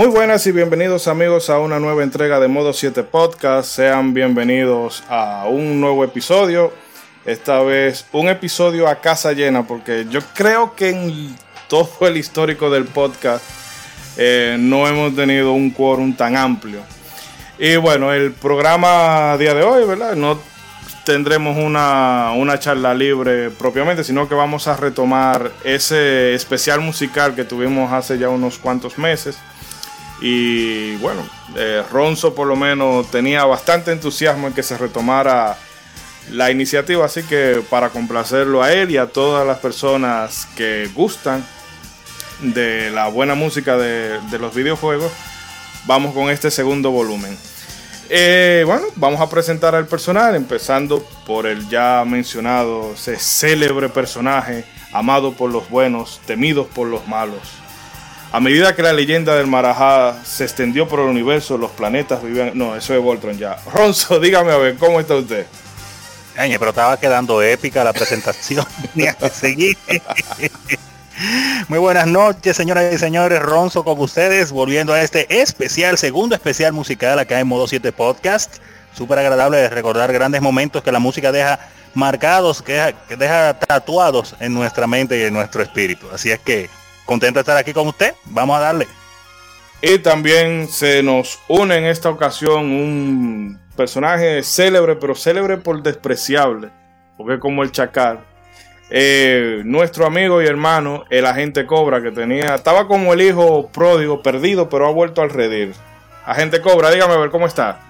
Muy buenas y bienvenidos amigos a una nueva entrega de Modo 7 Podcast. Sean bienvenidos a un nuevo episodio. Esta vez un episodio a casa llena porque yo creo que en todo el histórico del podcast eh, no hemos tenido un quórum tan amplio. Y bueno, el programa día de hoy, ¿verdad? No tendremos una, una, charla libre propiamente, sino que vamos a retomar ese especial musical que tuvimos hace ya unos cuantos meses y bueno, eh, Ronzo por lo menos tenía bastante entusiasmo en que se retomara la iniciativa, así que para complacerlo a él y a todas las personas que gustan de la buena música de, los videojuegos, vamos con este segundo volumen. Eh, bueno, vamos a presentar al personal, empezando por el ya mencionado, célebre personaje, amado por los buenos, temidos por los malos. A medida que la leyenda del Marajá se extendió por el universo, los planetas vivían. No, eso es Voltron ya. Ronzo, dígame a ver, ¿cómo está usted? pero estaba quedando épica la presentación. seguir. Muy buenas noches, señoras y señores. Ronzo con ustedes, volviendo a este especial, segundo especial musical acá en Modo 7 Podcast. Súper agradable recordar grandes momentos que la música deja marcados, que que deja tatuados en nuestra mente y en nuestro espíritu. Así es que contento de estar aquí con usted. Vamos a darle. Y también se nos une en esta ocasión un personaje célebre, pero célebre por despreciable, porque como el chacal. Eh, nuestro amigo y hermano, el agente Cobra, que tenía, estaba como el hijo pródigo, perdido, pero ha vuelto al redil. Agente Cobra, dígame a ver cómo está.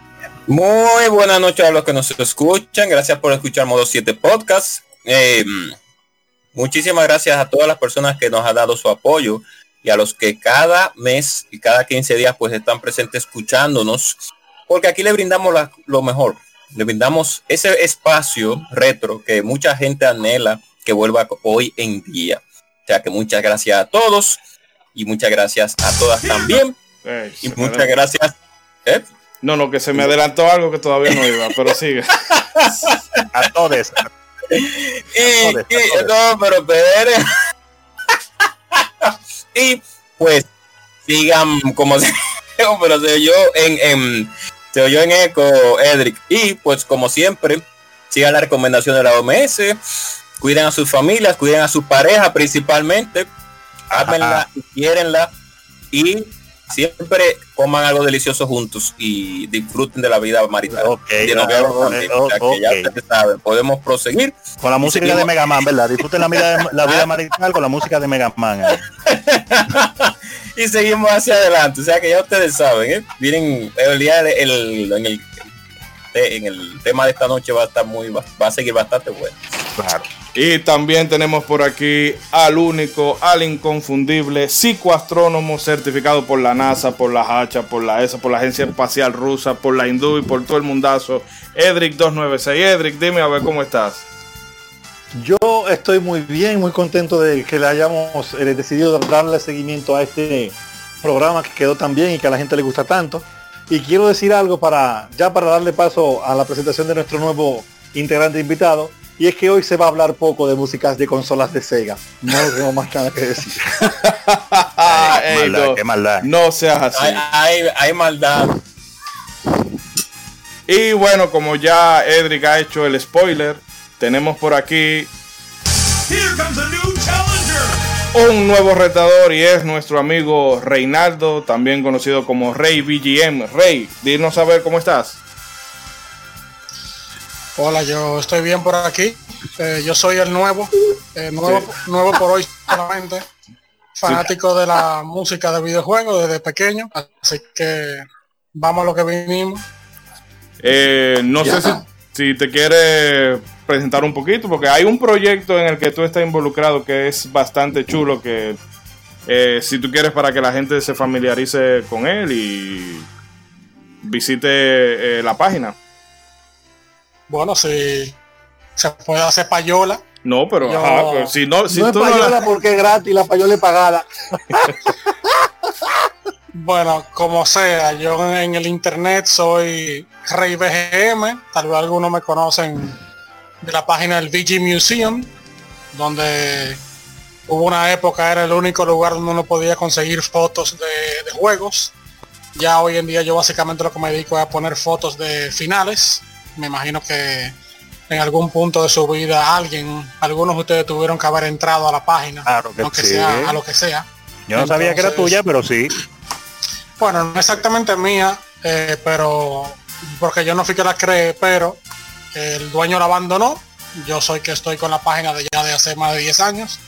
Muy buenas noches a los que nos escuchan. Gracias por escuchar Modo 7 Podcast. Eh, Muchísimas gracias a todas las personas que nos han dado su apoyo y a los que cada mes y cada 15 días pues están presentes escuchándonos, porque aquí le brindamos lo mejor, le brindamos ese espacio retro que mucha gente anhela que vuelva hoy en día. O sea que muchas gracias a todos y muchas gracias a todas también. y muchas gracias. ¿eh? No, no, que se me adelantó algo que todavía no iba, pero sigue. a todos, y, no, pero y pues sigan como se, pero se oyó en, en se oyó en eco Edric. Y pues como siempre sigan la recomendación de la OMS cuiden a sus familias cuiden a su pareja principalmente. Hámenla y quierenla y siempre coman algo delicioso juntos y disfruten de la vida marital. Okay, podemos proseguir. Con la música de Mega Man, ¿verdad? Disfruten la vida, la vida marital con la música de Mega Man. ¿eh? y seguimos hacia adelante. O sea que ya ustedes saben, ¿eh? Miren, el día el, en el en el tema de esta noche va a estar muy va, a seguir bastante bueno. Claro. Y también tenemos por aquí al único, al inconfundible psicoastrónomo certificado por la NASA, por la Hacha, por la ESA, por la Agencia Espacial Rusa, por la Hindú y por todo el mundazo, Edric 296. Edric, dime a ver cómo estás. Yo estoy muy bien, muy contento de que le hayamos eh, decidido darle seguimiento a este programa que quedó tan bien y que a la gente le gusta tanto. Y quiero decir algo para ya para darle paso a la presentación de nuestro nuevo integrante invitado. Y es que hoy se va a hablar poco de músicas de consolas de Sega. No tengo más nada que decir. no, qué maldad. No seas así. Hay, maldad. Y bueno, como ya Edric ha hecho el spoiler, tenemos por aquí un nuevo retador y es nuestro amigo Reinaldo, también conocido como Rey BGM. Rey, dinos a ver cómo estás. Hola, yo estoy bien por aquí. Eh, yo soy el nuevo, eh, nuevo, nuevo por hoy solamente. Fanático de la música de videojuegos desde pequeño, así que vamos a lo que vinimos. Eh, no sé si, si, te quiere presentar un poquito, porque hay un proyecto en el que tú estás involucrado que es bastante chulo, que si tú quieres para que la gente se familiarice con él y visite la página. Bueno, si se puede hacer payola. No, pero, si no, si no tú es payola porque es gratis, la payola es pagada. bueno, como sea, yo en el internet soy Rey BGM, tal vez algunos me conocen de la página del VG Museum, donde hubo una época, era el único lugar donde uno podía conseguir fotos de, de juegos. Ya hoy en día yo básicamente lo que me dedico es a poner fotos de finales. Me imagino que en algún punto de su vida alguien, algunos de ustedes tuvieron que haber entrado a la página, Claro que aunque sí. sea a lo que sea. Yo no sabía que era tuya, pero sí. Bueno, no exactamente mía, eh, pero porque yo no fui que la creé, pero el dueño la abandonó. Yo soy que estoy con la página de ya de hace más de 10 años.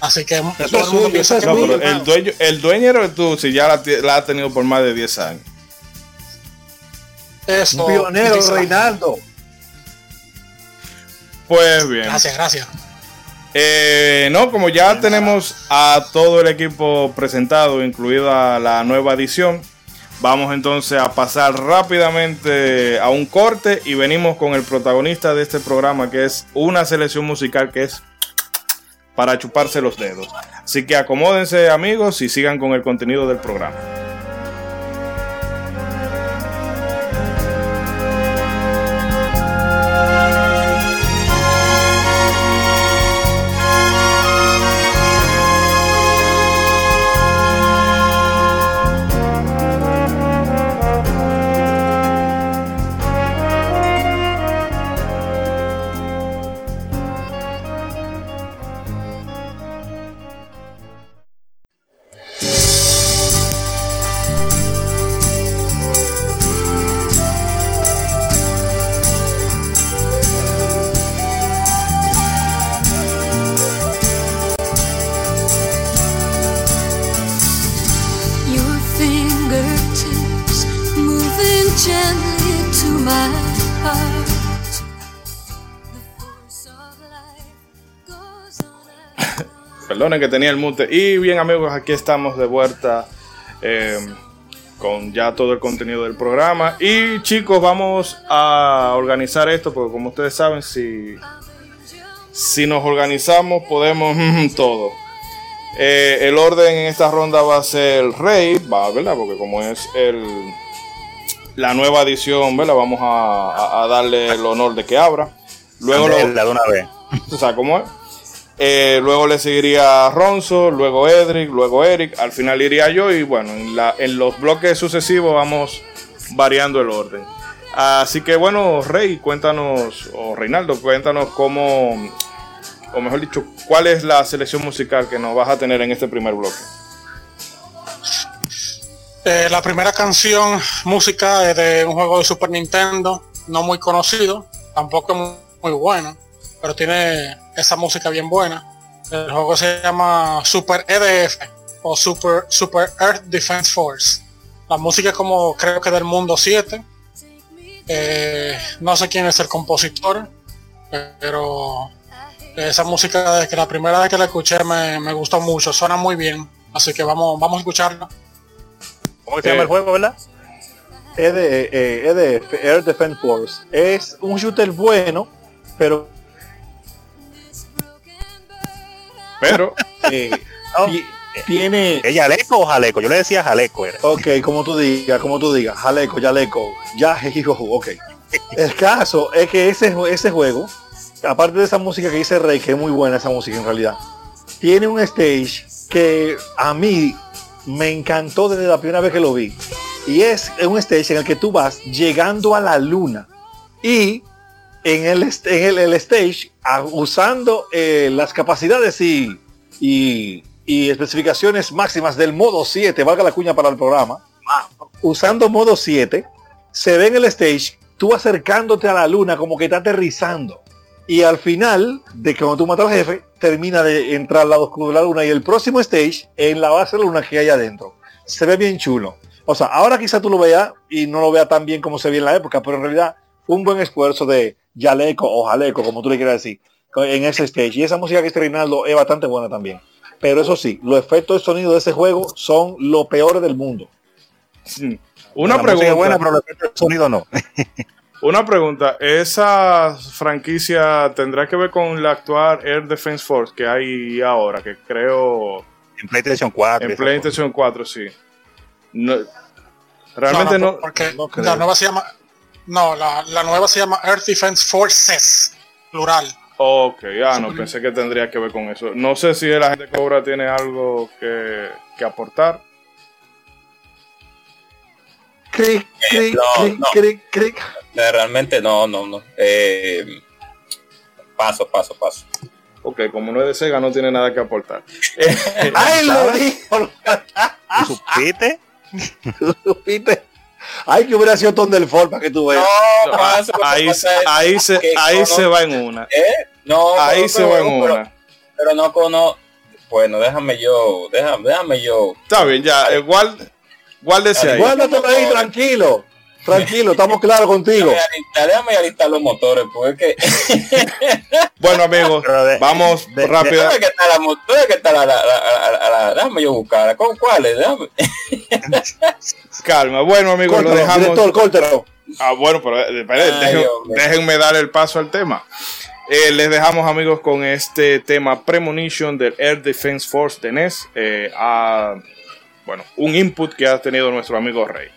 Así que todo el mundo suyo, piensa eso que No, el dueño, el dueño eres tú, si ya la, la has tenido por más de 10 años. Eso. Un pionero, quizá- Reinaldo. Pues bien. Gracias, gracias. Eh, no, como ya tenemos a todo el equipo presentado, incluida la nueva edición, vamos entonces a pasar rápidamente a un corte y venimos con el protagonista de este programa, que es una selección musical que es para chuparse los dedos. Así que acomódense amigos y sigan con el contenido del programa. Que tenía el mute. Y bien amigos, aquí estamos de vuelta eh, con ya todo el contenido del programa. Y chicos, vamos a organizar esto porque como ustedes saben, si, si nos organizamos podemos todo. Eh, el orden en esta ronda va a ser el rey, va, ¿verdad? Porque como es el, la nueva edición, ¿verdad? Vamos a, darle el honor de que abra. Luego lo, de una vez. o sea, ¿cómo es? Eh, luego le seguiría Ronzo, luego Edric, luego Eric, al final iría yo y bueno, en, la- en los bloques sucesivos vamos variando el orden. Así que bueno, Rey, cuéntanos, o Reinaldo, cuéntanos cómo, o mejor dicho, cuál es la selección musical que nos vas a tener en este primer bloque. Eh, la primera canción, música, es de un juego de Super Nintendo, no muy conocido, tampoco muy, muy bueno, pero tiene esa música bien buena. El juego se llama Super EDF o Super, Super Earth Defense Force. La música es como creo que del mundo 7. Eh, no sé quién es el compositor, pero esa música desde que la primera vez que la escuché me, me gustó mucho, suena muy bien. Así que vamos, vamos a escucharla. ¿Cómo se Eh, llama el juego, verdad? ED, eh, EDF, Air Defense Force. Es un shooter bueno, pero Pero, eh, No. ti- tiene... ¿Es Jaleco o Jaleco? Yo le decía Jaleco. Era. Ok, como tú digas, como tú digas, jaleco, yaleco, ya, jejijo, ok. El caso es que ese, ese juego, aparte de esa música que dice Rey, que es muy buena esa música en realidad, tiene un stage que a mí me encantó desde la primera vez que lo vi. Y es un stage en el que tú vas llegando a la luna y en el, en el, stage usando eh, las capacidades y, y, especificaciones máximas del modo 7, valga la cuña para el programa, usando modo 7, se ve en el stage tú acercándote a la luna como que está aterrizando. Y al final de cuando tú matas al jefe, termina de entrar al lado oscuro de la luna y el próximo stage en la base de la luna que hay adentro. Se ve bien chulo. O sea, ahora quizá tú lo veas y no lo veas tan bien como se veía en la época, pero en realidad un buen esfuerzo de Yaleco o Jaleco, como tú le quieras decir, en ese stage. Y esa música que está Reinaldo es bastante buena también. Pero eso sí, los efectos de sonido de ese juego son lo peor del mundo. una La pregunta. es buena, pero el efecto de sonido no. Una pregunta, ¿esa franquicia tendrá que ver con la actual Air Defense Force que hay ahora? Que creo En PlayStation 4. en PlayStation 4, sí. No- realmente no, porque no creo. la nueva se llama no la, la nueva se llama Earth Defense Forces plural Ok, ah, no, pensé que tendría que ver con eso. No sé si la gente Cobra tiene algo que, que aportar. Cric, cric, no, cric, no. cric, cric. Eh, Realmente no, no, no. Eh, paso, paso, paso. Ok, como no es de Sega, no tiene nada que aportar. ¡Ay, lo dijo! ¿Y supiste? ¿Supiste? Ay, que hubiera sido Thunderfall para que tú veas. No, paso, lo que ahí, pasa ahí, se, ahí cono- se va en una. ¿Eh? No, Ahí se va en pero- una. Pero no conozco. Bueno, déjame yo, déjame, déjame yo. Está bien, ya, eh, guard- guárdese ahí. Guárdatelo ahí, tranquilo. Tranquilo, estamos claros contigo. Déjame alistar, los motores, porque Bueno, amigos, de- vamos de- rápido. ¿dónde que está la motor? ¿Dónde que está la, la, la, la- la- déjame yo buscarla? ¿Con cuáles? Déjame. Calma. Bueno, amigos, lo dejamos. director, córtalo. Ah, bueno, pero eh, espere, Ay, dejen- hombre. déjenme dar el paso al tema. Eh, les dejamos, amigos, con este tema Premonition del Air Defense Force de NES. eh, a, bueno, un input que ha tenido nuestro amigo Rey.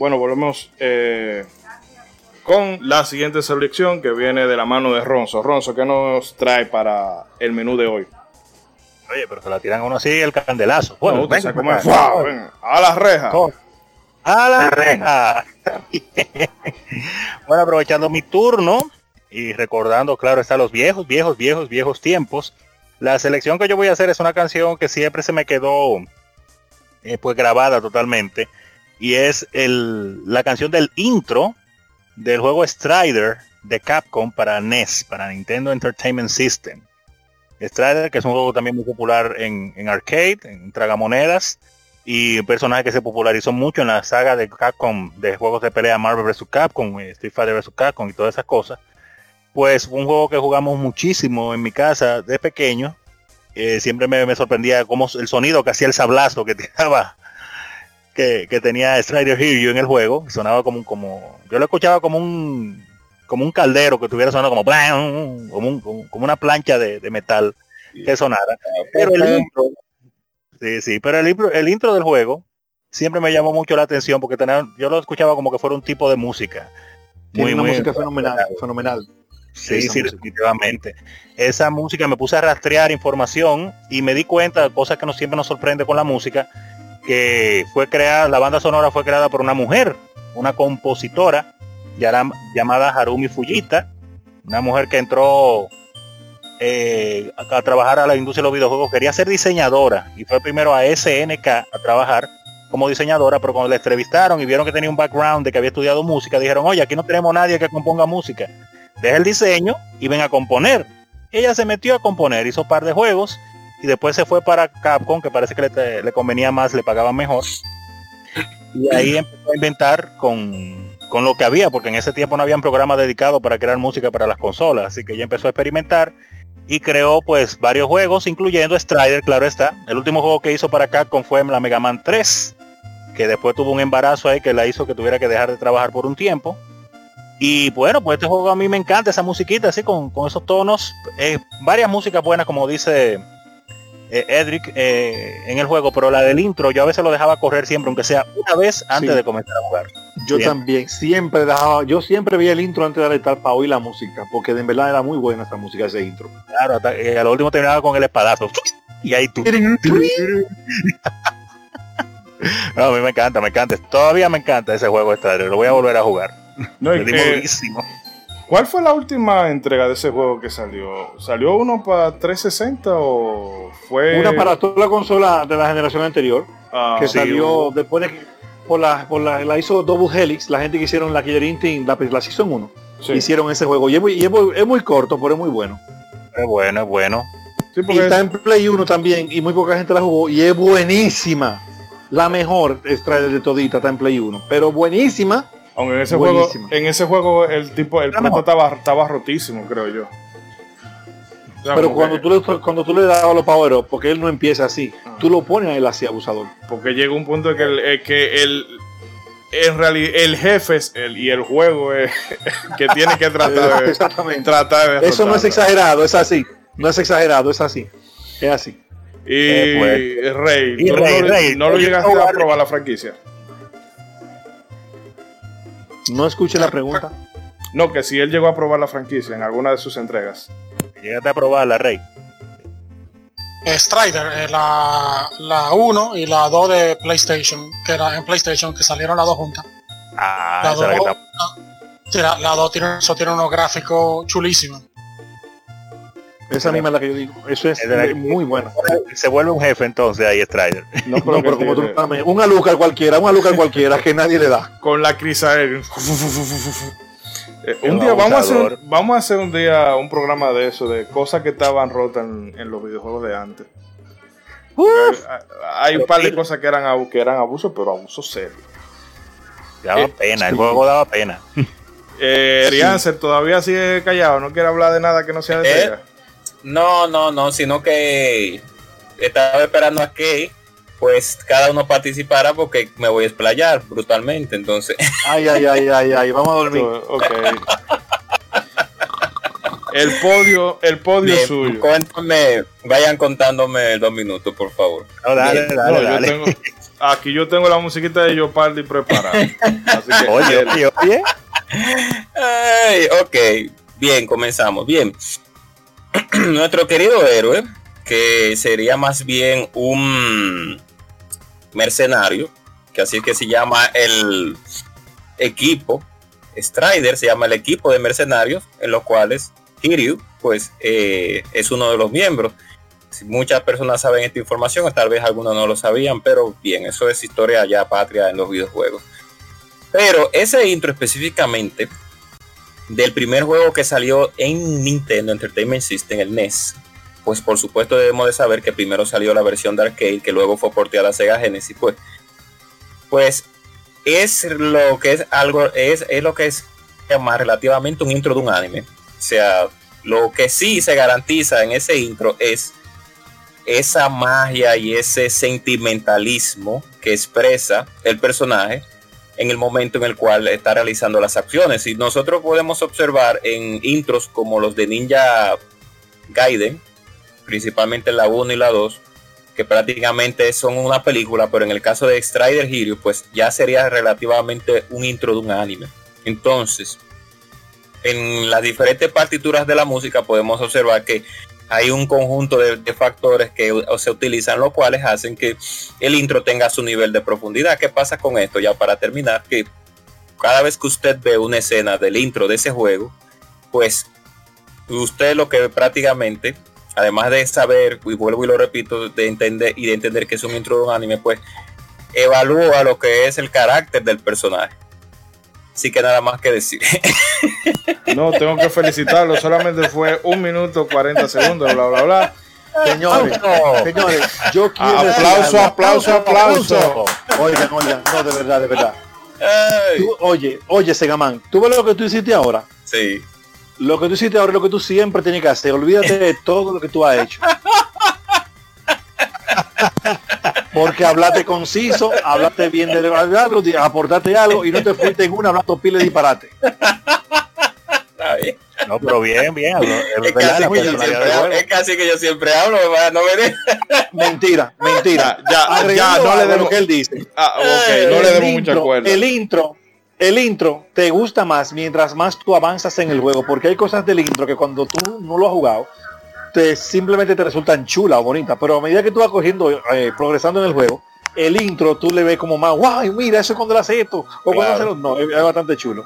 Bueno, volvemos eh, con la siguiente selección que viene de la mano de Ronzo. Ronzo, ¿qué nos trae para el menú de hoy? Oye, pero se la tiran a uno así el candelazo. Bueno, No, usted venga, a la reja. Con- A la reja. bueno, aprovechando mi turno y recordando, claro, está los viejos, viejos, viejos, viejos tiempos. La selección que yo voy a hacer es una canción que siempre se me quedó eh, pues grabada totalmente. Y es el, la canción del intro del juego Strider de Capcom para NES, para Nintendo Entertainment System. Strider, que es un juego también muy popular en, en arcade, en tragamonedas, y un personaje que se popularizó mucho en la saga de Capcom, de juegos de pelea Marvel vs. Capcom, eh, Street Fighter vs. Capcom y todas esas cosas. Pues fue un juego que jugamos muchísimo en mi casa de pequeño. Eh, siempre me, me sorprendía cómo el sonido que hacía el sablazo que tiraba que, que tenía Strider Hear You en el juego. Sonaba como un, como. Yo lo escuchaba como un como un caldero que tuviera sonando como como, un- como, una plancha de, de metal que sonara. Pero el intro, sí, sí, pero el intro, el intro del juego siempre me llamó mucho la atención porque tenía, yo lo escuchaba como que fuera un tipo de música. Tiene Muy, una muy música fenomenal, fenomenal. Sí, esa sí, música. definitivamente. Esa música me puse a rastrear información y me di cuenta de cosas que no siempre nos sorprende con la música, que fue creada, la banda sonora fue creada por una mujer, una compositora llam- llamada Harumi Fujita, una mujer que entró eh, a, a trabajar a la industria de los videojuegos, quería ser diseñadora y fue primero a SNK a trabajar como diseñadora, pero cuando la entrevistaron y vieron que tenía un background de que había estudiado música, dijeron, oye, aquí no tenemos nadie que componga música, deja el diseño y ven a componer. Ella se metió a componer, hizo un par de juegos y después se fue para Capcom, que parece que le, convenía más, le pagaban mejor. Y ahí empezó a inventar con, con lo que había, porque en ese tiempo no habían programas dedicados para crear música para las consolas, así que ella empezó a experimentar y creó pues varios juegos, incluyendo Strider, claro está. El último juego que hizo para Capcom fue la Mega Man 3, que después tuvo un embarazo ahí que la hizo que tuviera que dejar de trabajar por un tiempo. Y bueno, pues este juego a mí me encanta, esa musiquita así con, con esos tonos, eh, varias músicas buenas como dice eh, Edric eh, en el juego, pero la del intro yo a veces lo dejaba correr siempre, aunque sea una vez antes Sí. de comenzar a jugar. Yo Bien. también siempre dejaba, yo siempre veía el intro antes de alertar para oír la música, porque de verdad era muy buena esa música, ese intro. Claro, hasta, eh, a lo último terminaba con el espadazo. Y ahí tú. No, a mí me encanta, me encanta. Todavía me encanta ese juego Strider. Lo voy a volver a jugar. No, di que-. ¿Cuál fue la última entrega de ese juego que salió? ¿Salió uno para 360 o fue Una para toda la consola de la generación anterior, Ah, que sí, salió después de que por la, por la, la hizo Double Helix, la gente que hicieron la Killer Instinct, la, la Season 1, sí. hicieron ese juego. Y, es muy, y es muy- es muy corto, pero es muy bueno. Es bueno, es bueno. Sí, Y está en Play 1 también, y muy poca gente la jugó, y es buenísima. La mejor Strider de todita está en Play 1, pero buenísima. Aunque en ese juego, en ese juego el tipo, el mejor. estaba, estaba rotísimo, creo yo. O sea, Pero cuando que- tú, le, cuando tú le das los power up, porque él no empieza así, Ah. tú lo pones a él así, abusador. porque llega un punto en que el, eh, que el en realidad el jefe es el, y el juego es que tiene que tratar de, Exactamente. tratar de Eso no es exagerado, es así. No es exagerado, es así. Es así. Y Eh, pues. Rey, Y ¿tú Rey, no, Rey, no lo llegaste a probar la franquicia? No escuche la pregunta. No, que si él llegó a probar la franquicia en alguna de sus entregas. Llegaste a probarla, Rey. Strider, eh, la, la 1 y la 2 de PlayStation, que era en PlayStation, que salieron las dos juntas. Ah, La esa es la que 2 está- sí, la, la 2 tiene, eso tiene unos gráficos chulísimos. Esa misma es la que yo digo. Eso es muy bueno. Se vuelve un jefe entonces ahí Strider. No, No, pero como tú también. Un alucar cualquiera, un alucar cualquiera que nadie le da. con la crisael. Eh, un día vamos a, hacer, abusador. vamos a hacer un día un programa de eso, de cosas que estaban rotas en, en los videojuegos de antes. Hay, hay un par de cosas que eran, que eran abusos, pero abusos serios. Daba Eh, pena, el sí. juego daba pena. Eh, Riancer todavía sigue callado, no quiere hablar de nada que no sea de Eh, Sega. No, no, no, sino que estaba esperando a que pues cada uno participara porque me voy a explayar brutalmente. Entonces, Ay, ay, ay, ay, ay. Vamos a dormir. Ok. El podio, el podio bien, suyo. cuéntame, vayan contándome dos minutos, por favor. No, dale, Bien. dale, No, yo dale. tengo, aquí yo tengo la musiquita de Yopardi preparada. Así que, Oye, dele. oye, oye. Ay, ok, bien, comenzamos. Bien, nuestro querido héroe, que sería más bien un mercenario, que así es que se llama el equipo, Strider se llama el equipo de mercenarios, en los cuales Kiryu, pues, eh, es uno de los miembros. Si Muchas personas saben esta información, tal vez algunos no lo sabían, pero bien, eso es historia ya patria en los videojuegos. Pero ese intro específicamente del primer juego que salió en Nintendo Entertainment System, el NES, pues por supuesto debemos de saber que primero salió la versión de arcade, que luego fue porteada a Sega Genesis, pues, pues es lo que es algo, es, es lo que es llamar relativamente un intro de un anime. O sea, lo que sí se garantiza en ese intro es esa magia y ese sentimentalismo que expresa el personaje en el momento en el cual está realizando las acciones. Y nosotros podemos observar en intros como los de Ninja Gaiden, principalmente la 1 y la 2, que prácticamente son una película, pero en el caso de Strider Hero, pues ya sería relativamente un intro de un anime. Entonces, en las diferentes partituras de la música podemos observar que hay un conjunto de, factores que se utilizan, los cuales hacen que el intro tenga su nivel de profundidad. ¿Qué pasa con esto? Ya para terminar, que cada vez que usted ve una escena del intro de ese juego, pues usted lo que prácticamente, además de saber, y vuelvo y lo repito, de entender y de entender que es un intro de un anime, pues evalúa lo que es el carácter del personaje. Así que nada más que decir. No, tengo que felicitarlo. Solamente fue un minuto 40 segundos, bla, bla, bla. Señores, No. señores, yo quiero Aplauso, decir algo. aplauso, aplauso. Oigan, oigan, no, de verdad, de verdad. Tú- oye, oye, Segaman, tú ves lo que tú hiciste ahora. sí. Lo que tú hiciste ahora es lo que tú siempre tienes que hacer. Olvídate de todo lo que tú has hecho. Porque hablaste conciso, hablaste bien de algo, aportaste algo y no te fuiste en una hablando pile de disparate. Está bien. No, pero bien, bien. hablo- Es casi, que yo siempre hablo, es casi que yo siempre hablo, no me de- Mentira, mentira. Ya, ya, no le a lo que él dice. Ah, ok, no El le demos mucha intro- cuerda. El intro, el intro te gusta más mientras más tú avanzas en el juego, porque hay cosas del intro que cuando tú no lo has jugado, te simplemente te resultan chulas o bonitas, pero a medida que tú vas cogiendo, eh, progresando en el juego, el intro tú le ves como más, guay, mira, eso es cuando le hace esto, o cuando Claro. hace lo-". no, es, es bastante chulo.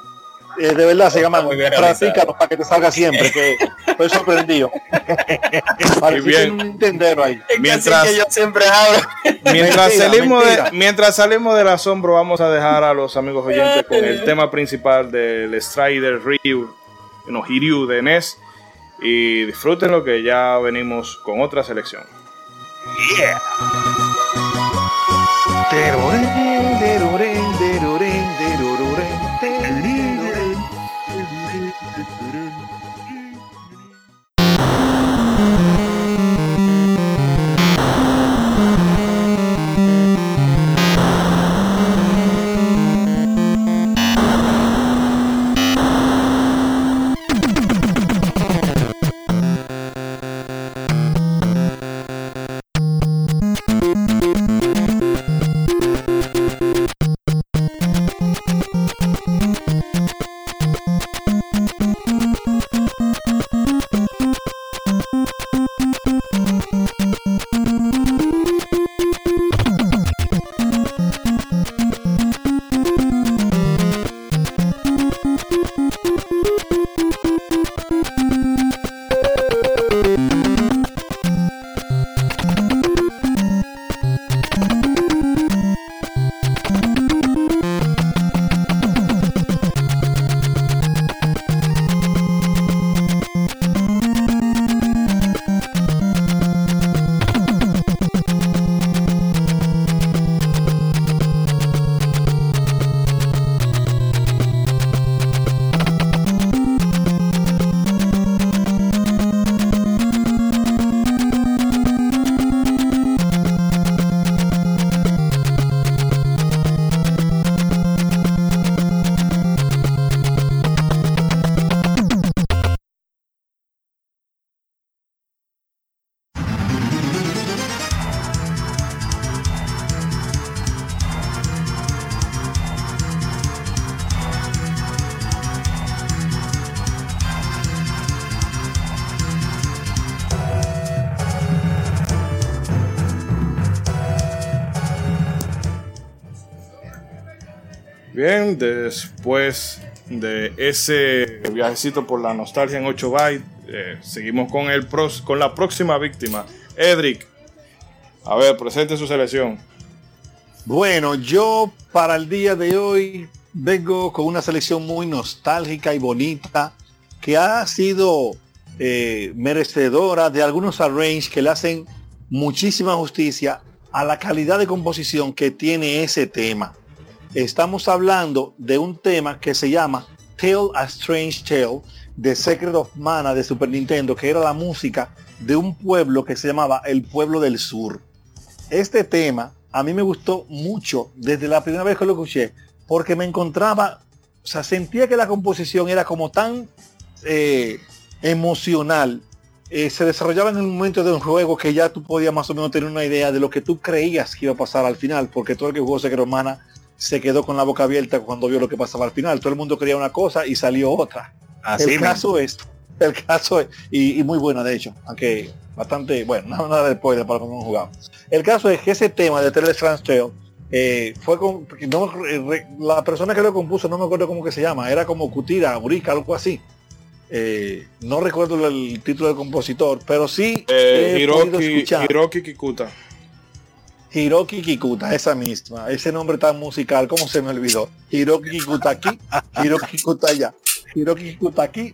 Eh, de verdad se llama practícalo para que te salga siempre, que estoy sorprendido. Bien. Nintendero ahí. Mientras- que yo siempre hablo. Mientras Mentira, salimos, de, mentira. mientras salimos del asombro, vamos a dejar a los amigos oyentes con el tema principal del Strider Ryu, no, Hiryu de NES. Y disfruten lo que ya venimos con otra selección. Yeah. Ese viajecito por la nostalgia en 8 bytes, eh, seguimos con, el pros- con la próxima víctima, Edric. A ver, presente su selección. Bueno, yo para el día de hoy vengo con una selección muy nostálgica y bonita que ha sido eh, merecedora de algunos arrange que le hacen muchísima justicia a la calidad de composición que tiene ese tema. Estamos hablando de un tema que se llama Tale a Strange Tale de Secret of Mana de Super Nintendo, que era la música de un pueblo que se llamaba el Pueblo del Sur. Este tema a mí me gustó mucho desde la primera vez que lo escuché, porque me encontraba, o sea, sentía que la composición era como tan eh, emocional, eh, se desarrollaba en el momento de un juego que ya tú podías más o menos tener una idea de lo que tú creías que iba a pasar al final, porque todo el que jugó Secret of Mana se quedó con la boca abierta cuando vio lo que pasaba al final. Todo el mundo quería una cosa y salió otra. Así el caso es El caso es, y, y muy buena de hecho, aunque bastante, bueno, no nada de spoiler para cuando no jugamos. El caso es que ese tema de Trans Tale eh, fue con, no, re- la persona que lo compuso, no me acuerdo cómo que se llama, era como Kutira, Urica, algo así. Eh, no recuerdo el título del compositor, pero sí Eh, Hiroki. Hiroki Kikuta. Hiroki Kikuta, esa misma, ese nombre tan musical, ¿cómo se me olvidó? Hiroki Hiroki Kikutaya, Hiroki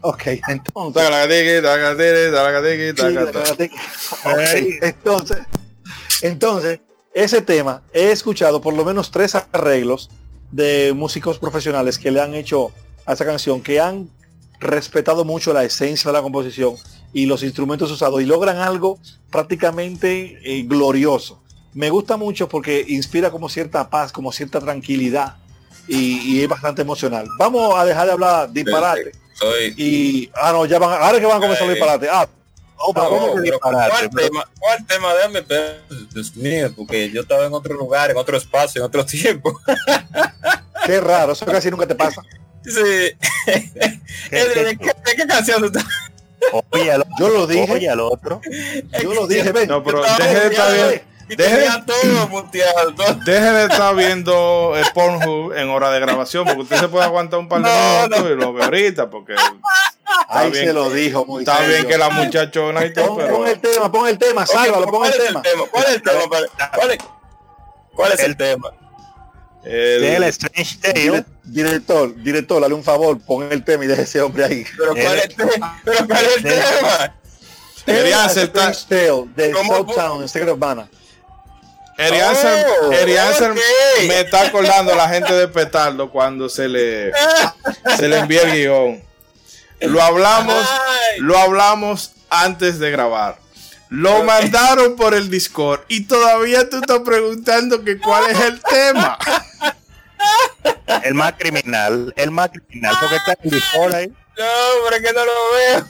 ok, entonces, Tacalatiki, tacatiri, tacalatiki, sí, tacata. ok, entonces, entonces, ese tema, he escuchado por lo menos tres arreglos de músicos profesionales que le han hecho a esa canción, que han respetado mucho la esencia de la composición y los instrumentos usados y logran algo prácticamente eh, glorioso. Me gusta mucho porque inspira como cierta paz, como cierta tranquilidad y, y es bastante emocional. Vamos a dejar de hablar disparate Soy. y ah no ya van ahora que van a comenzar los Ay. disparate ah oh, No, ¿cómo que pero disparate? ¿cuál, tema, ¿Cuál tema? Déjame ver. Dios mío, porque yo estaba en otro lugar, en otro espacio, en otro tiempo. qué raro eso casi nunca te pasa Sí. ¿De, de qué, de qué canción tú estás? Oye al, yo lo dije oye al otro. yo lo dije ven No, pero deje de estar bien. Deje- tenía todo muteado. todo. Deje de estar viendo el Pornhub en hora de grabación, porque usted se puede aguantar un par de No, minutos y lo ve ahorita, porque ahí bien. se lo dijo muy está bien que la muchachona y todo, pon, pero pon el tema pon el tema sálvalo pon ¿Cuál el tema ¿Cuál es el tema? ¿Cuál es, cuál es el tema? el- Strange Tale. Dire- director director dale un favor pon el tema y deje ese hombre ahí ¿Pero cuál es el tema? ¿Pero cuál es el tema? Quería aceptar- Strange Tale de. Southtown en Secret of Erianser, Oh, Erianser ok. me está acordando a la gente de Petardo cuando se le, se le envía el guion. Lo hablamos, Ay. lo hablamos antes de grabar. Lo mandaron por el Discord y todavía tú estás preguntando que cuál es el tema. El más criminal. El más criminal. Porque está el Discord ahí. No, pero es que no lo veo.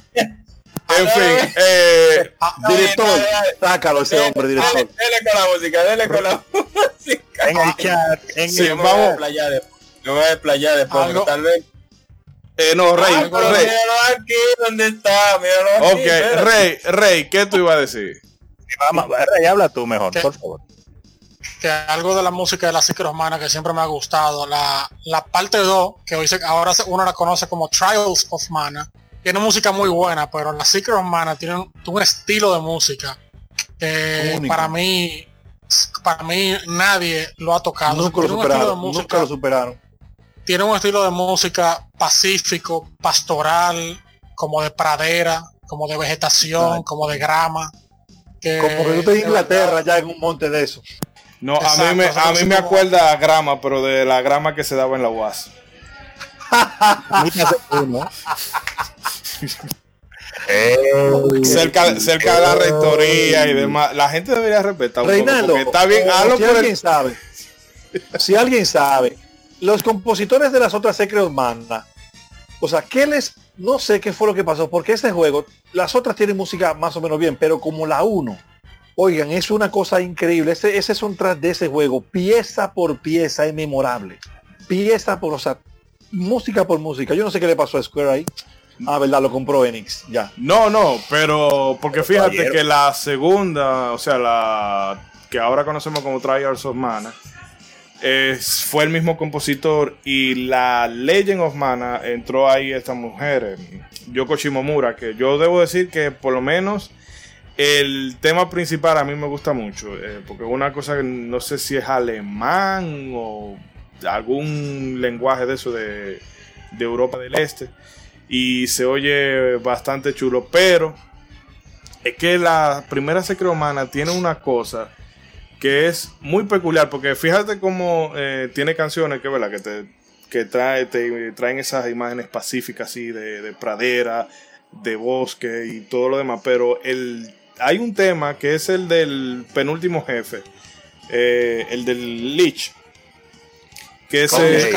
En fin, eh, Ah, director sácalo ese hombre director dele con la música, dele con la música. En el chat. En Sí, el, Yo me voy a vamos. desplayar después. Me voy a desplayar después, pero tal vez. eh, no, Rey, pero Rey. míralo aquí, ¿dónde está? Míralo aquí. Ok, espérate. Rey, Rey, ¿qué tú ibas a decir? Vamos, Rey, habla tú mejor, por favor. que algo de la música de la Secret of Mana que siempre me ha gustado, la, la parte 2, que hoy se- ahora se- uno la conoce como Trials of Mana, tiene música muy buena, pero la Secret of Mana tiene un, un estilo de música que Único. para mí, para mí nadie lo ha tocado. nunca lo superaron música, nunca lo superaron tiene un estilo de música pacífico, pastoral, como de pradera, como de vegetación, Exacto. como de grama. Que como que tú estás en de Inglaterra verdad- ya en un monte de eso No, a mí me, a no mí me acuerda a grama, pero de la grama que se daba en la UAS. Muchas uno. Eh, cerca, cerca de la rectoría y demás. La gente debería respetar un Reinaldo, está bien, hazlo si por alguien el... sabe, si alguien sabe, los compositores de las otras Secret of Mana, o sea, ¿qué les, no sé qué fue lo que pasó, porque este juego, las otras tienen música más o menos bien, pero como la 1, oigan, es una cosa increíble, ese, ese soundtrack de ese juego, pieza por pieza, es memorable, pieza por, o sea, música por música, yo no sé qué le pasó a Square ahí, ah, verdad, lo compró Enix, ya, No, no, pero porque fíjate que la segunda, o sea, la que ahora conocemos como Trials of Mana, es- fue el mismo compositor y la Legend of Mana entró ahí esta mujer, eh, Yoko Shimomura, que yo debo decir que por lo menos el tema principal a mí me gusta mucho, eh, porque es una cosa que no sé si es alemán o algún lenguaje de eso de, de Europa del Este y se oye bastante chulo, pero es que la primera Secret Humana tiene una cosa que es muy peculiar, porque fíjate cómo eh, tiene canciones que, ¿verdad? que te que trae, te traen esas imágenes pacíficas así de, de pradera, de bosque y todo lo demás, pero el, hay un tema que es el del penúltimo jefe, eh, el del Lich, que ese,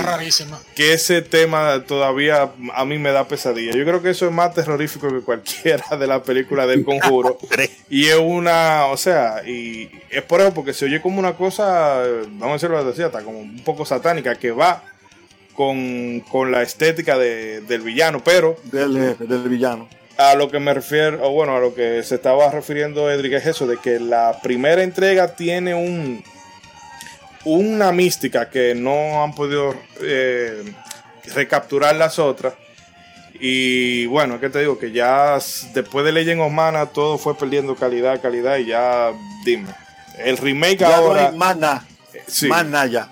que ese tema todavía a mí me da pesadilla. Yo creo que eso es más terrorífico que cualquiera de las películas del conjuro. Y es una, o sea, y es por eso, porque se oye como una cosa, vamos a decirlo así, hasta como un poco satánica, que va con, con la estética de- del villano, pero del, del villano. a lo que me refiero, o bueno, a lo que se estaba refiriendo Edric es eso, de que la primera entrega tiene un una mística que no han podido eh, recapturar las otras. Y bueno, que te digo que ya después de Legend of Mana todo fue perdiendo calidad, calidad y ya dime. El remake Ya no ahora. hay sí. Más nada ya.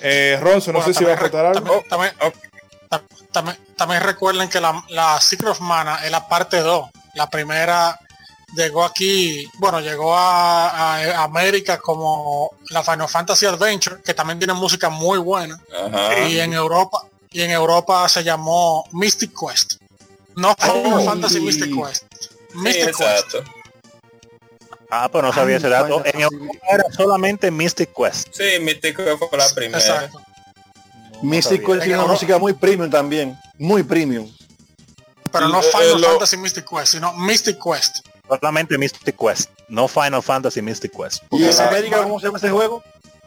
Eh, Ronzo, no Bueno, sé si va a contar algo. También, también- tam- también- también recuerden que la, la Secret of Mana es la parte 2. La primera llegó aquí, bueno, llegó a, a América como la Final Fantasy Adventure, que también tiene música muy buena. Ajá. Y en Europa, y en Europa se llamó Mystic Quest. No Final Oh. Fantasy Mystic Quest. Sí, Mystic Quest. exacto. Ah, pero no sabía ese dato. En Europa era solamente Mystic Quest. Sí, Mythic fue la primera. Exacto. Mystic Quest tiene una música muy premium también. Muy premium. Pero no Final eh, lo- Fantasy Mystic Quest, sino Mystic Quest. Solamente Mystic Quest. No Final Fantasy Mystic Quest. ¿Y en Esa- América cómo se llama ese juego?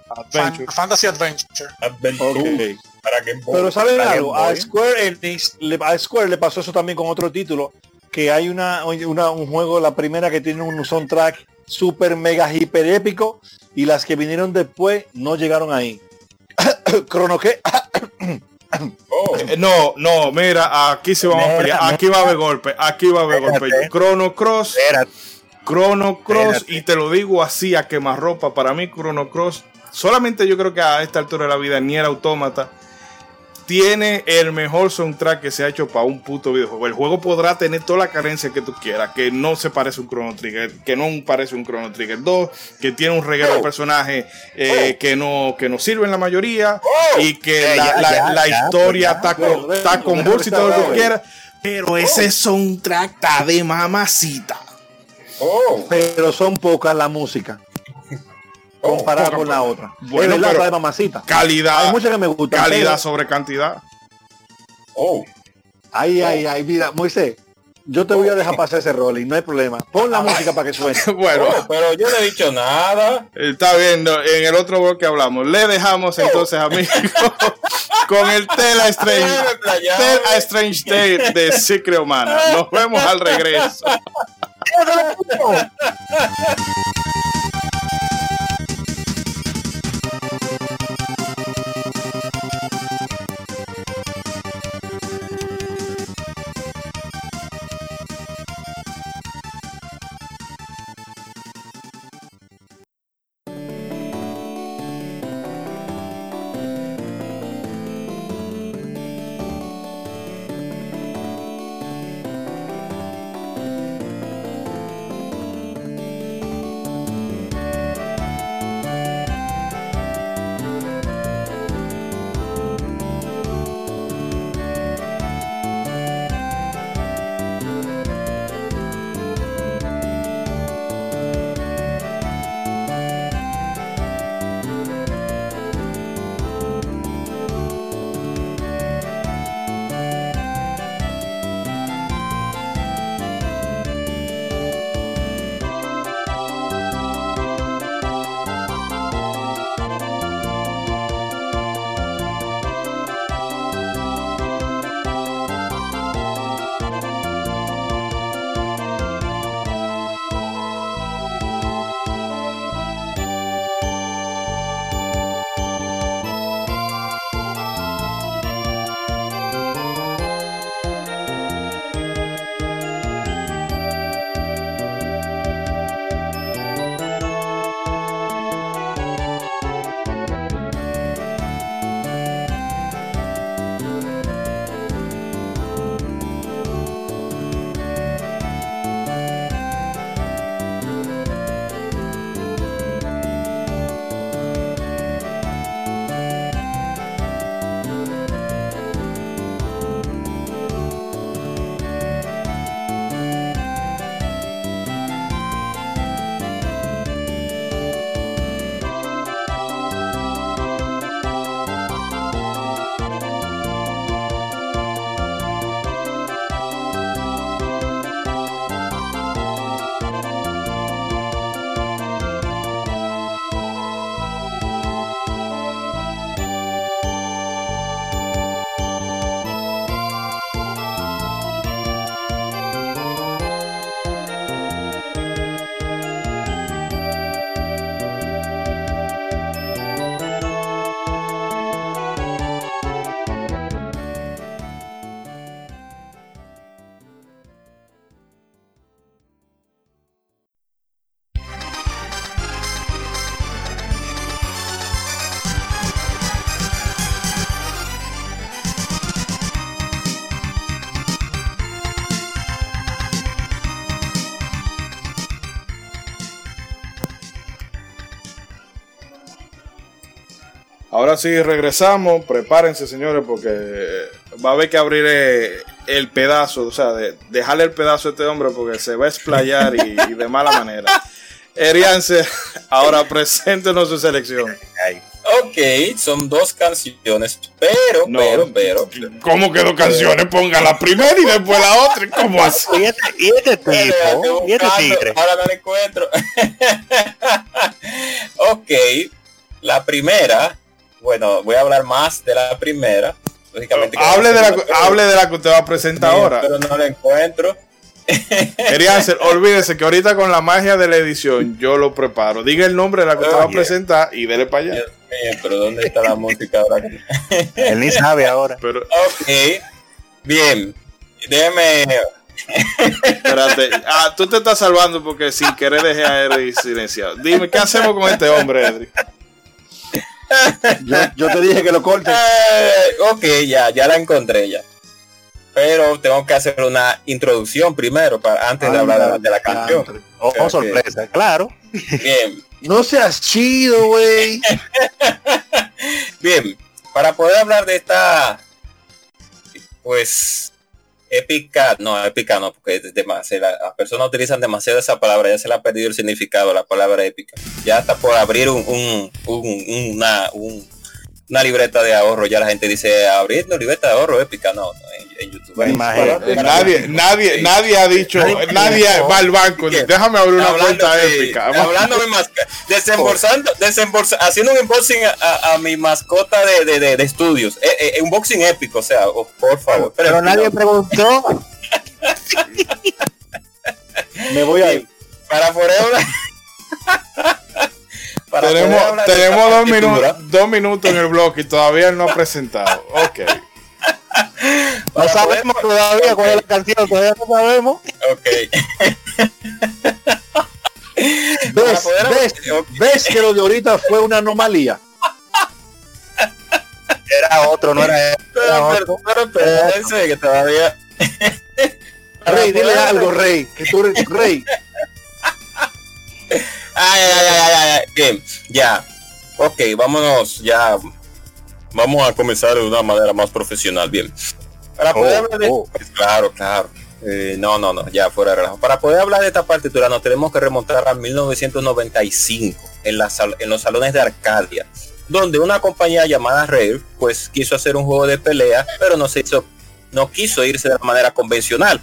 Adventure. Fantasy Adventure. Adventure. Para Game Boy. Pero ¿saben Para algo? A. Square Enix, le- a Square le pasó eso también con otro título, que hay una, una- un juego, la primera que tiene un soundtrack super mega hiper épico y las que vinieron después no llegaron ahí. Crono que Oh, Eh, No, no, mira, aquí se vamos a pelear. Aquí va a haber golpe. Aquí va a haber golpe. Chrono Cross. Espérate. Chrono Cross, Espérate. y te lo digo así a quemarropa, para mí Chrono Cross, solamente yo creo que a esta altura de la vida, ni el autómata, tiene el mejor soundtrack que se ha hecho para un puto videojuego. El juego podrá tener toda la carencia que tú quieras, que no se parece a un Chrono Trigger, que no parece un Chrono Trigger 2, que tiene un reguero de personajes eh, que, no, que no sirven la mayoría, y que Eh, la, ya, la- ya, la ya, historia ya. está con, está con Déjame bolsa y todo lo que quieras, pero ese soundtrack está de mamacita. oh, pero son pocas la música oh. comparada con la otra. Bueno, es verdad, pero- la de mamacita. Calidad. Hay muchas que me gustan. calidad pero- sobre cantidad. Oh, Ay, ay, ay, mira, Moisés, yo te voy a dejar pasar ese rol y no hay problema. Pon la música para que suene. Bueno, oh, pero yo no he dicho nada. está viendo en el otro bloque hablamos. Le dejamos entonces, amigos, con el Tela Strange. Tela Strange Tale de Secret Humana. Nos vemos al regreso. Ahora sí regresamos, prepárense señores porque va a haber que abrir eh, el pedazo, o sea, de, dejarle el pedazo a este hombre porque se va a explayar y, y de mala manera. Eriance, ahora preséntenos su selección. Ok, son dos canciones, pero, No. pero, pero. ¿Cómo que dos canciones? Ponga la primera y después la otra. ¿Cómo así? Y este, y este tipo, y este tigre. Ahora no la encuentro. ok, la primera, bueno, voy a hablar más de la primera. Lógicamente que Hable de, la, hable de la que usted va a presentar ahora. Pero no la encuentro. Eriance, olvídese que ahorita con la magia de la edición yo lo preparo. Diga el nombre de la que usted va a Oye. presentar y dele para allá. Dios mío, pero ¿dónde está la música ahora? Él ni sabe ahora. Pero Ok, bien. Déjeme. espérate. Ah, tú te estás salvando porque sin querer dejé a Edri silenciado. Dime, ¿qué hacemos con este hombre, Edri? Yo, yo te dije que lo corte. Eh, ok, ya, ya la encontré ya. Pero tengo que hacer una introducción primero para antes de hablar de la, de la canción. Oh, Ok. sorpresa, claro. Bien, No seas chido, güey. bien. Para poder hablar de esta, pues, épica, no, épica no, porque es demasiado, las personas utilizan demasiado esa palabra, ya se le ha perdido el significado, la palabra épica. Ya está por abrir un, un- un- un- una libreta de ahorro, ya la gente dice, abrir una libreta de ahorro épica, no, no, en, en YouTube. Imagínate. Eh, Nadie, nadie, nadie ha dicho, nadie va al banco. ¿Qué? Déjame abrir una Hablando cuenta de- épica. Hablando de mascota, desembolsando, desembolsa- haciendo un unboxing a, a- a mi mascota de, de, de- de estudios. Eh, eh, unboxing épico, o sea, oh, por favor. Pero nadie preguntó. Me voy a ir. Para poder Tenemos, tenemos dos, minutos, dos minutos en el bloque y todavía él no ha presentado. Ok. No para sabemos poder- todavía cuál es la canción, todavía no sabemos. Ok. ¿Ves, ves, ves que lo de ahorita fue una anomalía. Era otro, no era él. Pero, pero, pero, que todavía. Rey, dile algo, Rey. Que tú eres Rey. Ay, ay, ay, ay. Bien, ya. Ok, vámonos, ya. Vamos a comenzar de una manera más profesional. Bien. Para poder Oh, hablar de. oh. Pues claro, claro. Eh, no, no, no, ya fuera de relajo. Para poder hablar de esta partitura nos tenemos que remontar a 1995 en, la sal- en los salones de Arcadia, donde una compañía llamada Rare pues quiso hacer un juego de pelea, pero no se hizo, no quiso irse de la manera convencional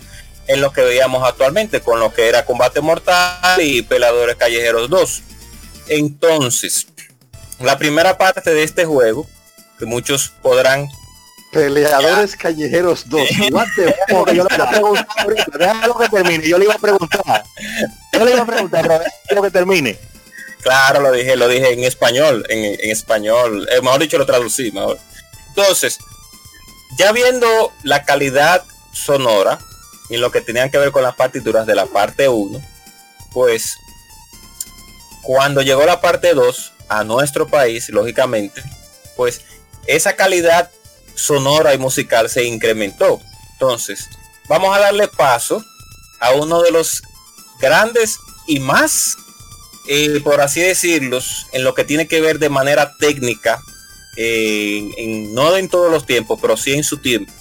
en lo que veíamos actualmente con lo que era Combate Mortal y Peladores Callejeros 2. Entonces, la primera parte de este juego, que muchos podrán Peleadores callejeros 2. What the fuck? Porque yo le iba a preguntar ahorita, déjalo que termine, yo le iba a preguntar. Yo le iba a preguntar, pero déjalo que termine. Claro, lo dije, lo dije en español, en, en español, eh, mejor dicho lo traducí, mejor. Entonces, ya viendo la calidad sonora y lo que tenían que ver con las partituras de la parte 1, pues cuando llegó la parte 2 a nuestro país, lógicamente, pues esa calidad sonora y musical se incrementó. Entonces, vamos a darle paso a uno de los grandes y más eh, por así decirlo, en lo que tiene que ver de manera técnica, eh, en- no en todos los tiempos, pero sí en su tiempo,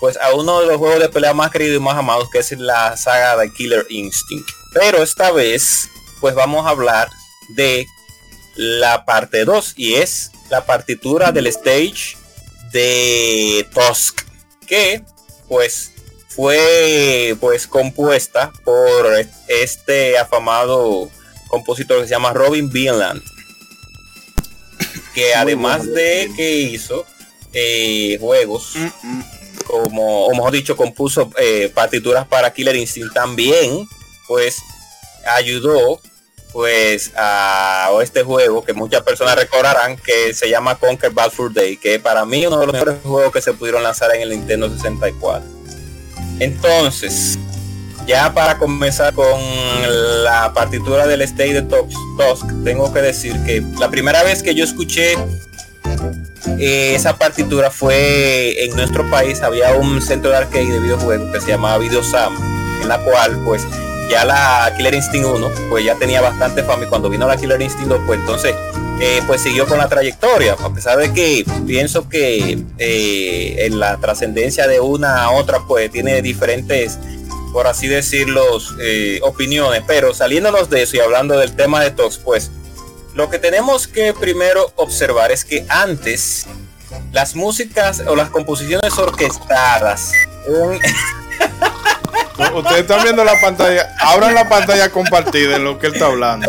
pues a uno de los juegos de pelea más queridos y más amados, que es la saga de Killer Instinct. Pero esta vez, pues vamos a hablar de la parte 2 y es la partitura del stage de Tusk, que pues fue pues compuesta por este afamado compositor que se llama Robin Vinland que además de que hizo eh, juegos como o mejor dicho compuso eh, partituras para Killer Instinct también pues ayudó pues a este juego que muchas personas recordarán que se llama Conquer Bad Fur Day que para mí uno de los mejores juegos que se pudieron lanzar en el Nintendo 64 entonces ya para comenzar con la partitura del State de Tusk, Tusk, tengo que decir que la primera vez que yo escuché eh, esa partitura fue en nuestro país, había un centro de arcade de videojuegos que se llamaba Videosam, en la cual pues ya la Killer Instinct 1, pues ya tenía bastante fama y cuando vino la Killer Instinct 2, pues entonces, eh, pues siguió con la trayectoria, a pesar de que pienso que eh, en la trascendencia de una a otra, pues tiene diferentes, por así decirlo, opiniones, pero saliéndonos de eso y hablando del tema de Tox, pues lo que tenemos que primero observar es que antes las músicas o las composiciones orquestadas eran- Ustedes están viendo la pantalla. Abran la pantalla compartida en lo que él está hablando.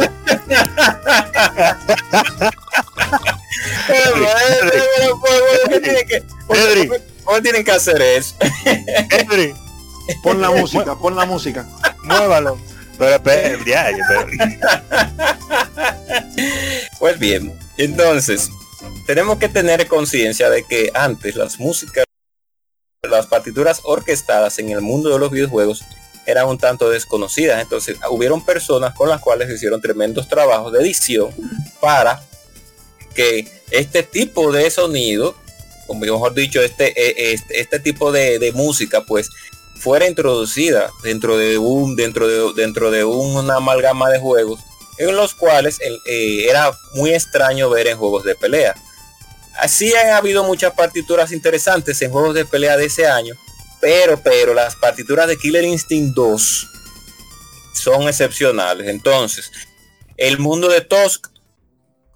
Pero, ¿qué tienen que- Pedri. ¿Cómo tienen que hacer eso? Henry, Pon la música, pon la música. muévalo. Pero, Pues bien, entonces, tenemos que tener conciencia de que antes las músicas, las partituras orquestadas en el mundo de los videojuegos eran un tanto desconocidas. Entonces, hubieron personas con las cuales hicieron tremendos trabajos de edición para que este tipo de sonido, o mejor dicho, este, eh, este, este tipo de música, pues fuera introducida dentro de un dentro de dentro de una amalgama de juegos en los cuales eh, era muy extraño ver en juegos de pelea. Así han habido muchas partituras interesantes en juegos de pelea de ese año, pero pero las partituras de Killer Instinct 2 son excepcionales. Entonces, el mundo de Tusk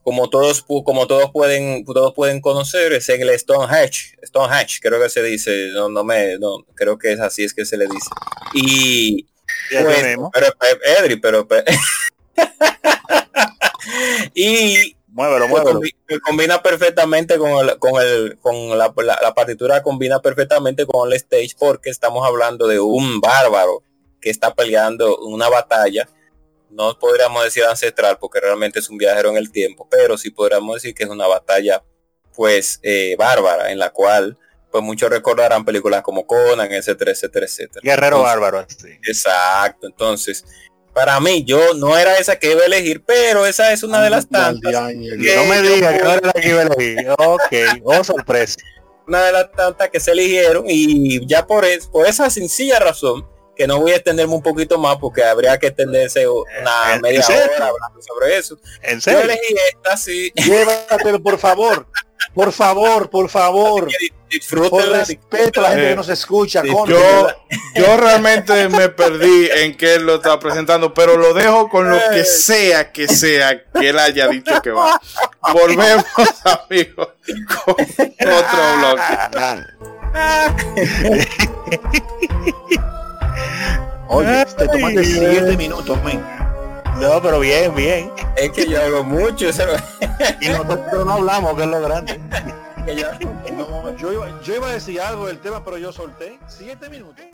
como todos como todos pueden todos pueden conocer es en el Stonehenge Stonehenge creo que se dice no no me no creo que es así es que se le dice y ya pues, tenemos. pero pe- Edri pero pe- y Muévelo, que muévelo. combi- que combina perfectamente con el, con el con la, la- la partitura combina perfectamente con el stage porque estamos hablando de un bárbaro que está peleando una batalla no podríamos decir ancestral porque realmente es un viajero en el tiempo pero sí podríamos decir que es una batalla pues eh, bárbara en la cual pues muchos recordarán películas como Conan etcétera etcétera etcétera Guerrero Entonces, bárbaro. sí. exacto entonces para mí yo no era esa que iba a elegir pero esa es una de las tantas. No me digas que no era la que iba a elegir. Ok, oh sorpresa. una de las tantas que se eligieron y ya por, es, por esa sencilla razón que no voy a extenderme un poquito más porque habría que extenderse una ¿En media serio? hora hablando sobre eso. ¿En Yo serio? elegí esta, sí, Llévatelo, por favor. Por favor, por favor. Por respeto a la gente Eh, que nos escucha. sí, con- Yo, yo realmente me perdí en que él lo está presentando, pero lo dejo con lo que sea que sea que él haya dicho que va. Volvemos, amigos, con otro bloque. Oye, te tomaste Ay, 7 minutos, men. No, pero bien, bien. Es que yo hago mucho, eso Y nosotros no hablamos, que es lo grande. yo- iba, yo iba a decir algo del tema, pero yo solté 7 minutos.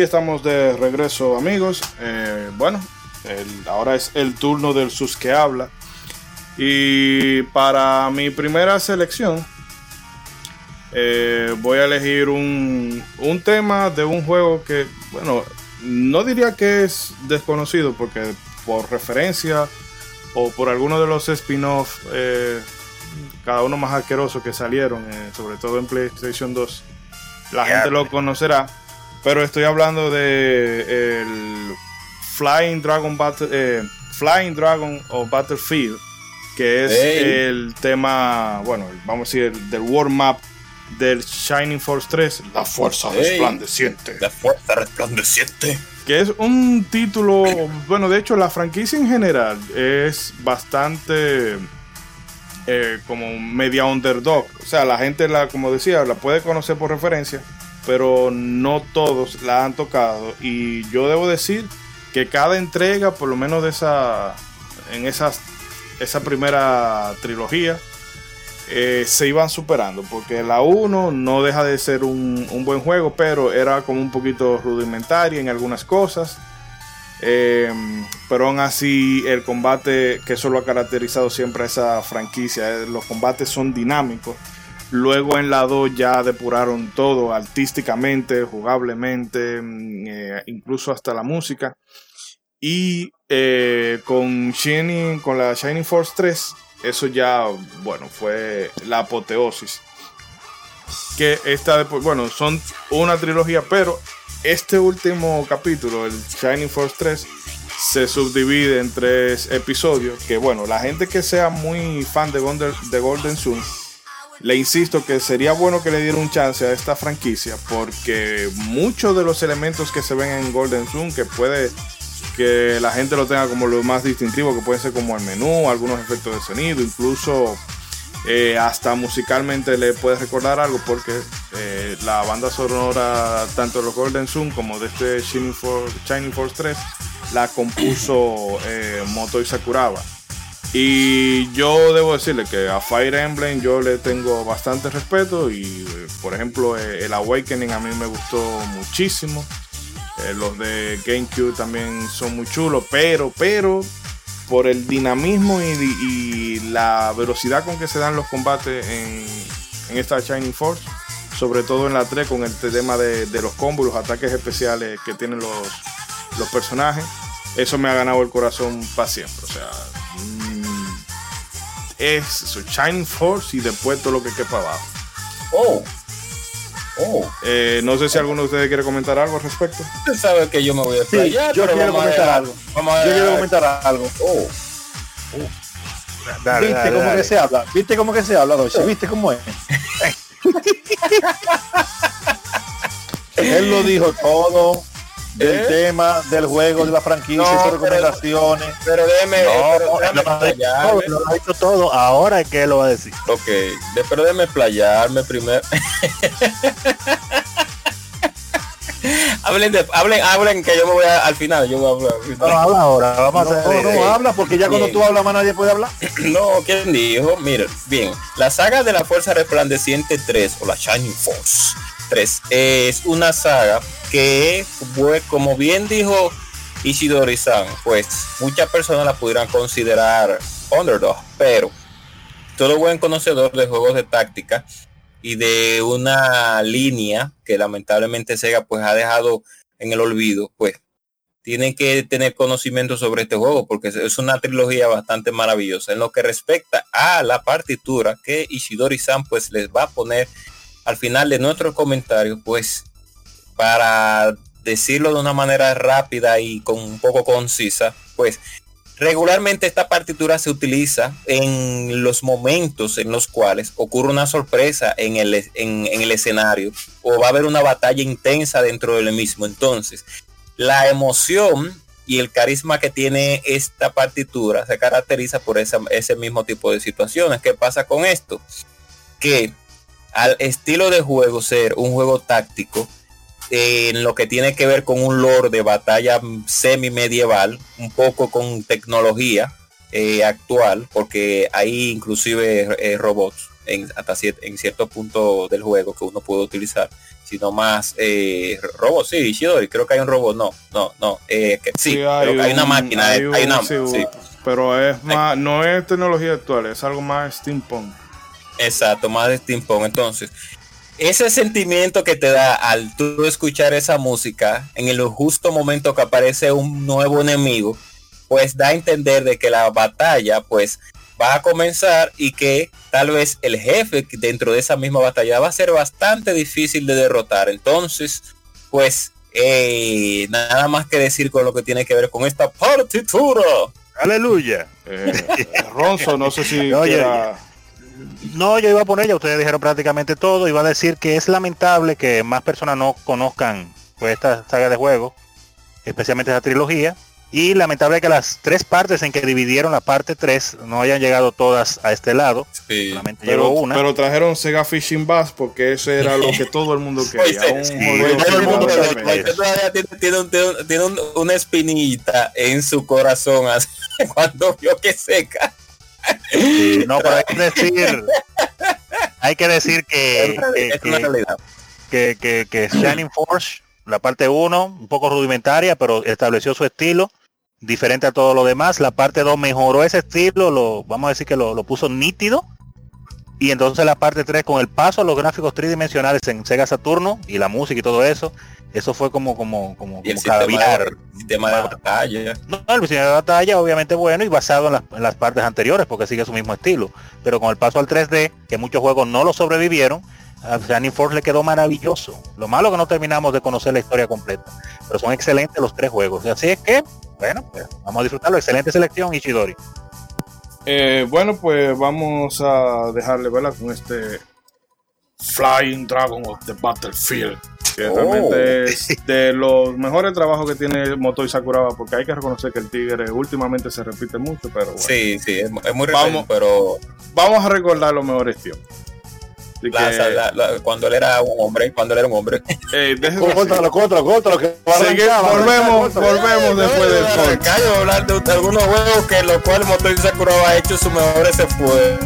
Estamos de regreso amigos. Eh, bueno, el- ahora es el turno del sus que habla. Y para mi primera selección eh, voy a elegir un, un tema de un juego que, bueno, no diría que es desconocido porque por referencia o por alguno de los spin-off, eh, cada uno más asqueroso que salieron, eh, sobre todo en PlayStation 2, la gente lo conocerá. Pero estoy hablando de el Flying Dragon Battle, eh, Flying Dragon o Battlefield, que es el tema, bueno, vamos a decir, el- del World Map del Shining Force 3, La Fuerza. Resplandeciente. La fuerza resplandeciente. Que es un título, bueno, de hecho la franquicia en general es bastante eh, como media underdog. O sea, la gente, la, como decía, la puede conocer por referencia, pero no todos la han tocado. Y yo debo decir que cada entrega, por lo menos de esa, en esas, esa primera trilogía, eh, se iban superando, porque la 1 no deja de ser un, un buen juego, pero era como un poquito rudimentaria en algunas cosas. Eh, pero aún así, el combate, que eso lo ha caracterizado siempre a esa franquicia, eh, los combates son dinámicos. Luego en la 2 ya depuraron todo artísticamente, jugablemente, mm, eh, incluso hasta la música. Y eh, con Shining, con la Shining Force 3, eso ya, bueno, fue la apoteosis. Que esta, bueno, son una trilogía, pero este último capítulo, el Shining Force 3, se subdivide en tres episodios. Que bueno, la gente que sea muy fan de Golden, de Golden Sun, le insisto que sería bueno que le diera un chance a esta franquicia, porque muchos de los elementos que se ven en Golden Sun, que puede que la gente lo tenga como lo más distintivo, que puede ser como el menú, algunos efectos de sonido, incluso eh, hasta musicalmente le puede recordar algo, porque eh, la banda sonora, tanto de los Golden Sun como de este Shining, For- Shining Force 3, la compuso eh, Motoi Sakuraba. Y yo debo decirle que a Fire Emblem yo le tengo bastante respeto y por ejemplo eh, el Awakening a mí me gustó muchísimo. Eh, los de GameCube también son muy chulos, pero, pero por el dinamismo y, la velocidad con que se dan los combates en, en esta Shining Force, sobre todo en la 3 con el tema de, los combos, los ataques especiales que tienen los, los personajes, eso me ha ganado el corazón para siempre. O sea, es eso, Shining Force y después todo lo que quepa abajo. Oh. Oh. Eh, no sé si alguno de ustedes quiere comentar algo al respecto. Usted sabe que yo me voy a Sí, explayar, yo pero quiero comentar algo. Vamos a Yo quiero comentar algo. Oh. Dale, ¿Viste dale, cómo dale. que se habla? ¿Viste cómo que se habla, Doche? ¿Viste cómo es? Él lo dijo todo del ¿Eh? tema del juego, de la franquicia, No, sus pero- recomendaciones. Pero déjeme, No, pero déjame lo ha dicho todo, lo ha dicho todo. Ahora es que lo va a decir. Ok, de- pero déjeme explayarme primero. hablen, de, hablen, hablen que yo me voy a- al final, yo voy a hablar. No, habla ahora. Vamos a No, hacer. no, habla porque ya cuando tú hablas más nadie puede hablar. No, ¿quién dijo? Miren, bien, la saga de la Fuerza Resplandeciente 3 o la Shining Force 3 es una saga que, fue, como bien dijo Ishidori-san, pues muchas personas la pudieran considerar underdog, pero todo buen conocedor de juegos de táctica y de una línea que lamentablemente Sega pues ha dejado en el olvido, pues tienen que tener conocimiento sobre este juego porque es- es una trilogía bastante maravillosa. En lo que respecta a la partitura que Ishidori-san pues les va a poner al final de nuestros comentarios pues para decirlo de una manera rápida y con un poco concisa pues regularmente esta partitura se utiliza en los momentos en los cuales ocurre una sorpresa en el, en, el escenario o va a haber una batalla intensa dentro del mismo entonces la emoción y el carisma que tiene esta partitura se caracteriza por ese mismo tipo de situaciones. ¿Qué pasa con esto? Que al estilo de juego ser un juego táctico, eh, en lo que tiene que ver con un lore de batalla semi medieval, un poco con tecnología eh, actual, porque hay inclusive eh, robots en, hasta cier- en cierto punto del juego que uno puede utilizar, sino más eh, robos. Sí, creo que hay un robot. No, no, no. eh, que- sí, creo que hay una un- máquina. hay hay un- una, sí, sí. Pero es más, no es tecnología actual, es algo más steampunk. Exacto, más de steampunk. Entonces, ese sentimiento que te da al tú escuchar esa música en el justo momento que aparece un nuevo enemigo, pues da a entender de que la batalla pues va a comenzar y que tal vez el jefe dentro de esa misma batalla va a ser bastante difícil de derrotar. Entonces, pues eh, nada más que decir con lo que tiene que ver con esta partitura. Aleluya. Eh, Ronzo, no sé si Oye, quiera- No, yo iba a poner, ya ustedes dijeron prácticamente todo, iba a decir que es lamentable que más personas no conozcan pues, esta saga de juegos, especialmente esa trilogía, y lamentable que las tres partes en que dividieron la parte 3 no hayan llegado todas a este lado, Sí. solamente pero, llegó una. pero trajeron Sega Fishing Bass porque eso era lo que todo el mundo quería. Tiene, tiene un- tiene un- tiene un- una espinita en su corazón así, cuando vio que seca. Sí, no, pero hay que decir, hay que decir que, Es que, que, que Shining Force, la parte 1, un poco rudimentaria, pero estableció su estilo, diferente a todo lo demás. La parte 2 mejoró ese estilo, lo, vamos a decir que lo, lo puso nítido. Y entonces la parte 3 con el paso a los gráficos tridimensionales en Sega Saturno y la música y todo eso, eso fue como como como, como sistema caviar. de, el sistema de batalla. No, el diseño de batalla obviamente bueno y basado en las, en las partes anteriores porque sigue su mismo estilo. Pero con el paso al 3D, que muchos juegos no lo sobrevivieron, a Shining Force le quedó maravilloso. Lo malo que no terminamos de conocer la historia completa. Pero son excelentes los tres juegos. Y así es que, bueno, pues, vamos a disfrutarlo. Excelente selección, Ishidori. Eh, bueno, pues vamos a dejarle ¿verdad? con este Flying Dragon of the Battlefield. Que Oh. realmente es de los mejores trabajos que tiene Motoy Sakuraba, porque hay que reconocer que el tigre últimamente se repite mucho, pero bueno. Sí, sí, es, muy reciente, pero Vamos a recordar los mejores tiempos. Así la- que, la- la- cuando él era un hombre, cuando él era un hombre. eh, que volvemos, volvemos después del corte. Callo, hablar de algunos juegos que los cuales Motoy Sakuraba ha hecho su mejor se fue.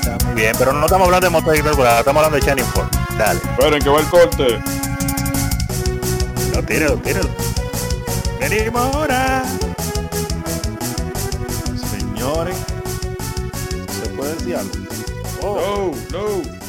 Está muy bien, pero no estamos hablando de Motor estamos hablando de Shining Force. Dale, Esperen que va el corte. no, tíralo, tíralo. Venimos ahora. Señores, ¿se puede decir algo? Oh, No, no.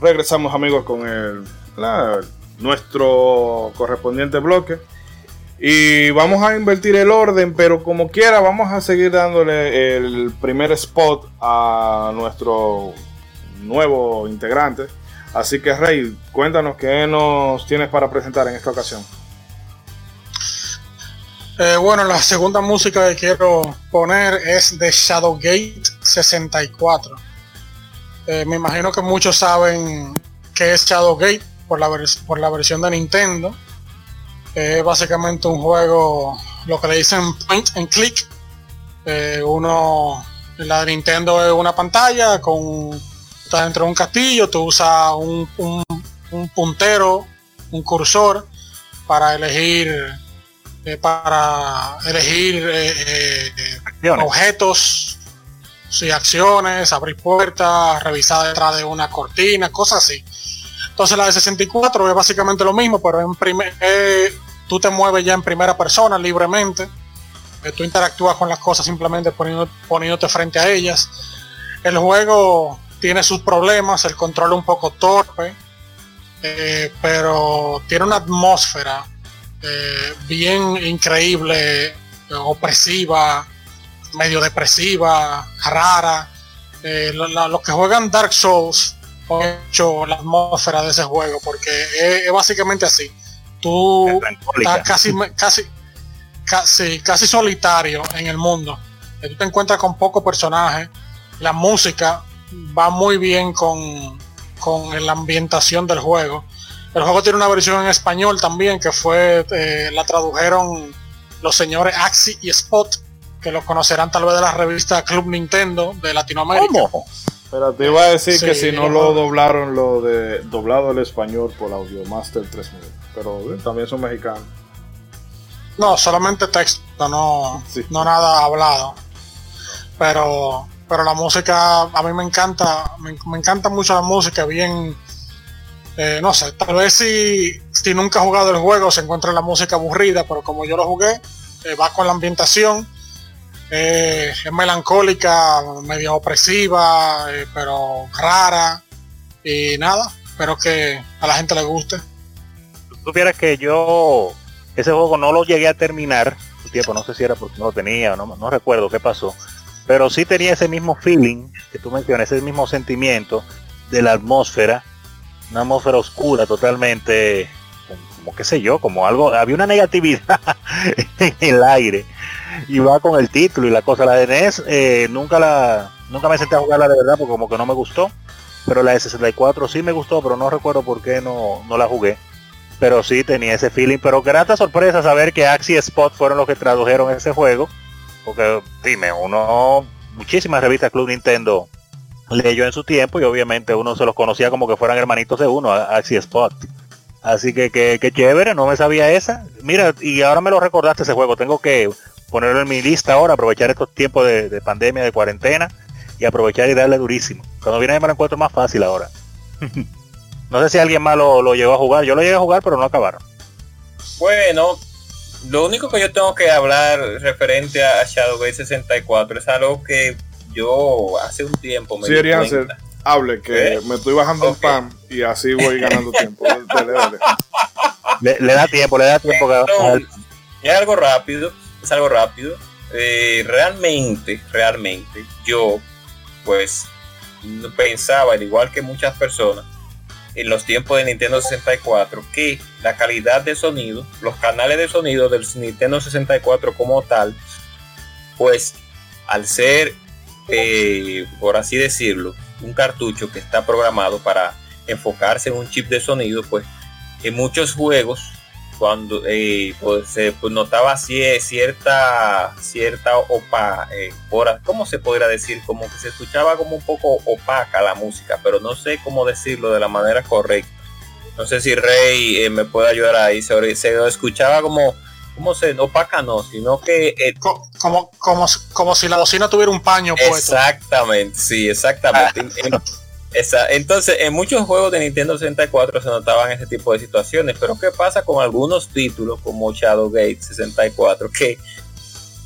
Regresamos amigos con el, nuestro correspondiente bloque. Y vamos a invertir el orden, pero como quiera vamos a seguir dándole el primer spot a nuestro nuevo integrante. Así que Rey, cuéntanos qué nos tienes para presentar en esta ocasión. Eh, bueno, la segunda música que quiero poner es de Shadowgate 64. Eh, me imagino que muchos saben qué es Shadowgate por la, por la versión de Nintendo. Es básicamente un juego, lo que le dicen point and click. Eh, uno, la de Nintendo es una pantalla con, estás dentro de un castillo, tú usas un, un- un puntero, un cursor para elegir eh, para elegir eh, eh, objetos, sí, acciones, abrir puertas, revisar detrás de una cortina, cosas así. Entonces la de 64 es básicamente lo mismo, pero en primer, eh, tú te mueves ya en primera persona libremente. Tú interactúas con las cosas simplemente poniendo- poniéndote frente a ellas. El juego tiene sus problemas, el control un poco torpe, eh, pero tiene una atmósfera eh, bien increíble, opresiva, medio depresiva, rara. Eh, lo- la- los que juegan Dark Souls han hecho la atmósfera de ese juego porque es, es básicamente así. Tú estás casi, casi, casi, casi solitario en el mundo. Eh, Tú te encuentras con pocos personajes. La música va muy bien con, con la ambientación del juego. El juego tiene una versión en español también que fue, eh, la tradujeron los señores Axi y Spot, que lo conocerán tal vez de la revista Club Nintendo de Latinoamérica. ¿Cómo? Pero te iba a decir que si no lo doblaron lo de doblado al español por Audiomaster 3000. Pero eh, también son mexicanos. No, solamente texto, no, Sí. no nada hablado. Pero, pero la música, a mí me encanta, me, me encanta mucho la música, bien, eh, no sé, tal vez si, si nunca has jugado el juego se encuentra la música aburrida, pero como yo lo jugué, eh, va con la ambientación, eh, es melancólica, medio opresiva, eh, pero rara, y nada, espero que a la gente le guste. supieras que yo ese juego no lo llegué a terminar un tiempo, no sé si era porque no lo tenía, no, no recuerdo qué pasó, pero sí tenía ese mismo feeling que tú mencionas, ese mismo sentimiento de la atmósfera, una atmósfera oscura totalmente, como, qué sé yo, como algo, había una negatividad en el aire y va con el título y la cosa, la de NES eh, nunca la, nunca me senté a jugarla de verdad porque como que no me gustó, pero la de 64 sí me gustó, pero no recuerdo por qué no, no la jugué pero sí tenía ese feeling. Pero grata sorpresa saber que Axie Spot fueron los que tradujeron ese juego. Porque dime, uno, muchísimas revistas Club Nintendo leyó en su tiempo y obviamente uno se los conocía como que fueran hermanitos de uno, Axie Spot. Así que que que chévere, no me sabía esa. Mira, y ahora me lo recordaste ese juego. Tengo que ponerlo en mi lista ahora, aprovechar estos tiempos de, de pandemia, de cuarentena y aprovechar y darle durísimo. Cuando viene me lo encuentro más fácil ahora. no sé si alguien más lo, lo llegó a jugar. Yo lo llegué a jugar, pero no acabaron. Bueno, lo único que yo tengo que hablar referente a Shadowgate 64 es algo que yo hace un tiempo me Sí, di cuenta. Hable, que ¿Eh? me estoy bajando Ok. el pan y así voy ganando tiempo. Dale, dale. Le, le da tiempo, le da tiempo. es algo rápido, es algo rápido. Eh, realmente, realmente, yo pues pensaba, al igual que muchas personas, en los tiempos de Nintendo 64, que la calidad de sonido, los canales de sonido del Nintendo 64 como tal, pues al ser, eh, por así decirlo, un cartucho que está programado para enfocarse en un chip de sonido, pues en muchos juegos cuando eh, pues, se pues, notaba cierta cierta opa eh, hora, ¿cómo se podría decir? Como que se escuchaba como un poco opaca la música, pero no sé cómo decirlo de la manera correcta. No sé si Rey eh, me puede ayudar ahí. Se, se escuchaba como, ¿cómo se? Opaca no, sino que eh, Co- Como, como, como si la bocina tuviera un paño puesto. Exactamente, sí, exactamente. En- en- esa- entonces, en muchos juegos de Nintendo 64 se notaban ese tipo de situaciones, pero ¿qué pasa con algunos títulos como Shadowgate 64? Que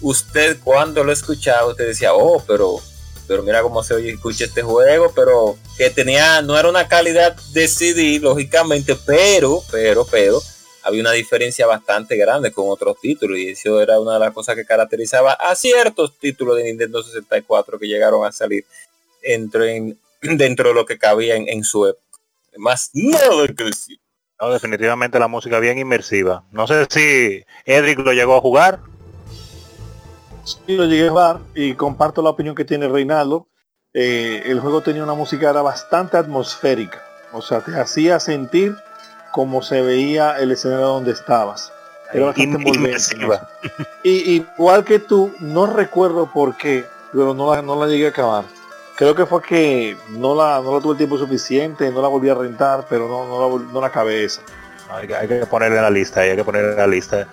usted cuando lo escuchaba, usted decía, oh, pero pero mira cómo se oye escucha este juego, pero que tenía, no era una calidad de CD, lógicamente, pero, pero, pero, había una diferencia bastante grande con otros títulos y eso era una de las cosas que caracterizaba a ciertos títulos de Nintendo 64 que llegaron a salir dentro, en, dentro de lo que cabía en, en su época. Más nada que decir. No, definitivamente la música bien inmersiva. No sé si Edric lo llegó a jugar. Sí, lo llegué a jugar y comparto la opinión que tiene Reinaldo. Eh, el juego tenía una música era bastante atmosférica. O sea, te hacía sentir como se veía el escenario donde estabas. Era bastante envolvente. Y igual que tú, no recuerdo por qué, pero no la, no la llegué a acabar. Creo que fue que no la, no la tuve el tiempo suficiente, no la volví a rentar, pero no, no, la, no la acabé esa. Hay que, hay que ponerle en la lista, hay que ponerle en la lista.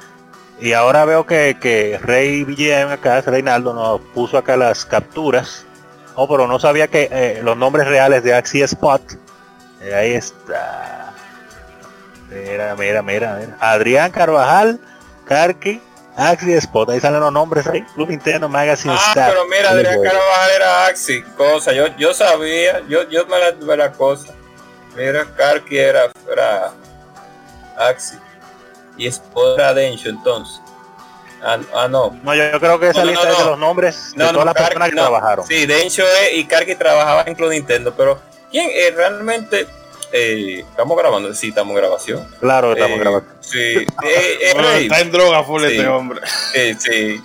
Y ahora veo que, que Rey Guillem acá, Reinaldo, nos puso acá las capturas. Oh, pero no sabía que eh, los nombres reales de Axie Spot. Eh, ahí está. Mira, mira, mira, mira. Adrián Carvajal, Karki, Axie Spot. Ahí salen los nombres ahí. Club Nintendo Magazine Ah, pero mira, Adrián Carvajal era Axi, cosa, yo, yo sabía, yo, yo me la tuve la cosa. Mira, Karki era, era Axi. Y Spot era Densho entonces. Ah, ah, no. No, yo, creo que esa No, lista no, es de los nombres de todas las personas que trabajaron. Sí, Densho es- y Karki trabajaba en Club Nintendo, pero ¿quién eh, realmente? Eh, estamos grabando, sí, estamos en grabación. Claro, estamos Eh, grabando. Sí, eh, eh, Bueno, está en droga full Sí. este hombre. Sí, sí.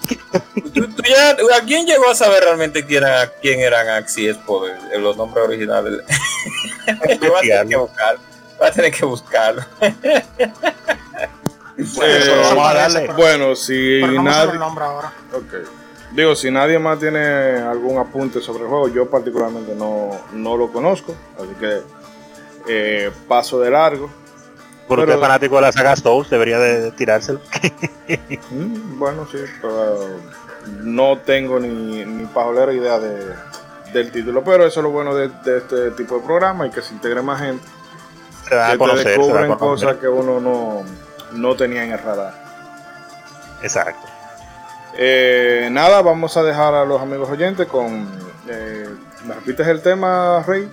¿Tú, tú ya, ¿A quién llegó a saber realmente quién, era, quién eran Axi Expo, los nombres originales? Yo voy a tener que buscarlo. Voy a tener que buscarlo. Eh, vamos a darle. Bueno, si Pero nadie, el nombre ahora. ok. Digo, si nadie más tiene algún apunte sobre el juego, yo particularmente no, no lo conozco, así que eh, paso de largo. Por pero- usted fanático de la saga Souls, debería de, tirárselo. Mm, bueno, sí, pero no tengo ni, ni pajolera idea de, del título, pero eso es lo bueno de, de este tipo de programa y que se integre más gente, Se da que a te conocer, a descubren cosas que uno no, no tenía en el radar. Exacto. Eh, nada, vamos a dejar a los amigos oyentes con... eh, ¿Me repites el tema, Rey?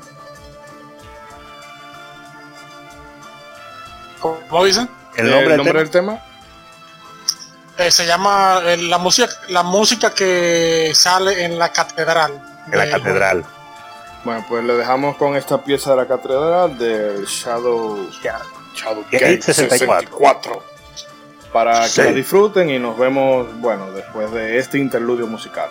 ¿Cómo dicen? El Eh, nombre, del tema, del tema. Eh, se llama eh, la música la música que sale en la catedral. de la catedral. Bueno, pues le dejamos con esta pieza de la catedral del Shadow, Shadow Gate Gate 64. 64. Para que la disfruten y nos vemos, bueno, después de este interludio musical.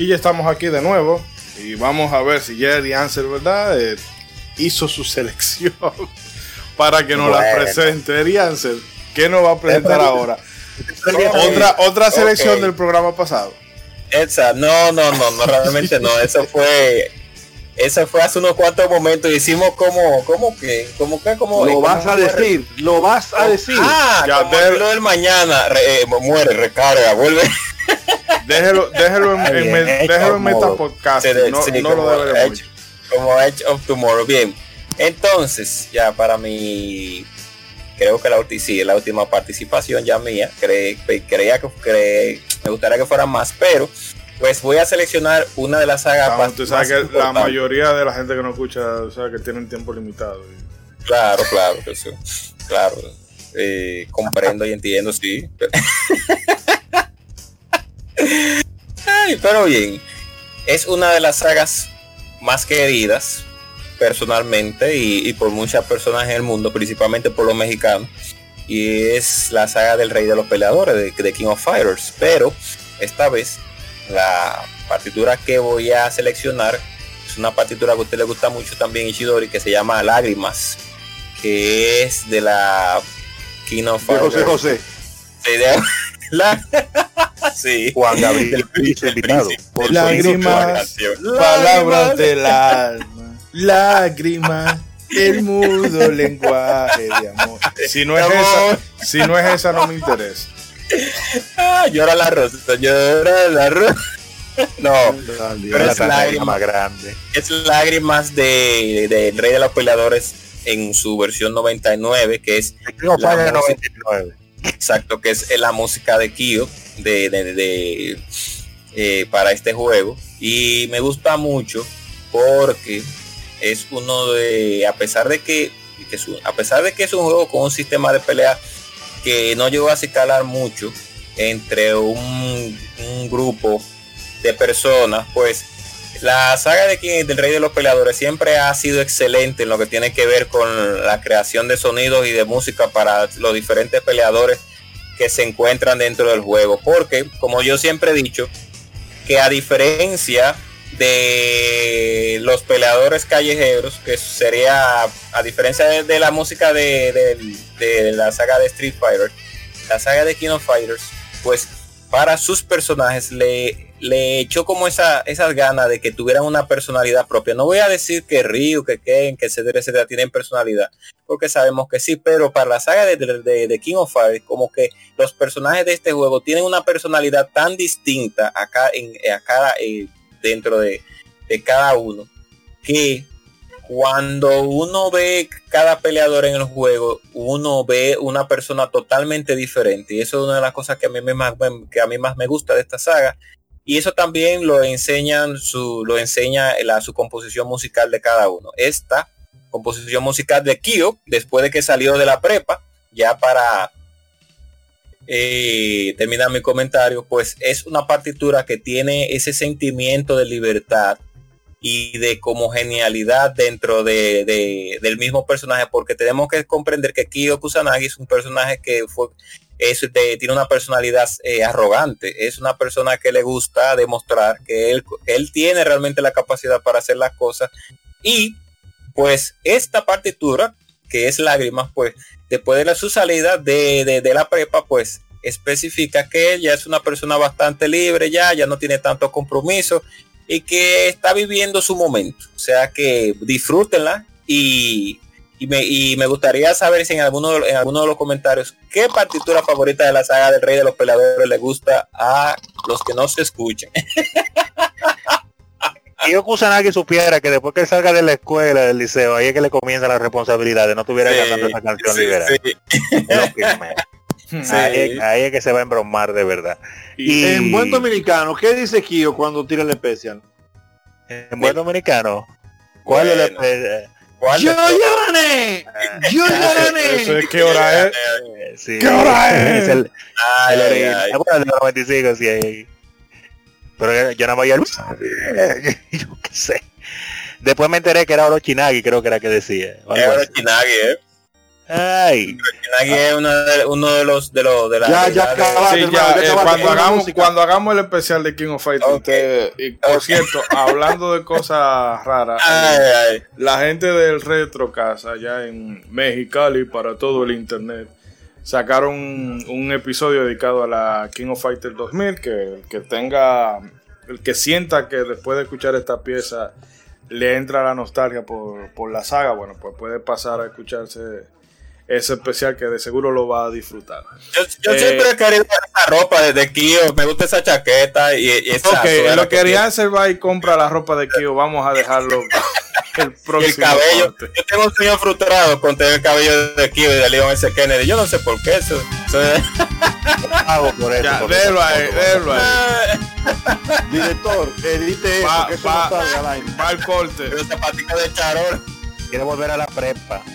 Y ya estamos aquí de nuevo. Y vamos a ver si Jerry Ansel, ¿verdad? Eh, hizo su selección para que nos la presente. Jerry Ansel, ¿qué nos va a presentar ahora? Otra, otra selección del programa pasado. Esa, no, no, no, no, realmente no. Eso fue, eso fue hace unos cuantos momentos. Hicimos como, como que, como que, como. Lo vas a muere. decir, lo vas a decir. Ah, Ya, como del- lo del mañana, re- eh, muere, recarga, vuelve. Déjelo, déjelo en, en, hecho déjelo en. Metapodcast. No, sí, no lo como deberemos. Edge- como Edge of Tomorrow. Bien. Entonces, ya para mi creo que la, sí, la última participación ya mía, cre- creía que cre- me gustaría que fueran más, pero pues voy a seleccionar una de las sagas más, Tú sabes más que la mayoría de la gente que nos escucha sabe que tienen tiempo limitado. Claro, claro, sí, claro. Eh, comprendo y entiendo, sí. Ay, pero bien, es una de las sagas más queridas personalmente y, y por muchas personas en el mundo, principalmente por los mexicanos. Y es la saga del Rey de los Peleadores, de, de King of Fighters. Pero esta vez la partitura que voy a seleccionar es una partitura que a usted le gusta mucho también, Ishidori, que se llama Lágrimas, que es de la King of De. José José. Sí, de- la- sí. Juan Gabriel, el invitado. Por su Lágrimas. Palabras del alma, lágrimas, el mudo lenguaje de amor. Si no es esa, si no es esa, no me interesa. Ah, llora la rosa, llora la rosa. No, pero la es más grande. es lágrimas de, de Rey de los Peleadores en su versión 99, que es La música. 99. exacto, que es la música de Kyo de, de- eh, para este juego. Y me gusta mucho porque es uno de, a pesar de que, que es un- a pesar de que es un juego con un sistema de pelea que no llegó a escalar mucho entre un, grupo de personas, pues la saga de King- del Rey de los Peleadores siempre ha sido excelente en lo que tiene que ver con la creación de sonidos y de música para los diferentes peleadores que se encuentran dentro del juego. Porque, como yo siempre he dicho, que a diferencia de los peleadores callejeros, que sería, a diferencia de, la música de, de- la saga de Street Fighter, la saga de King of Fighters, pues para sus personajes le, le echó como esa, esas ganas de que tuvieran una personalidad propia. No voy a decir que Ryu, que Ken, que etcétera, etcétera, tienen personalidad, porque sabemos que sí, pero para la saga de, de- de King of Fighters, como que los personajes de este juego tienen una personalidad tan distinta acá en a cada eh, dentro de, de cada uno que cuando uno ve cada peleador en el juego, uno ve una persona totalmente diferente. Y eso es una de las cosas que a mí, me más, que a mí más me gusta de esta saga. Y eso también lo enseñan su, lo enseña la, su composición musical de cada uno. Esta composición musical de Kyo, después de que salió de la prepa, ya para eh, terminar mi comentario, pues es una partitura que tiene ese sentimiento de libertad y de como genialidad dentro de, de- del mismo personaje, porque tenemos que comprender que Kyo Kusanagi es un personaje que fue es de- tiene una personalidad eh, arrogante, es una persona que le gusta demostrar que él, que él tiene realmente la capacidad para hacer las cosas. Y pues esta partitura que es lágrimas pues después de la, su salida de, la prepa pues especifica que él ya es una persona bastante libre ya ya no tiene tanto compromiso y que está viviendo su momento. O sea que disfrútenla y, y, me, gustaría saber si en alguno, en alguno de los comentarios qué partitura favorita de la saga del Rey de los Peleadores le gusta a los que no se escuchen. Y yo Kusanagi supiera que después que él salga de la escuela, del liceo, ahí es que le comienza la responsabilidad de no estuviera cantando esa canción sí, liberal. sí. Primero. Sí. Ahí, ahí es que se va a embromar de verdad. Y En buen dominicano, ¿qué dice Kio cuando tira el especial? en buen dominicano, ¿cuál Bueno, es la eh, ¿cuál ¡Yo gané! ¡Yo ya Eso es qué hora es. sí, ¿Qué hora es? el, Ay, el ay, ay. Ah, bueno, el de los 95, sí. Pero yo no me oía el... Yo qué sé. Después me enteré que era Orochinagi, creo que era que decía. así. Orochinagi, ¿eh? Ay, Nagi es uno de, uno de los de los de la Ya, ya de-. Sí, ya, eh, cuando, hagamos, música. cuando hagamos el especial de King of Fighters, y por cierto, hablando de cosas raras, Ay, ay. la gente del Retro Casa, allá en Mexicali, para todo el internet, sacaron un, un episodio dedicado a la King of Fighters 2000, que el que tenga, el que sienta que después de escuchar esta pieza le entra la nostalgia por, por la saga, bueno, pues puede pasar a escucharse ese especial que de seguro lo va a disfrutar. Yo, yo Eh, siempre he querido esa ropa de, Kio, me gusta esa chaqueta y, y esa Ok, lo que tiene. Riancel va y compra la ropa de Kio, vamos a dejarlo el Y el próximo cabello. corte. Yo tengo un señor frustrado con tener el cabello de Kio y de Leon S. Kennedy. Yo no sé por qué eso. eso es- Hago por eso. Ya, por déjalo eso, ahí, déjalo ahí. Director, edite eso, Va, que eso va, no salga al aire. va al corte. Los zapatitos de charol. Quiere volver a la prepa.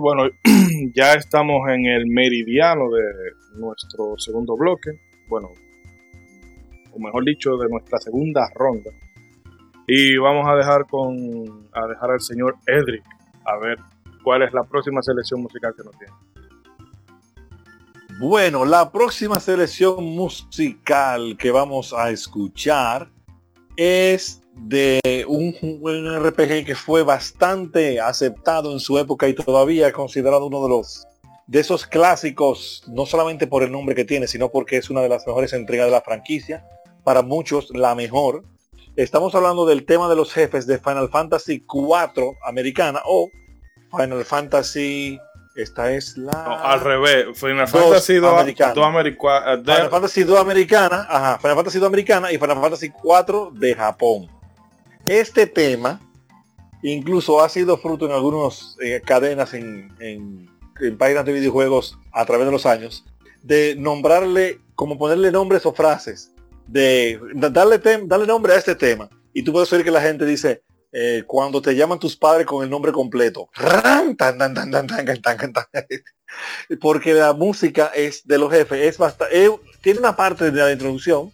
bueno, ya estamos en el meridiano de nuestro segundo bloque. Bueno, o mejor dicho, de nuestra segunda ronda. Y vamos a dejar con a dejar al señor Edric a ver cuál es la próxima selección musical que nos tiene. Bueno, la próxima selección musical que vamos a escuchar es de un, un RPG que fue bastante aceptado en su época y todavía considerado uno de los de esos clásicos, no solamente por el nombre que tiene, sino porque es una de las mejores entregas de la franquicia, para muchos la mejor. Estamos hablando del tema de los jefes de Final Fantasy 4 americana o Final Fantasy esta es la No, al revés, Final Fantasy 2 americanos. americana. Final Fantasy 2 americana, ajá, Final Fantasy 2 americana y Final Fantasy 4 de Japón este tema incluso ha sido fruto en algunas eh, cadenas en, en, páginas de videojuegos a través de los años, de nombrarle, como ponerle nombres o frases, de darle, darle nombre a este tema. Y tú puedes oír que la gente dice, eh, cuando te llaman tus padres con el nombre completo. Porque la música es de los jefes, es bastante, eh, tiene una parte de la introducción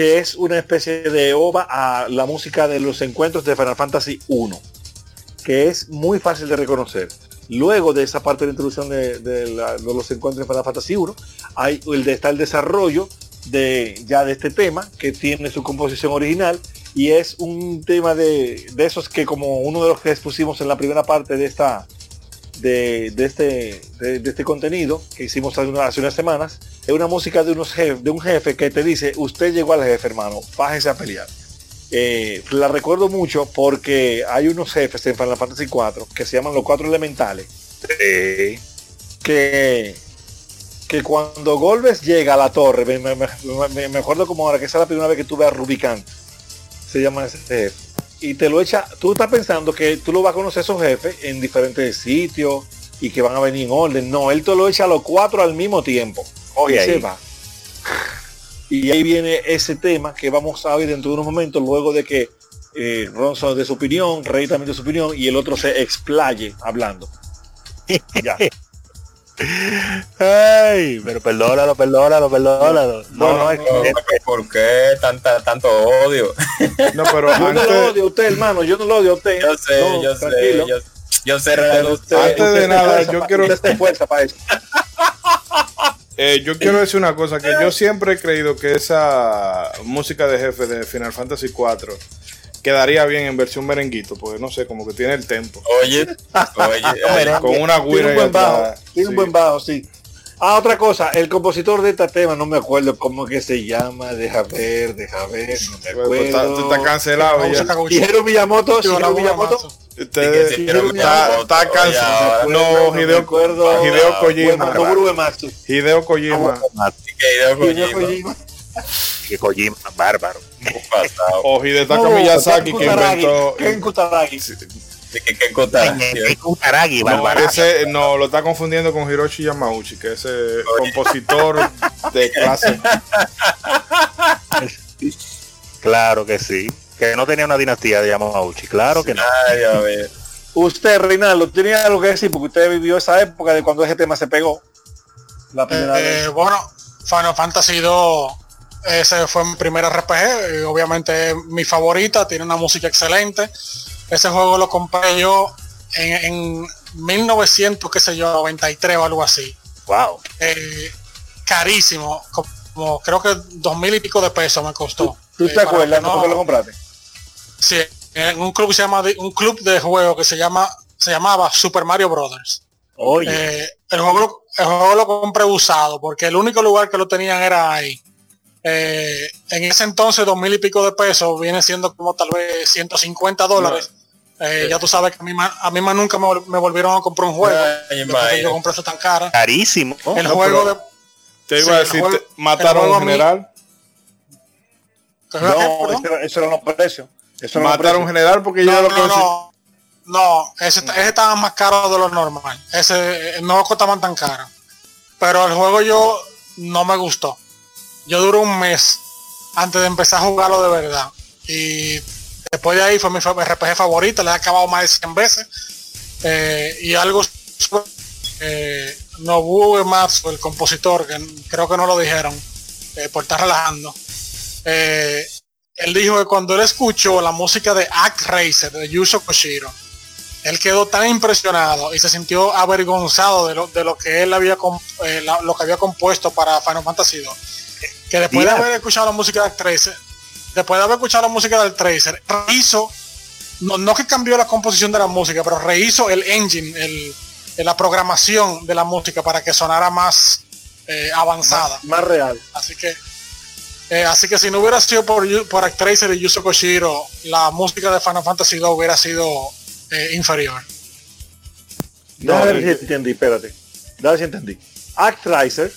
que es una especie de ova a la música de los encuentros de Final Fantasy 1, que es muy fácil de reconocer. Luego de esa parte de la introducción de, los encuentros de Final Fantasy 1, hay el de, está el desarrollo de ya de este tema, que tiene su composición original, y es un tema de, de esos que como uno de los que expusimos en la primera parte de esta de, de este, de, de este contenido que hicimos hace unas, hace unas semanas, es una música de, unos jef- de un jefe que te dice, usted llegó al jefe, hermano, bájese a pelear. Eh, la recuerdo mucho porque hay unos jefes en Final Fantasy 4 que se llaman los cuatro elementales. eh, que, que cuando Golbes llega a la torre, me, me- me- me- me acuerdo como ahora que esa es la primera vez que tuve a Rubicán, se llama ese jefe y te lo echa, tú estás pensando que tú lo vas a conocer esos jefes en diferentes sitios y que van a venir en orden. No, él te lo echa a los cuatro al mismo tiempo. Oye, y ahí. se va. Y ahí viene ese tema que vamos a ver dentro de unos momentos, luego de que eh, Ronson de su opinión, Rey también de su opinión, y el otro se explaye hablando. Ya. Ay, pero perdónalo, perdónalo, perdónalo. No, no, es No, que- ¿Por qué tanta, tanto odio? No, pero Yo no lo antes, odio a usted, hermano, yo no lo odio a usted. Yo sé, No, yo sé, yo, yo sé, Pero Renato, usted- Antes de nada, yo quiero- usted esfuerza para eso. eh, yo quiero decir una cosa, que yo siempre he creído que esa música de jefe de Final Fantasy 4 quedaría bien en versión merenguito, porque no sé, como que tiene el tempo. Oye, oye, Con una Tiene guira un ahí buen bajo, atrás. tiene un buen bajo, sí. Ah, otra cosa, el compositor de este tema, no me acuerdo cómo que se llama, deja ver, deja ver, no me pues, acuerdo. Tú estás cancelado. Shigeru Miyamoto, Shigeru Miyamoto. Ustedes, está cancelado. No, Hideo, acuerdo, Hideo Kojima. Hideo Kojima. Hideo Kojima. Que Kojima, bárbaro. O Hidetaka Miyazaki que inventó. Ken Kutaragi. De que, que contar. Que Kutaragi, No, ese no, lo está confundiendo con Hiroshi Yamauchi, que es ese compositor de clase. Claro que sí. Que no tenía una dinastía de Yamauchi. Claro que no. Ay, a ver. Usted, Reinaldo, tenía algo que decir porque usted vivió esa época de cuando ese tema se pegó. La primera Eh, vez. eh, bueno, Final Fantasy 2, ese fue mi primer RPG, obviamente es mi favorita, tiene una música excelente. Ese juego lo compré yo en, en 1900, qué sé yo, 93 o algo así. Wow. Eh, carísimo, como creo que dos mil y pico de pesos me costó. ¿Tú Eh, te para acuerdas no, lo compraste? Sí, en un club que se llama de- un club de juego que se llama se llamaba Super Mario Brothers. Oye, Eh, el, juego, lo- el juego lo compré usado porque el único lugar que lo tenían era ahí. Eh, en ese entonces, dos mil y pico de pesos viene siendo como tal vez 150 dólares. Eh, ya tú sabes que a mí, a mí más nunca me, vol- me volvieron a comprar un juego. Ay, yo compré eso tan cara. carísimo. el no, juego de... Te iba Sí, a decir, juego- te- mataron un mí- general. No, eso, era- eso eran los precios. Eso Mataron un general porque yo No, lo no, conocí. no. No, ese, ese estaba más caro de lo normal. Ese eh, no costaban tan caro. Pero el juego yo no me gustó. Yo duré un mes antes de empezar a jugarlo de verdad. Y después de ahí fue mi RPG favorito, le he acabado más de 100 veces. Eh, y algo eh, Nobuo Uematsu, el compositor, que creo que no lo dijeron, eh, por estar relajando, eh, él dijo que cuando él escuchó la música de Act Racer de Yuzo Koshiro, él quedó tan impresionado y se sintió avergonzado de lo, de lo que él había eh, la- lo que había compuesto para Final Fantasy 2 que después de haber escuchado la música del Tracer después de haber escuchado la música del Tracer rehizo no, no que cambió la composición de la música pero rehizo el engine el, la programación de la música para que sonara más eh, avanzada Más real. Así que eh, así que si no hubiera sido por, por Actracer y Yuzo Koshiro, la música de Final Fantasy 2 hubiera sido eh, inferior. No, ver si entendí, espérate. Déjame ver si entendí. Actraiser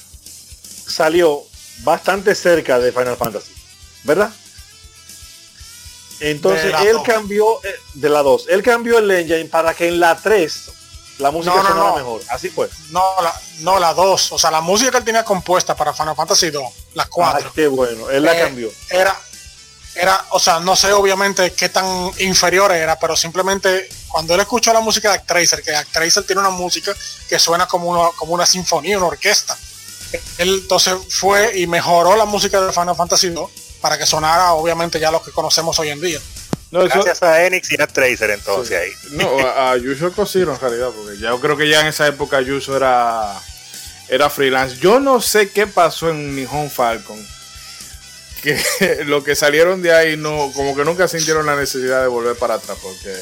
salió bastante cerca de Final Fantasy, ¿verdad? Entonces él dos. cambió eh, de la 2, él cambió el engine para que en la 3 la música No, no, sonara no. mejor. Así fue. No, la, no, la 2. O sea, la música que él tenía compuesta para Final Fantasy 2, las Ah, 4. qué bueno, él la eh, cambió. Era, era, o sea, no sé obviamente qué tan inferior era, pero simplemente cuando él escuchó la música de Actracer, que Actracer tiene una música que suena como una, como una sinfonía, una orquesta. Él entonces fue y mejoró la música de Final Fantasy 2 para que sonara obviamente ya lo que conocemos hoy en día. No, eso- Gracias a Enix y a Tracer entonces ahí. no, a, a Yuzo Koshiro en realidad, porque ya yo creo que ya en esa época Yuzo era, era freelance. Yo no sé qué pasó en Nihon Falcon. Que lo que salieron de ahí no, como que nunca sintieron la necesidad de volver para atrás, porque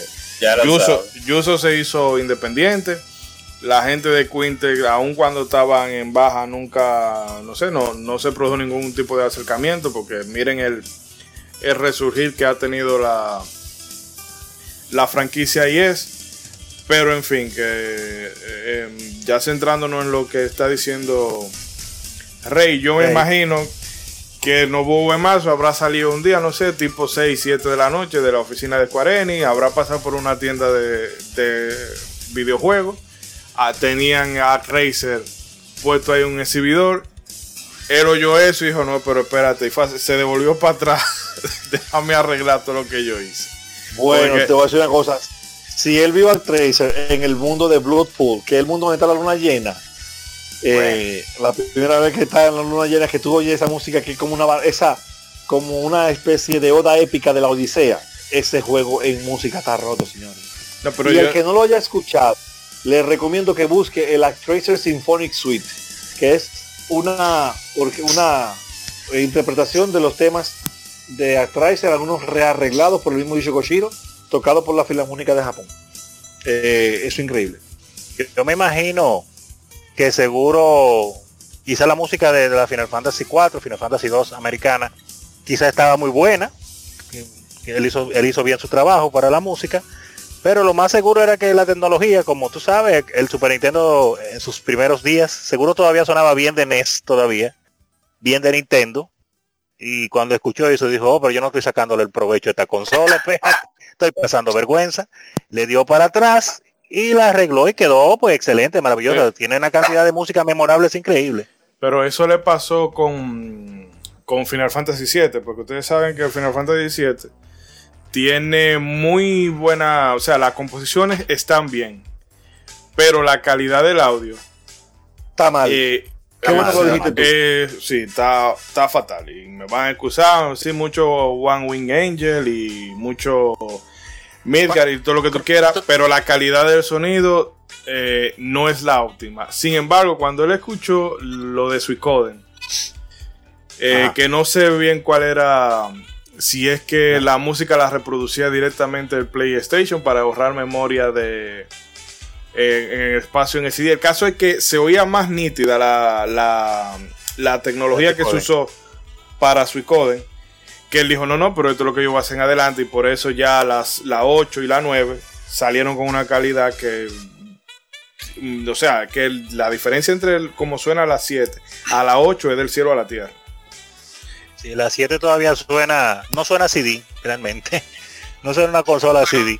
sabes. Yuzo se hizo independiente. La gente de Quinte, aun cuando estaban en baja, nunca, no sé, no, no se produjo ningún tipo de acercamiento, porque miren el, el resurgir que ha tenido la, la franquicia y es. Pero en fin, que eh, eh, ya centrándonos en lo que está diciendo Rey, yo me imagino que Nobuo Uematsu habrá salido un día, no sé, tipo 6, 7 de la noche de la oficina de Square Enix, habrá pasado por una tienda de, de videojuegos, tenían a Razer puesto ahí un exhibidor, él oyó eso y dijo, no, pero espérate, y fue- se devolvió para atrás, déjame arreglar todo lo que yo hice. Bueno, Porque- te voy a decir una cosa. Si él vio al Tracer en el mundo de Bloodpool, que es el mundo donde está la luna llena, eh, la primera vez que está en la luna llena, que tú oyes esa música que es como una esa como una especie de oda épica de la Odisea, ese juego en música está roto, señores. No, pero y yo- el que no lo haya escuchado, le recomiendo que busque el Actracer Symphonic Suite, que es una, una interpretación de los temas de Actracer, algunos rearreglados por el mismo Yuzo Koshiro, tocado por la Filarmónica de Japón. Eh, eso es increíble. Yo- me imagino que seguro quizá la música de, la Final Fantasy 4, Final Fantasy 2 americana, quizá estaba muy buena. Él hizo, él hizo bien su trabajo para la música. Pero lo más seguro era que la tecnología, como tú sabes, el Super Nintendo en sus primeros días, seguro todavía sonaba bien de NES todavía, bien de Nintendo. Y cuando escuchó eso dijo, oh, pero yo no estoy sacándole el provecho a esta consola, estoy pasando vergüenza. Le dio para atrás y la arregló y quedó pues excelente, maravillosa. Sí. Tiene una cantidad de música memorable, es increíble. Pero eso le pasó con, con Final Fantasy VII, porque ustedes saben que Final Fantasy VII tiene muy buena, o sea, las composiciones están bien, pero la calidad del audio, Está mal. eh, Qué bueno lo dijiste tú. eh, sí, está, está fatal. Y me van a excusar, sí, mucho One Wing Angel y mucho Midgar y todo lo que tú quieras, pero la calidad del sonido eh, no es la óptima. Sin embargo, cuando él escuchó lo de Suicoden, eh, que no sé bien cuál era, si es que la música la reproducía directamente el PlayStation para ahorrar memoria de eh, en el espacio en el CD. El caso es que se oía más nítida la, la, la tecnología que se usó para Suicoden. Que él dijo, no, no, pero esto es lo que yo voy a hacer en adelante. Y por eso ya las la 8 y la 9 salieron con una calidad que. mm, O sea, que la diferencia entre el- como suena a las 7 a la 8 es del cielo a la tierra. Si la 7 todavía suena, no suena CD, realmente. No suena una consola CD.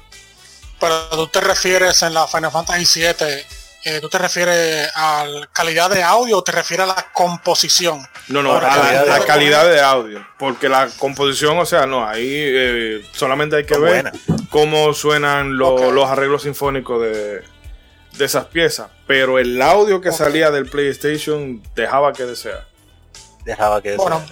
Pero tú te refieres en la Final Fantasy 7, tú te refieres a la calidad de audio o te refieres a la composición. No, no, a la, calidad la de- calidad de audio. Porque la composición, o sea, no, ahí eh, solamente hay que ver buena. cómo suenan los arreglos sinfónicos de, de esas piezas, pero el audio que salía del PlayStation dejaba que desear. Dejaba que Bueno,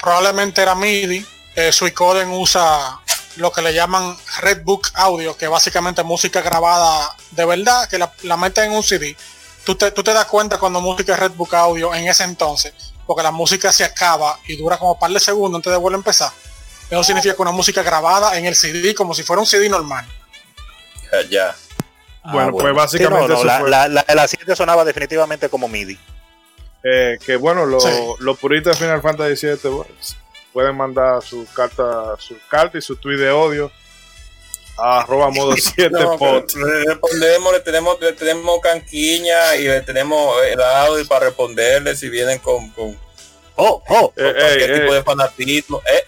probablemente era MIDI. Eh, Suicoden usa lo que le llaman Redbook Audio, que básicamente es música grabada de verdad, que la, la meten en un CD. Tú te, tú te das cuenta cuando música es Redbook Audio en ese entonces, porque la música se acaba y dura como un par de segundos antes de volver a empezar. Eso significa que una música grabada en el CD como si fuera un CD normal. Ya, ya. Ah, bueno, pues básicamente Sí, no, no, eso la, fue. la, la de la 7 sonaba definitivamente como MIDI. Eh, que bueno, lo- Sí. los puristas de Final Fantasy VII bueno, pueden mandar su carta, su carta y su tweet de odio a arroba modo 7 No, pero le respondemos, le tenemos, le tenemos canquiña y le tenemos el audio para responderle si vienen con, con, Oh, oh. Eh, cualquier ey, tipo de fanatismo. Eh,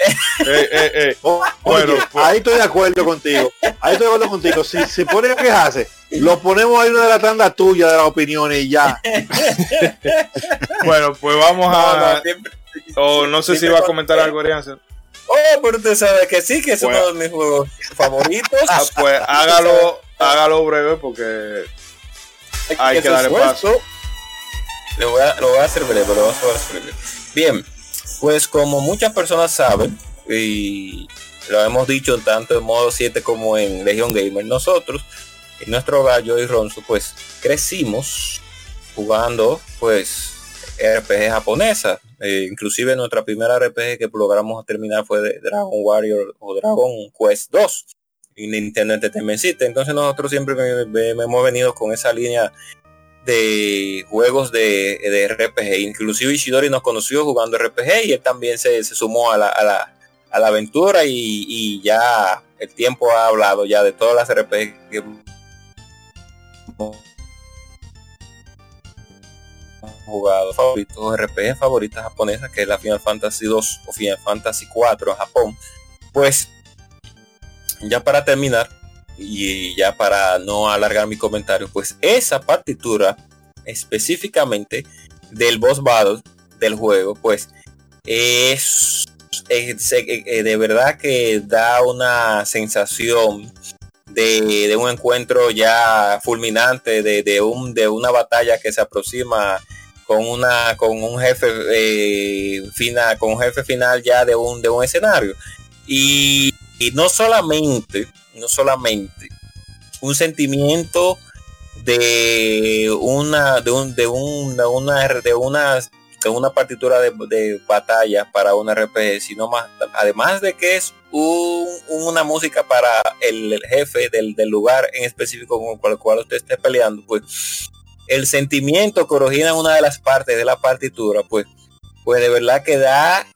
eh. Oh, Bueno, oye, pues- ahí estoy de acuerdo contigo. Ahí estoy de acuerdo contigo. Si se pone a quejarse, lo ponemos ahí una de la tanda tuya de las opiniones y ya. Bueno, pues vamos a. no, O no sé si va a comentar algo, Arianza. Oh, pero usted sabe que sí, que es Bueno. uno de mis juegos favoritos. Ah, pues hágalo, hágalo breve porque hay que darle paso. Lo voy, a, lo voy a hacer breve, lo voy a hacer breve. Bien, pues como muchas personas saben, y lo hemos dicho tanto en modo 7 como en Legion Gamer, nosotros, en nuestro yo y Ronzo, pues crecimos jugando pues RPG japonesa. Eh, inclusive nuestra primera RPG que logramos terminar fue de Dragon Warrior o Dragon Quest 2 y Nintendo Entertainment System. Entonces nosotros siempre me hemos venido con esa línea de juegos de, de RPG. Inclusive Ishidori nos conoció jugando RPG y él también se, se sumó a la, a la, a la aventura y, y ya el tiempo ha hablado ya de todas las RPG que hemos jugado favoritos RPG favoritas japonesas que es la Final Fantasy 2 o Final Fantasy 4 en Japón pues ya para terminar y ya para no alargar mi comentario, pues esa partitura específicamente del boss battle del juego, pues es, de verdad que da una sensación de, de un encuentro ya fulminante, de, de un, de una batalla que se aproxima con una con un jefe eh, final con un jefe final ya de un de un escenario. Y, y no solamente no solamente un sentimiento de una de un de un- de una de una de una partitura de, de batalla para un RPG sino más además de que es un- una música para el, jefe del, del lugar en específico con el cual usted esté peleando pues el sentimiento que origina una de las partes de la partitura pues pues de verdad que da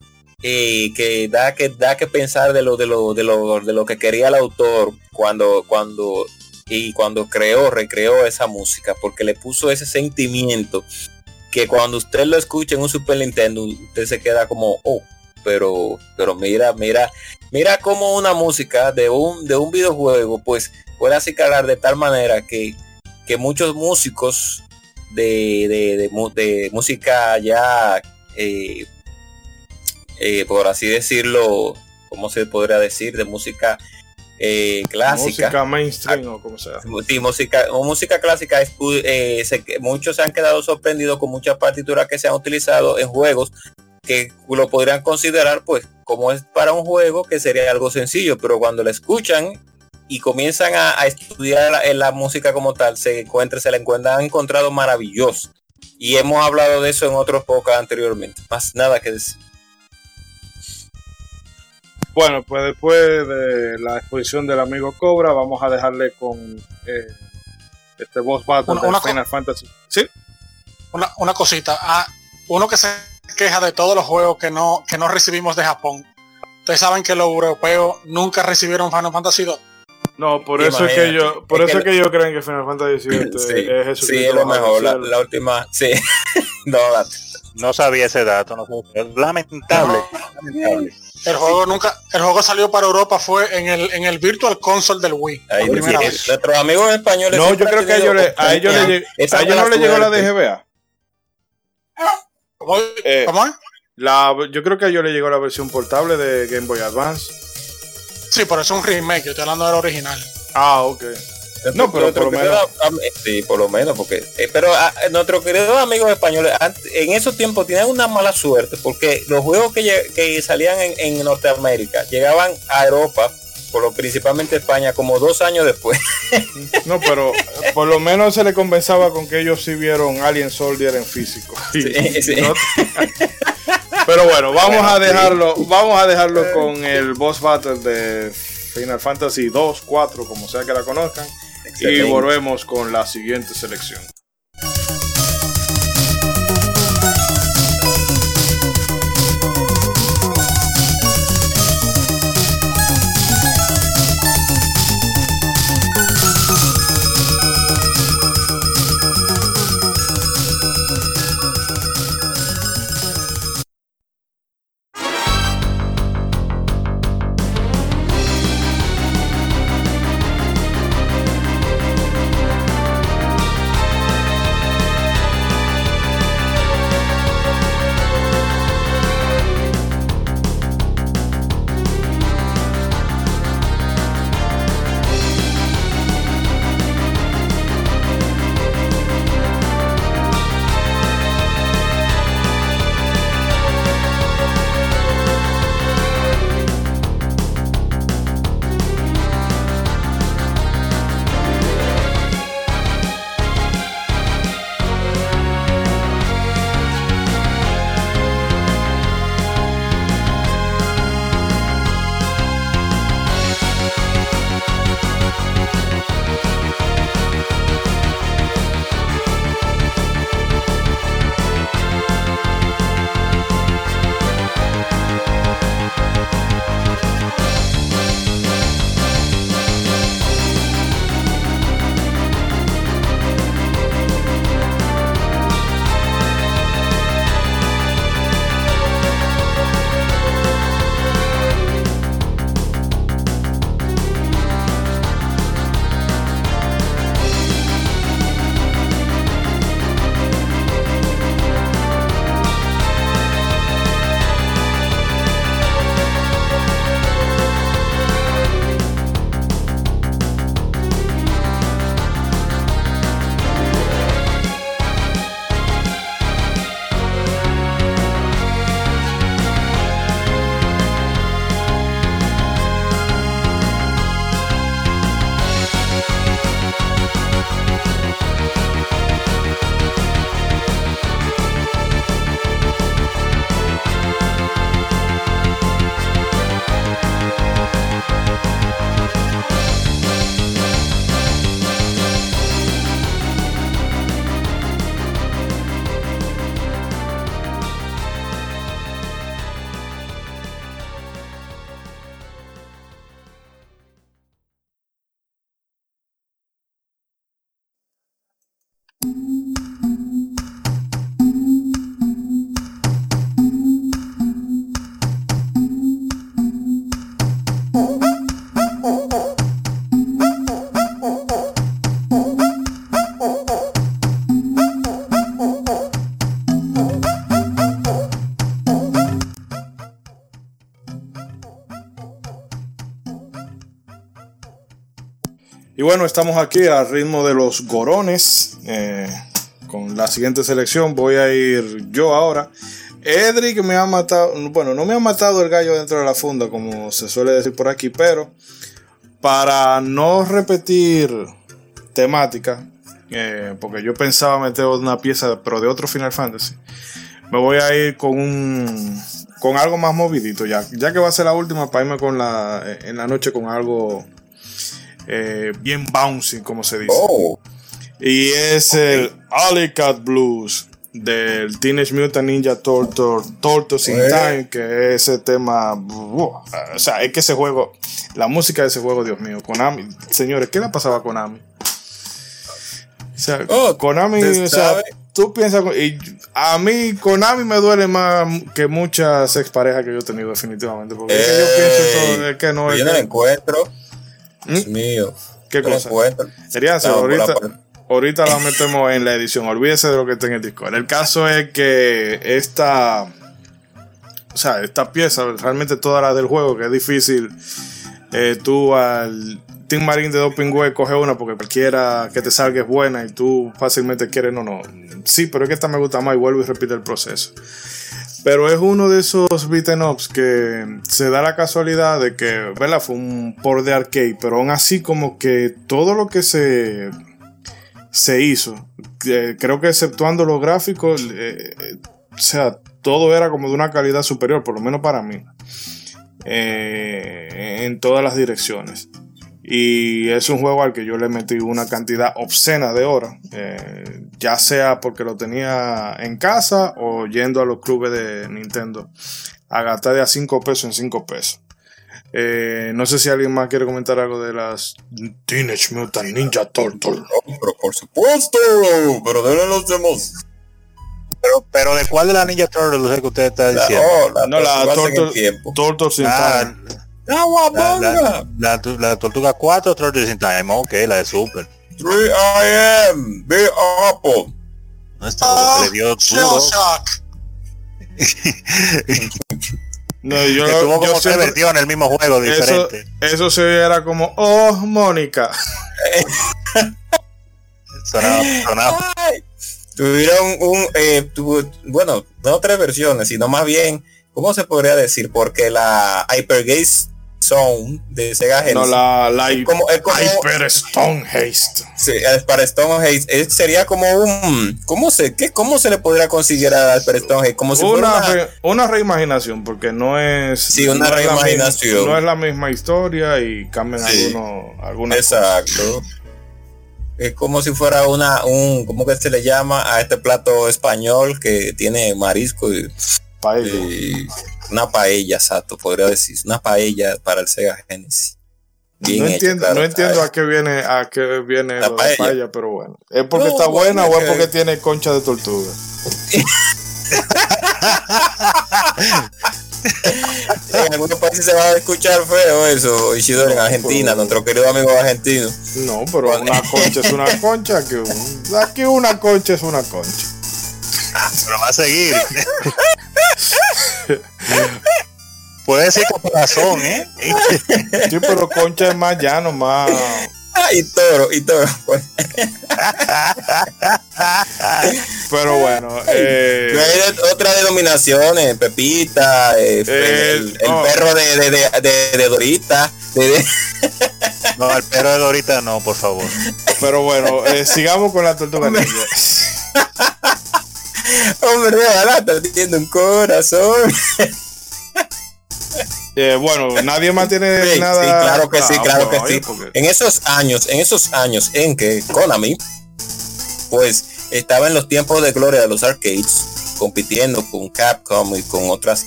eh, que da que da que pensar de lo de lo de lo de lo que quería el autor cuando cuando y cuando creó recreó esa música porque le puso ese sentimiento que cuando usted lo escucha en un Super Nintendo usted se queda como oh pero pero mira mira mira como una música de un de un videojuego pues puede acicalar de tal manera que que muchos músicos de, de, de de música ya eh, eh, por así decirlo, ¿cómo se podría decir? De música eh, clásica. Música mainstream o como sea. Sí, música, o música clásica, es, eh, se- muchos se han quedado sorprendidos con muchas partituras que se han utilizado en juegos que lo podrían considerar pues como es para un juego que sería algo sencillo, pero cuando la escuchan y comienzan a, a estudiar la, la música como tal, se encuentra, se la encuentran, han encontrado maravilloso. Y hemos hablado de eso en otros podcasts anteriormente. Más nada que decir. Bueno, pues después de la exposición del amigo Cobra, vamos a dejarle con eh, este boss battle Una- de una Final Fantasy. Sí, Una, una cosita, ah, uno que se queja de todos los juegos que no, que no recibimos de Japón. Ustedes saben que los europeos nunca recibieron Final Fantasy 2. no, por eso es que yo, por Es eso que es que yo creen que Final Fantasy VII Sí, es eso. sí, es lo mejor. La, la última, sí. no, la- No sabía ese dato, no sabía. Lamentable. lamentable. El juego nunca, el juego salió para Europa fue en el, en el Virtual Console del Wii. ahí nuestros amigos españoles. No, yo creo que a ellos, le, a ellos, le, a ellos no le llegó la. DGBA. ¿Cómo, Eh, cómo es? La, yo creo que a ellos le llegó la versión portable de Game Boy Advance. Sí, pero es un remake, yo estoy hablando del original. Ah, ok. No, pero por lo menos- am- sí, por lo menos, porque. eh, pero ah, nuestros queridos amigos españoles, en esos tiempos tenían una mala suerte, porque los juegos que, que salían en, en Norteamérica llegaban a Europa, por lo principalmente España, como dos años después. No, pero eh, por lo menos se le compensaba con que ellos sí vieron Alien Soldier en físico. Sí, sí. no- pero bueno, vamos Bueno, a dejarlo, vamos a dejarlo con el boss battle de Final Fantasy 2, 4, como sea que la conozcan. Y volvemos con la siguiente selección. Bueno, estamos aquí al ritmo de los gorones. eh, con la siguiente selección voy a ir yo ahora. Edric me ha matado, bueno, no me ha matado el gallo dentro de la funda, como se suele decir por aquí, pero para no repetir temática, eh, porque yo pensaba meter una pieza, pero de otro Final Fantasy, me voy a ir con un con algo más movidito ya, ya que va a ser la última para irme con la en la noche con algo eh, bien bouncy, como se dice. Oh, Y es el Alley Cat Blues del Teenage Mutant Ninja Turtle, Turtles in. Time, que ese tema, o sea, es que ese juego, la música de ese juego, Dios mío, Konami, señores, ¿qué le pasaba a Konami? O sea, Oh, Konami, o sea, tú piensas, y a mí Konami me duele más que muchas exparejas que yo he tenido definitivamente, porque es que yo pienso todo, es que no, es yo no que- encuentro. ¿Mm? Dios mío. ¿Qué cosa? por la ahorita, ahorita la metemos en la edición. Olvídese de lo que está en el Discord. El caso es que esta. O sea, esta pieza, realmente toda la del juego, que es difícil. eh, tú al Team Marine de Doping Way coge una porque cualquiera que te salga es buena y tú fácilmente quieres, no, no. Sí, pero es que esta me gusta más y vuelvo y repite el proceso. Pero es uno de esos beaten ups que se da la casualidad de que, ¿verdad? Fue un por de arcade, pero aún así como que todo lo que se, se hizo, eh, creo que exceptuando los gráficos, eh, o sea, todo era como de una calidad superior, por lo menos para mí, eh, en todas las direcciones. Y es un juego al que yo le metí una cantidad obscena de horas, eh, ya sea porque lo tenía en casa o yendo a los clubes de Nintendo a gastar de a 5 pesos en 5 pesos. Eh, no sé si alguien más quiere comentar algo de las Teenage Mutant Ninja Turtle. Pero por supuesto, pero de los demos. Pero, pero ¿de cuál de la Ninja Turtles es que usted está La, diciendo? oh, la, No, la. Turtles in Ah, Time. La, la, la, la Tortuga 4 Turtles in Time, ok, la de Super. 3 I.M. Big Apple. No está que le dio Shell duro. Shock. No, yo, que tuvo yo como tres versiones el mismo juego eso, diferente. eso se era como, oh, Mónica. Sonaba, sonaba. Ay, Tuvieron un, eh, tuvo- bueno, no tres versiones, sino más bien, ¿cómo se podría decir? Porque la Hypergaze Zone de Sega Genesis, No, la, la es como, es como Hyper Stone Haste. sí, para Stonehaze, es- sería como un, ¿cómo se, qué, cómo se le podría considerar al Super Stonehaze? Como si fuera Una, una, re- una reimaginación, porque no es. Sí, una no es la reimaginación. no es la misma historia y cambian Sí. algunos, algunas cosas. Exacto. Es como si fuera una, un, ¿cómo que se le llama a este plato español que tiene marisco y, Paella. y una paella, exacto, podría decir, una paella para el Sega Genesis. Bien no entiendo, claro, no entiendo a qué viene, a qué viene La lo de paella. pero bueno. ¿Es porque No, está buena o es que- porque tiene concha de tortuga? En algunos países se va a escuchar feo eso, Isidoro, en Argentina, pero- nuestro querido amigo argentino. No, pero una concha es una concha. Que un- aquí una concha es una concha. Pero va a seguir. Puede decir con razón, ¿eh? Sí, pero concha es más llano, más. Ah, y toro, y toro. pues. Pero bueno, eh, Hay otras denominaciones, Pepita, eh, el, el no. perro de, de, de, de- de Dorita, de- de- No, el perro de ahorita no, por favor. pero bueno, eh, sigamos con la tortuga ninja. hombre, está teniendo un corazón. Eh, bueno, nadie más tiene Sí, nada. sí, claro que sí, Ah, claro bueno, que sí. porque- En esos años, en esos años en que Konami, pues, estaba en los tiempos de gloria de los arcades, compitiendo con Capcom y con otras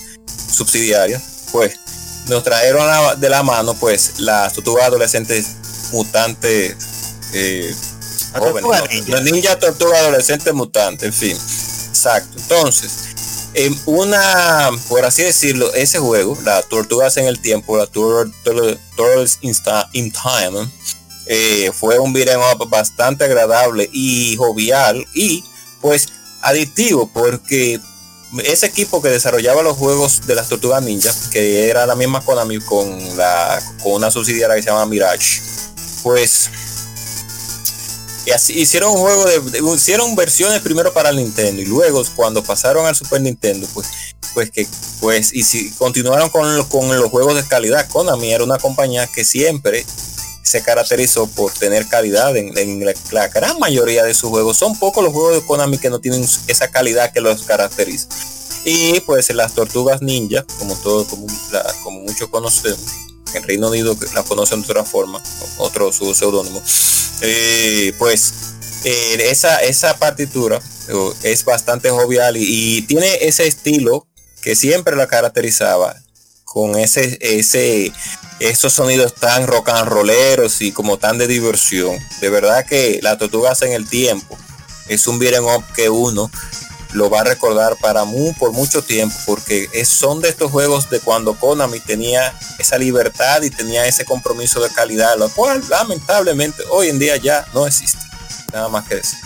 subsidiarias, pues, nos trajeron a- de la mano, pues, las tortugas adolescentes mutantes, eh, jóvenes, ¿no? ninja tortuga adolescente mutante, en fin. Exacto. Entonces, en una, por así decirlo, ese juego, las tortugas en el tiempo, la Tur- Tur- Turtles in, Time, eh, fue un beat'em bastante agradable y jovial y pues adictivo porque ese equipo que desarrollaba los juegos de las tortugas ninja, que era la misma Konami con la con una subsidiaria que se llama Mirage, pues y así hicieron un juego de, hicieron versiones primero para el Nintendo y luego cuando pasaron al Super Nintendo pues pues que pues y si continuaron con, lo- con los juegos de calidad Konami era una compañía que siempre se caracterizó por tener calidad en, la gran mayoría de sus juegos. Son pocos los juegos de Konami que no tienen esa calidad que los caracteriza. Y pues las tortugas ninja como todo como, la- como muchos conocemos en Reino Unido la conocen de otra forma otro su seudónimo eh, pues eh, esa, esa partitura es bastante jovial y, tiene ese estilo que siempre la caracterizaba con ese, ese, esos sonidos tan rock and rolleros y como tan de diversión. De verdad que la tortugas en el tiempo es un beat'em up que uno lo va a recordar para mu- por mucho tiempo porque es, son de estos juegos de cuando Konami tenía esa libertad y tenía ese compromiso de calidad, lo cual lamentablemente hoy en día ya no existe. Nada más que decir.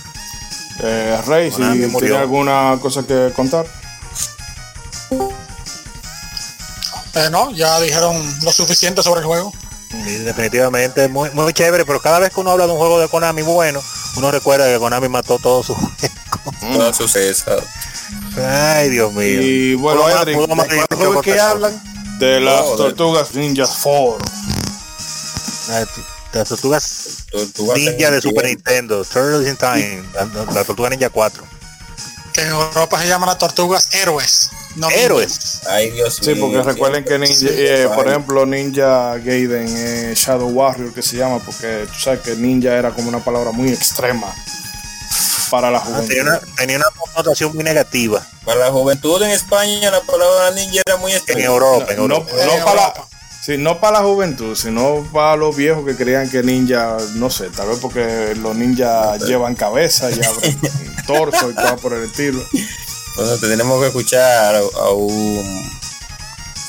Eh, Rey, si tiene murió. alguna cosa que contar. Eh, no, ya dijeron lo suficiente sobre el juego. Y definitivamente muy, muy chévere, pero cada vez que uno habla de un juego de Konami bueno, uno recuerda que Konami mató todos sus juegos. Todas sus esas. Ay, Dios mío. Y bueno, ¿De juego que hablan? de las Oh, de- Tortugas Ninja 4. cosa. Las tortugas Tortugas ninja de Super. Nintendo, Turtles in Time, la, la tortuga ninja 4. Que en Europa se llaman las tortugas héroes. No Héroes. Ay, Dios Sí, mío. porque recuerden que Ninja, Sí, eh, por ejemplo, Ninja Gaiden, eh, Shadow Warrior, que se llama, porque tú sabes que ninja era como una palabra muy extrema para la juventud. Tenía una, tenía una connotación muy negativa Para la juventud en España la palabra ninja era muy en extraña. Europa. en No, no, Europa. no En para la, Europa. Sí, no para la juventud, sino para los viejos que creían que ninja, no sé, tal vez porque los ninjas llevan cabeza y abren torso y todo por el estilo. Entonces tenemos que escuchar a, a un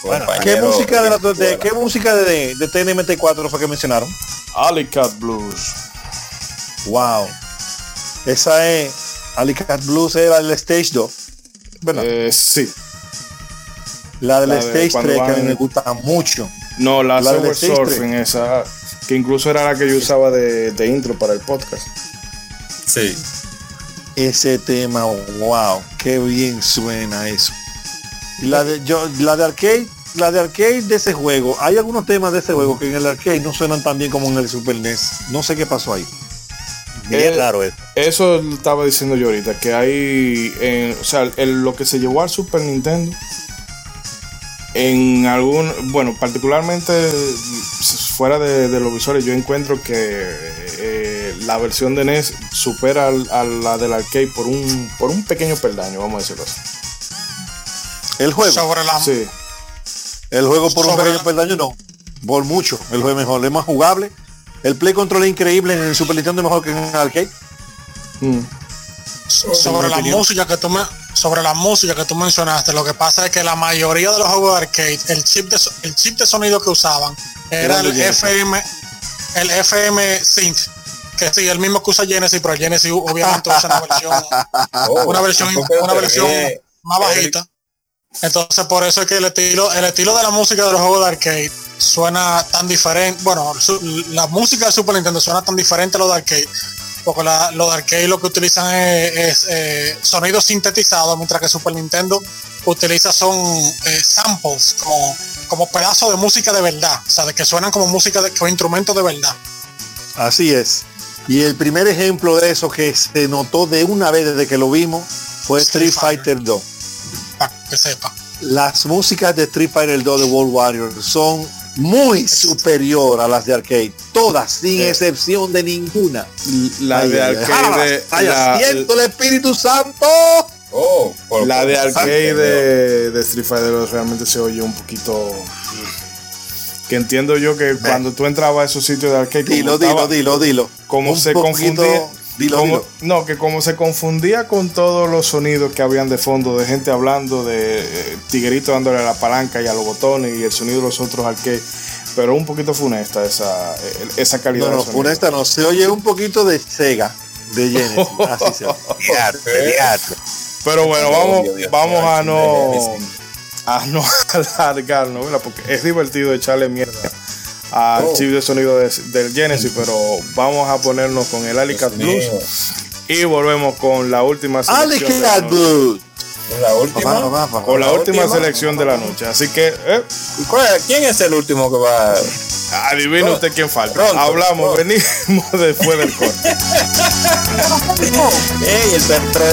Bueno, ¿Qué compañero música de, la, de- escuela. qué música de, de TNMT4 fue que mencionaron? Alicat Blues. Wow. Esa es Alicat Blues era el Stage 2. ¿verdad? Eh, sí. la del la de Stage cuando 3 que a mí me gusta mucho. No, la, La Surfing, esa, que incluso era la que yo usaba de, de intro para el podcast. Sí. Ese tema, wow, qué bien suena eso. La de, yo, la de arcade, la de arcade de ese juego, hay algunos temas de ese juego que en el arcade no suenan tan bien como en el Super NES. No sé qué pasó ahí. Bien raro eso. Eso estaba diciendo yo ahorita, que hay, eh, o sea, el- lo que se llevó al Super Nintendo, en algún, bueno, particularmente fuera de, de los visores, yo encuentro que eh, la versión de NES supera al- a la del arcade por un, por un pequeño peldaño, vamos a decirlo así. El juego, Sobre la Sí, el juego por un pequeño peldaño no, por mucho. El juego es mejor, es más jugable. El Play Control es increíble en el Super Nintendo es mejor que en el arcade. Mm. Sobre la música que tú me, sobre la música que tú mencionaste, lo que pasa es que la mayoría de los juegos de arcade, el chip de, el chip de sonido que usaban era el. FM, el FM Synth, que sí, el mismo que usa Genesis, pero Genesis obviamente usa una versión, Oh, una versión, una versión más bajita. Entonces por eso es que el estilo, el estilo de la música de los juegos de arcade suena tan diferente. Bueno, su- la música de Super Nintendo suena tan diferente a lo de arcade. Porque la- los de arcade lo que utilizan es, es, eh, sonidos sintetizados, mientras que Super Nintendo utiliza son eh, samples, como, como pedazos de música de verdad. O sea, de que suenan como música de como instrumentos de verdad. Así es. Y el primer ejemplo de eso que se notó de una vez desde que lo vimos fue Street Street Fighter. Fighter 2. Para que sepa. Las músicas de Street Fighter 2 de World Warrior son muy superior a las de arcade. Todas, sin Eh. excepción de ninguna. La Ay, de ay, ay. arcade, ¡Ah, la- siento el Espíritu Santo. Oh, por- La de arcade de, de Street Fighter 2 realmente se oye un poquito. Que entiendo yo que cuando tú entrabas a esos sitios de arcade, como Dilo, estaba- dilo, dilo, dilo. como Un se poquito- confundía. Dilo, como- dilo. No, que como se confundía con todos los sonidos que habían de fondo, de gente hablando, de eh, tiguerito dándole a la palanca y a los botones y el sonido de los otros arcade. Pero un poquito funesta esa, esa calidad No, de no, sonido. Funesta no. Se oye un poquito de Sega, de Genesis. Así se. Pero bueno, vamos, vamos a no a no alargarnos, ¿verdad? Porque es divertido echarle mierda al Oh. chip de sonido de- del Genesis, pero vamos a ponernos con el Alicat Dios Blues mío. y volvemos con la última selección de la Alicat noche. Blues. La última. Papá, papá, papá. Con la La última última. selección de la noche. Así que, eh, ¿Y cuál- ¿Quién es el último que va? adivine usted quién falta. Pronto, Hablamos, pronto. venimos después del corte. ¡Ey, el centro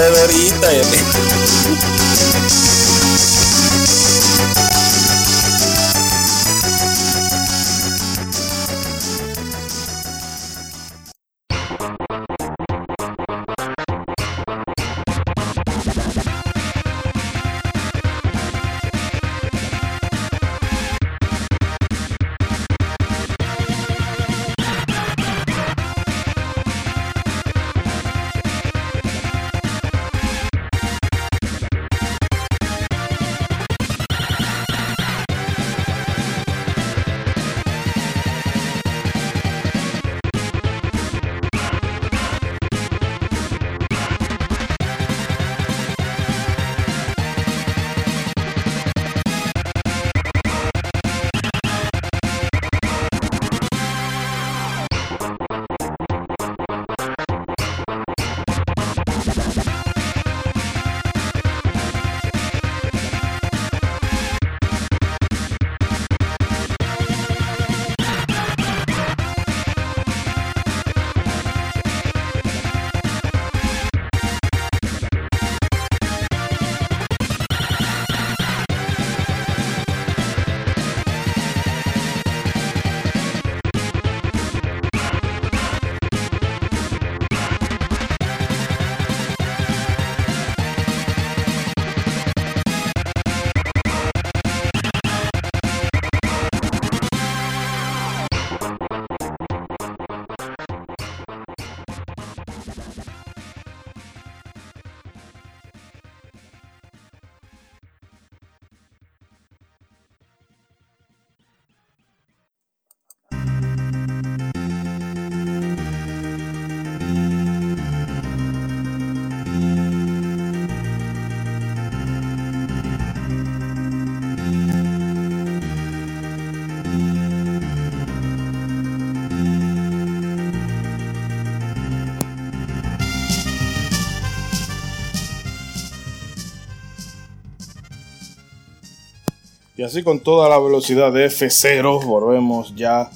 así con toda la velocidad de F0, volvemos ya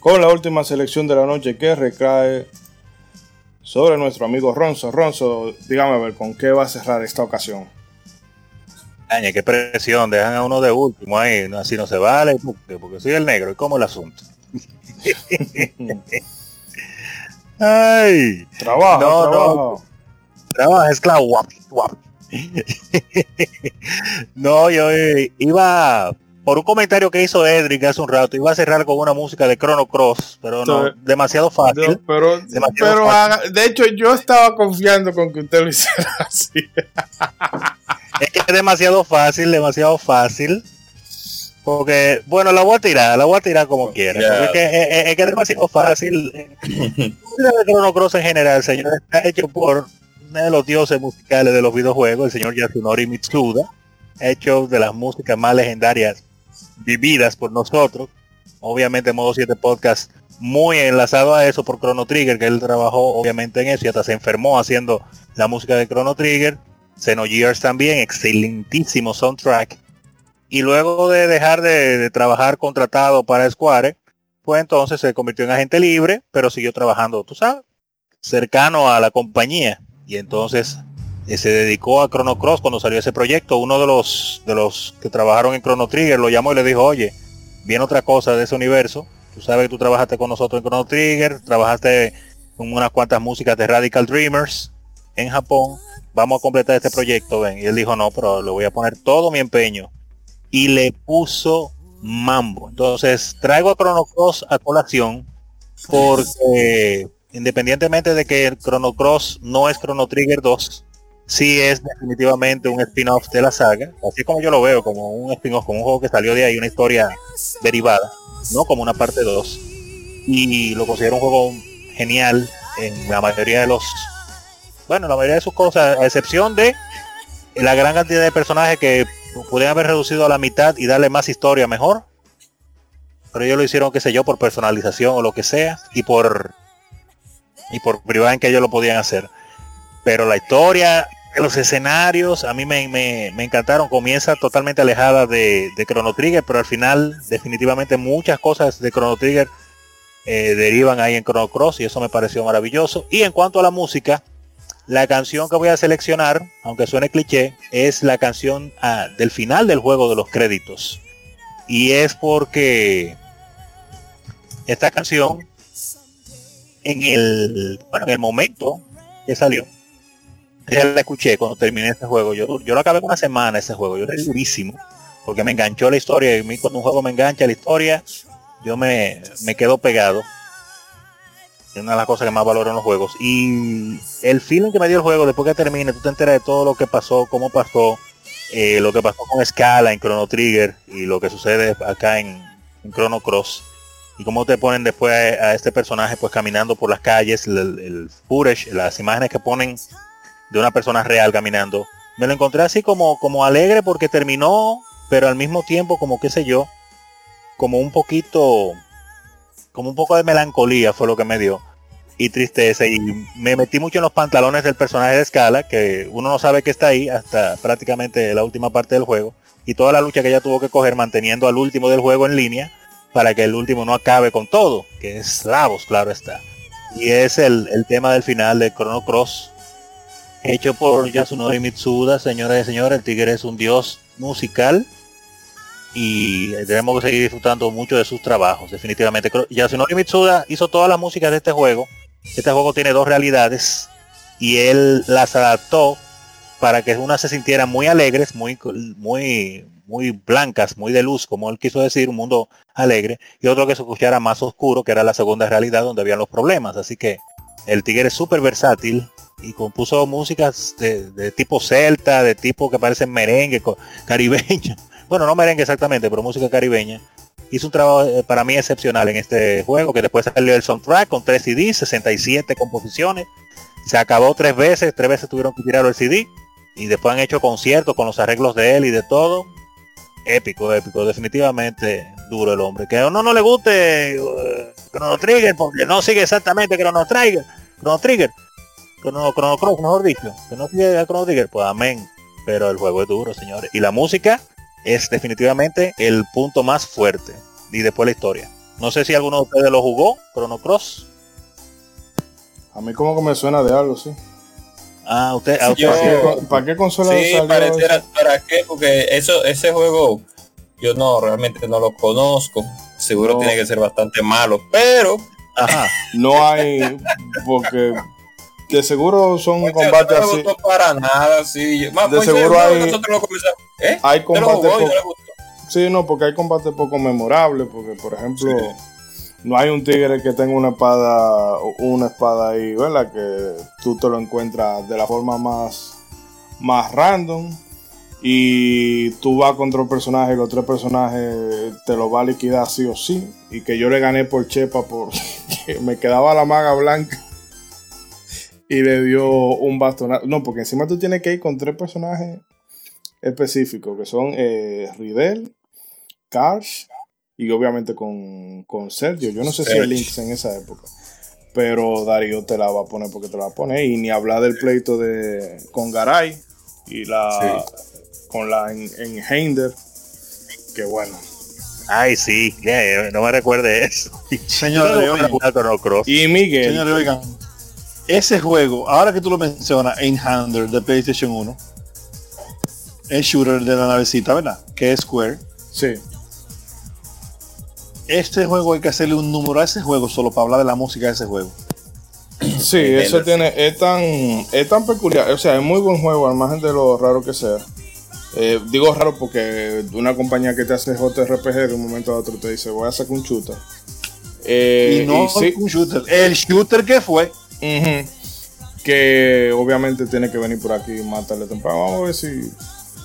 con la última selección de la noche que recae sobre nuestro amigo Ronzo. Ronzo, dígame a ver, ¿con qué va a cerrar esta ocasión? Añe, qué presión, dejan a uno de último ahí, así no se vale, porque, soy el negro, ¿y cómo el asunto? Ay, Trabaja, No, no. trabaja. esclavo, guap, guap. no, yo eh, iba por un comentario que hizo Edric hace un rato, iba a cerrar con una música de Chrono Cross, pero no, Sí. demasiado fácil. No, pero, Demasiado pero fácil. haga- de hecho yo estaba confiando con que usted lo hiciera así. Es que es demasiado fácil, demasiado fácil. Porque, bueno, la voy a tirar, la voy a tirar como quiera. Porque Es, que, es- es que es demasiado fácil. El Chrono Cross en general, señor, está hecho por de los dioses musicales de los videojuegos, el señor Yasunori Mitsuda, hecho de las músicas más legendarias vividas por nosotros. Obviamente Modo 7 Podcast muy enlazado a eso por Chrono Trigger, que él trabajó obviamente en eso y hasta se enfermó haciendo la música de Chrono Trigger. Xenogears también, excelentísimo soundtrack. Y luego de dejar de, de trabajar contratado para Square, pues entonces se convirtió en agente libre, pero siguió trabajando, tú sabes, cercano a la compañía. Y entonces eh, se dedicó a Chrono Cross cuando salió ese proyecto. Uno de los de los que trabajaron en Chrono Trigger lo llamó y le dijo, oye, viene otra cosa de ese universo. Tú sabes que tú trabajaste con nosotros en Chrono Trigger, trabajaste con unas cuantas músicas de Radical Dreamers en Japón. Vamos a completar este proyecto, ven. Y él dijo, no, pero le voy a poner todo mi empeño. Y le puso mambo. Entonces, traigo a Chrono Cross a colación porque independientemente de que el Chrono Cross no es Chrono Trigger 2, sí es definitivamente un spin-off de la saga, así como yo lo veo, como un spin-off, como un juego que salió de ahí, una historia derivada, no como una parte 2. Y lo considero un juego genial en la mayoría de los, bueno, la mayoría de sus cosas, a excepción de la gran cantidad de personajes que pudieran haber reducido a la mitad y darle más historia mejor. Pero ellos lo hicieron, qué sé yo, por personalización o lo que sea, y por y por privada en que ellos lo podían hacer. Pero la historia, los escenarios, a mí me, me- encantaron. Comienza totalmente alejada de, de Chrono Trigger, pero al final definitivamente muchas cosas de Chrono Trigger eh, derivan ahí en Chrono Cross y eso me pareció maravilloso. Y en cuanto a la música, la canción que voy a seleccionar, aunque suene cliché, es la canción ah, del final del juego de los créditos. Y es porque esta canción en el, bueno, en el momento que salió, ya la escuché cuando terminé este juego. Yo, yo lo acabé una semana ese juego, yo era durísimo, porque me enganchó la historia. Y cuando un juego me engancha la historia, yo me, me quedo pegado. Es una de las cosas que más valoro en los juegos. Y el feeling que me dio el juego después que termine, tú te enteras de todo lo que pasó, cómo pasó, eh, lo que pasó con Scala en Chrono Trigger y lo que sucede acá en, en Chrono Cross y cómo te ponen después a, este personaje pues caminando por las calles, el, el footage, las imágenes que ponen de una persona real caminando. Me lo encontré así como, como alegre porque terminó, pero al mismo tiempo como qué sé yo, como un poquito, como un poco de melancolía fue lo que me dio. Y tristeza. Y me metí mucho en los pantalones del personaje de Scala que uno no sabe que está ahí hasta prácticamente la última parte del juego. Y toda la lucha que ella tuvo que coger manteniendo al último del juego en línea para que el último no acabe con todo, que es Lavos, claro está. Y es el, el tema del final de Chrono Cross, hecho por Yasunori Mitsuda, señoras y señores, el tigre es un dios musical y tenemos que seguir disfrutando mucho de sus trabajos, definitivamente. Yasunori Mitsuda hizo todas las músicas de este juego. Este juego tiene dos realidades y él las adaptó para que una se sintiera muy alegres, muy, muy, muy blancas, muy de luz, como él quiso decir, un mundo alegre, y otro que se escuchara más oscuro, que era la segunda realidad donde habían los problemas. Así que el tigre es súper versátil y compuso músicas de, tipo celta, de tipo que parecen merengue, caribeño. Bueno, no merengue exactamente, pero música caribeña. Hizo un trabajo eh, para mí excepcional en este juego, que después salió el soundtrack con 3 CDs, 67 composiciones. Se acabó tres veces, tres veces tuvieron que tirar el CD. Y después han hecho conciertos con los arreglos de él y de todo. Épico, épico, definitivamente duro el hombre. Que a uno no le guste eh, Chrono Trigger, porque no sigue exactamente Chrono Trigger, Chrono Trigger, Chrono, Chrono Cross, mejor dicho. Que no sigue a Chrono Trigger, pues amén. Pero el juego es duro, señores. Y la música, es definitivamente el punto más fuerte. Y después la historia. No sé si alguno de ustedes lo jugó, Chrono Cross. A mí como que me suena de algo, sí. Ah, usted, a usted Yo- sí. ¿Para qué, para qué consola Sí, pareciera? ¿para qué? Porque eso, ese juego yo no, realmente no lo conozco. Seguro No. tiene que ser bastante malo, pero Ajá. No hay, porque de seguro son Oye, combates no así. gustó para nada, sí. Más, De pues, seguro hay- nosotros lo comenzamos. ¿Eh? Hay ¿Usted lo combates no sí, no, porque hay combates poco memorables, porque por ejemplo, no hay un tigre que tenga una espada, una espada ahí, ¿verdad? Que tú te lo encuentras de la forma más, más random. Y tú vas contra un personaje y los tres personajes te lo va a liquidar sí o sí. Y que yo le gané por Chepa porque me quedaba la maga blanca. Y le dio un bastonazo. No, porque encima tú tienes que ir con tres personajes específicos, que son eh, Ridel, Karsh y obviamente con, con Sergio. Yo no sé si el Lynx en esa época. Pero Darío te la va a poner porque te la va a poner. Y ni hablar del pleito de con Garay y la con la en, en Heinder. Que bueno. Ay, sí. no me recuerde eso. Cross. Y Miguel. señores, oigan, ese juego, ahora que tú lo mencionas, Hander de PlayStation 1, el shooter de la navecita, ¿verdad? Que es Square. Sí. Este juego hay que hacerle un número a ese juego solo para hablar de la música de ese juego. Sí, eso tiene, es tan, es tan peculiar, o sea, es muy buen juego, al margen de lo raro que sea. Eh, digo raro porque una compañía que te hace JRPG de un momento a otro te dice voy a sacar un shooter. Eh, y no y sí, un shooter. El shooter que fue. que obviamente tiene que venir por aquí más tarde temprano. Vamos a ver si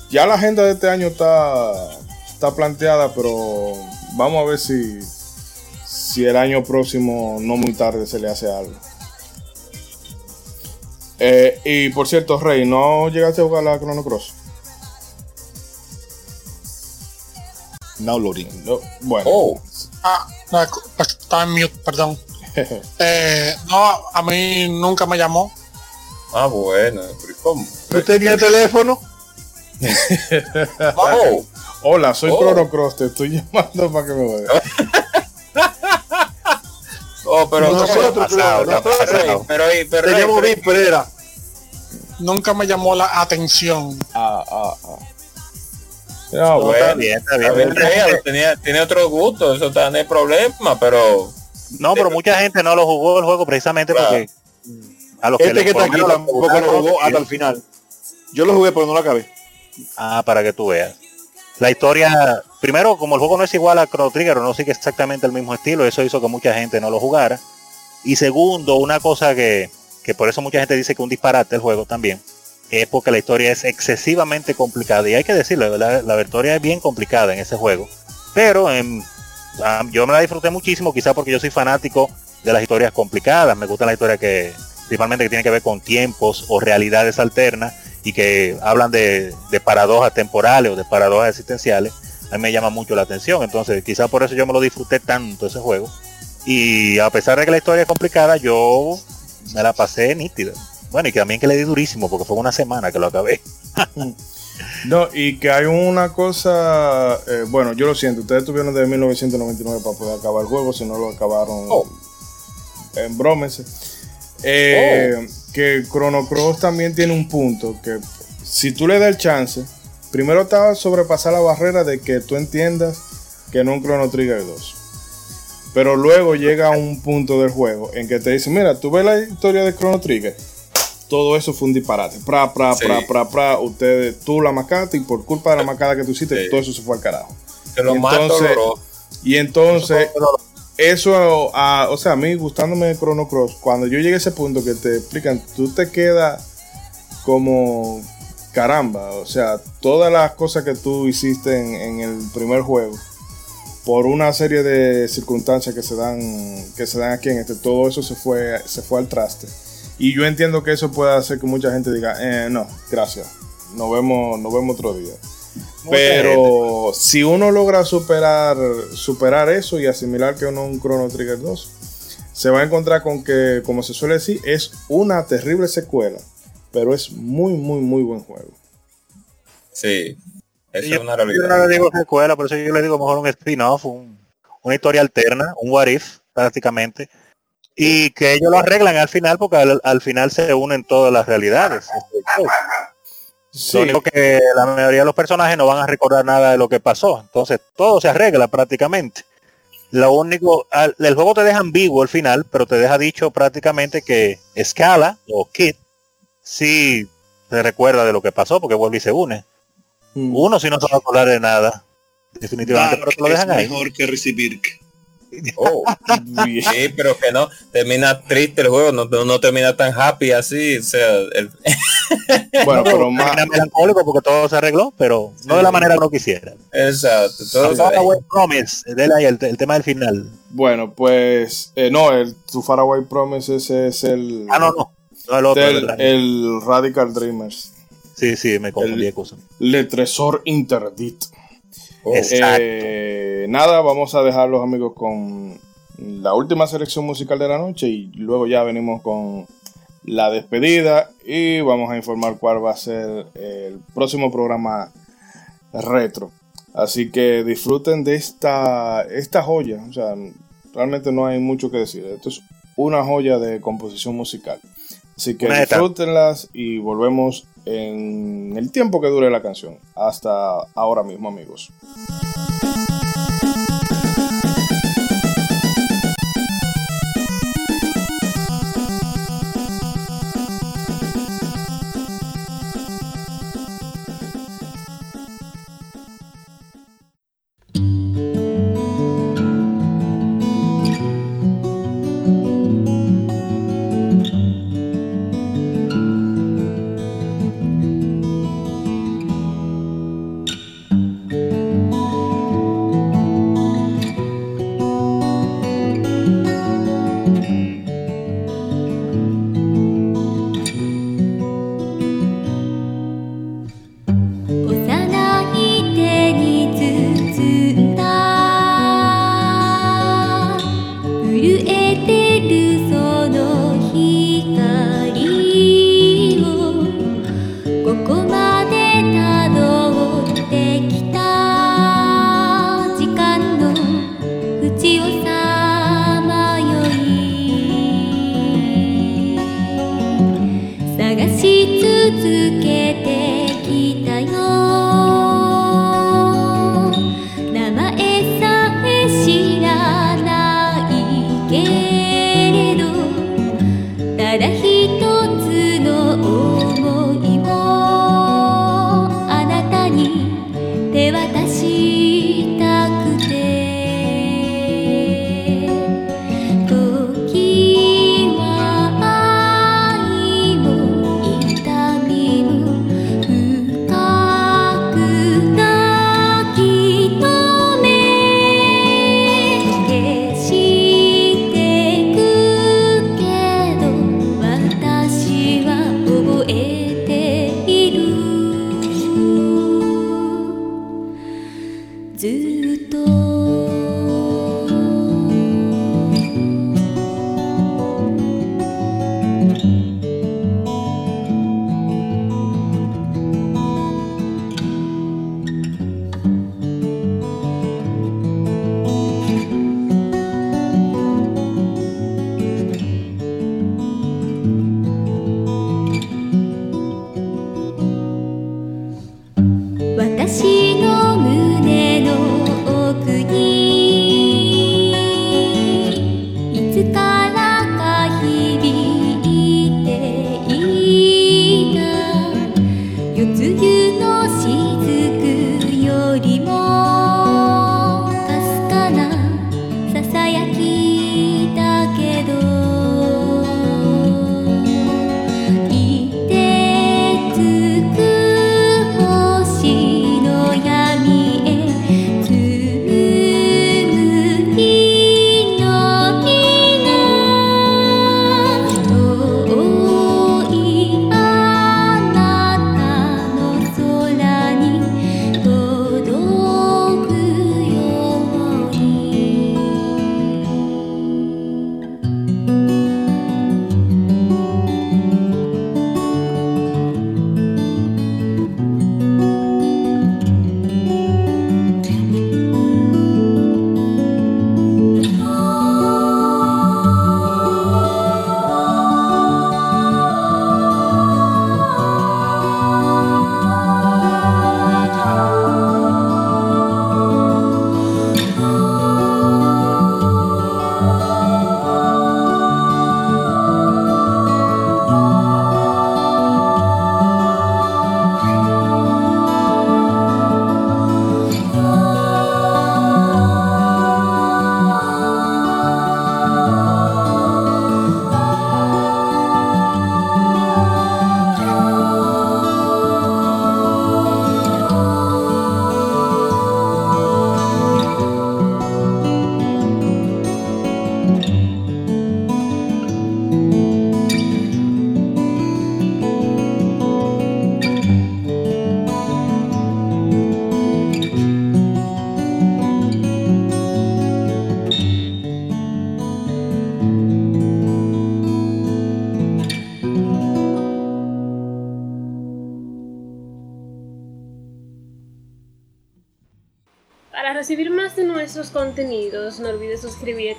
ya la agenda de este año está, está planteada, pero vamos a ver si, si el año próximo, no muy tarde, se le hace algo. Eh, y por cierto, Rey, ¿no llegaste a jugar la Chrono Cross? Now loading. No, bueno. Oh, Ah, no, estaba en mute, perdón. Eh, no, a mí nunca me llamó. ah, bueno. pero ¿y ¿Cómo? ¿Tú tenías teléfono? Oh, Hola, soy Oh. Chrono Cross, te estoy llamando para que me veas. oh, pero Nosotros, pasado, pero, pero, pero, teníamos Nunca me llamó la atención. Ah, ah, ah. No, Bueno, bueno. Está bien, está bien. Rey, tenía, tiene otro gusto, eso está, no hay problema, pero No, pero mucha gente no lo jugó el juego precisamente Claro. porque a los que Este le- que está aquí tampoco lo jugó hasta el final. Yo lo jugué, pero no lo acabé. Ah, para que tú veas. La historia, primero, como el juego no es igual a Chrono Trigger, no sigue exactamente el mismo estilo, eso hizo que mucha gente no lo jugara. Y segundo, una cosa que, que por eso mucha gente dice que un disparate el juego también, es porque la historia es excesivamente complicada. Y hay que decirlo, la, historia es bien complicada en ese juego. Pero em, ah, yo me la disfruté muchísimo, quizá porque yo soy fanático de las historias complicadas. Me gusta la historia que, principalmente que tiene que ver con tiempos o realidades alternas y que hablan de, de paradojas temporales o de paradojas existenciales, a mí me llama mucho la atención. Entonces, quizá por eso yo me lo disfruté tanto ese juego. Y a pesar de que la historia es complicada, yo me la pasé nítida. Bueno, y que también que le di durísimo, porque fue una semana que lo acabé. No, y que hay una cosa, eh, bueno, yo lo siento, ustedes tuvieron desde 1999 para poder acabar el juego, si no lo acabaron, Oh. en brómense. Eh, Que Chrono Cross también tiene un punto, que si tú le das el chance, primero está a sobrepasar la barrera de que tú entiendas que no es un Chrono Trigger 2. Pero luego llega un punto del juego en que te dice, mira, tú ves la historia de Chrono Trigger, todo eso fue un disparate. Pra, pra, Sí. pra, pra, pra, ustedes, tú la macaste y por culpa de la macada que tú hiciste, Sí. todo eso se fue al carajo. que lo Y más entonces- doloroso. Y entonces, eso, ah, o sea, a mí gustándome Chrono Cross, cuando yo llegué a ese punto que te explican, tú te quedas como caramba, o sea, todas las cosas que tú hiciste en, en el primer juego, por una serie de circunstancias que se dan, que se dan aquí en este, todo eso se fue, se fue al traste. Y yo entiendo que eso puede hacer que mucha gente diga, eh, no, gracias, nos vemos, nos vemos otro día. Pero si uno logra superar, superar eso y asimilar que uno es un Chrono Trigger 2, se va a encontrar con que, como se suele decir, es una terrible secuela, pero es muy, muy, muy buen juego. Sí. Eso Yo, es una yo realidad. no le digo secuela, por eso yo le digo mejor un spin-off, un- una historia alterna, un what if, prácticamente. Y que ellos lo arreglan al final, porque al, al final se unen todas las realidades. Sí, Lo único que la mayoría de los personajes no van a recordar nada de lo que pasó. Entonces todo se arregla prácticamente. Lo único, al- el juego te deja ambiguo al final, pero te deja dicho prácticamente que Scala o Kid sí se recuerda de lo que pasó porque vuelve y se une. Mm. Uno si no se va a acordar de nada. Definitivamente, pero Dark te lo es dejan ahí. mejor que recibir. Oh, sí, pero que no, termina triste el juego, no, no, no termina tan happy así, o sea, el- Bueno, pero más, Termina melancólico porque todo se arregló, pero no de la manera que uno quisiera. exacto, todo Far se- Away Promise, dele ahí el, el tema del final. bueno, pues eh, no, el Tu Faraway Promise ese es el, Ah, no, no. No el otro. del- el- el Radical Dreamers. sí, sí, me confundí. el- excusa. Le Tresor Interdit. oh, Exacto. Eh, nada, vamos a dejar los amigos con la última selección musical de la noche y luego ya venimos con la despedida y vamos a informar cuál va a ser el próximo programa retro. Así que disfruten de esta, esta joya. O sea, realmente no hay mucho que decir. Esto es una joya de composición musical. Así que disfrútenlas y volvemos en el tiempo que dure la canción. Hasta ahora mismo, amigos.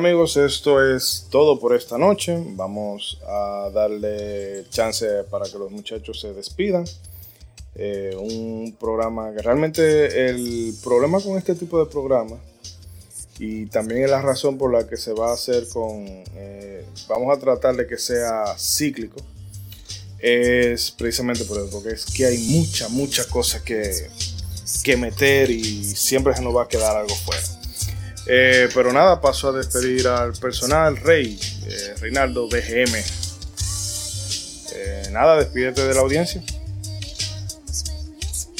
Amigos, esto es todo por esta noche. Vamos a darle chance para que los muchachos se despidan. Eh, un programa que realmente el problema con este tipo de programas y también es la razón por la que se va a hacer con, eh, vamos a tratar de que sea cíclico, es precisamente por eso, porque es que hay mucha, mucha cosa que, que meter y siempre se nos va a quedar algo fuera. Eh, pero nada, paso a despedir al personal, Rey, eh, Reinaldo, BGM. Eh, nada, despídete de la audiencia.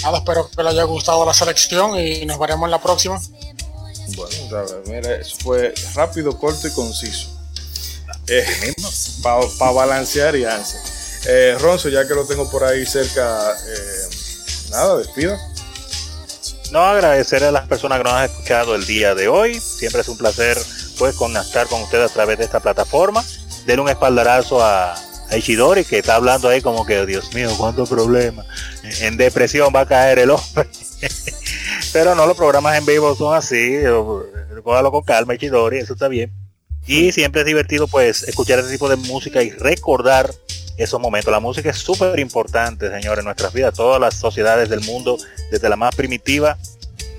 Nada, espero que les haya gustado la selección y nos veremos en la próxima. Bueno, mira, eso fue rápido, corto y conciso. Para balancear y ansia. Eh, Ronzo, ya que lo tengo por ahí cerca, nada, despida. No agradecer a las personas que nos han escuchado el día de hoy. Siempre es un placer pues conectar con ustedes a través de esta plataforma. Den un espaldarazo a, a Ishidori que está hablando ahí como que Dios mío, cuántos problemas. En depresión va a caer el hombre. Pero no, los programas en vivo son así. Cógalo con calma, Ishidori, eso está bien. Y siempre es divertido pues escuchar este tipo de música y recordar esos momentos. La música es súper importante, señores, en nuestras vidas. Todas las sociedades del mundo, desde la más primitiva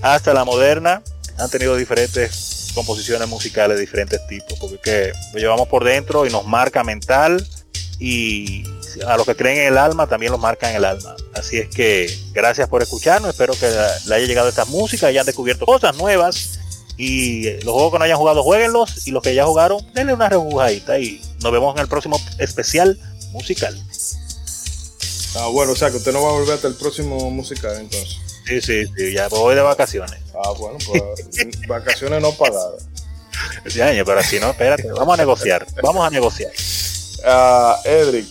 hasta la moderna, han tenido diferentes composiciones musicales de diferentes tipos, porque que lo llevamos por dentro y nos marca mental y a los que creen en el alma también los marca en el alma. Así es que gracias por escucharnos, espero que le haya llegado esta música y hayan descubierto cosas nuevas y los juegos que no hayan jugado, jueguenlos y los que ya jugaron, denle una rebujadita y nos vemos en el próximo especial musical. Ah, bueno, o sea que usted no va a volver hasta el próximo musical entonces. Sí, sí, sí, ya voy de vacaciones. Ah, bueno, pues vacaciones no pagadas. Ya, pero así no, espérate, vamos a negociar, vamos a negociar. Ah, Edric,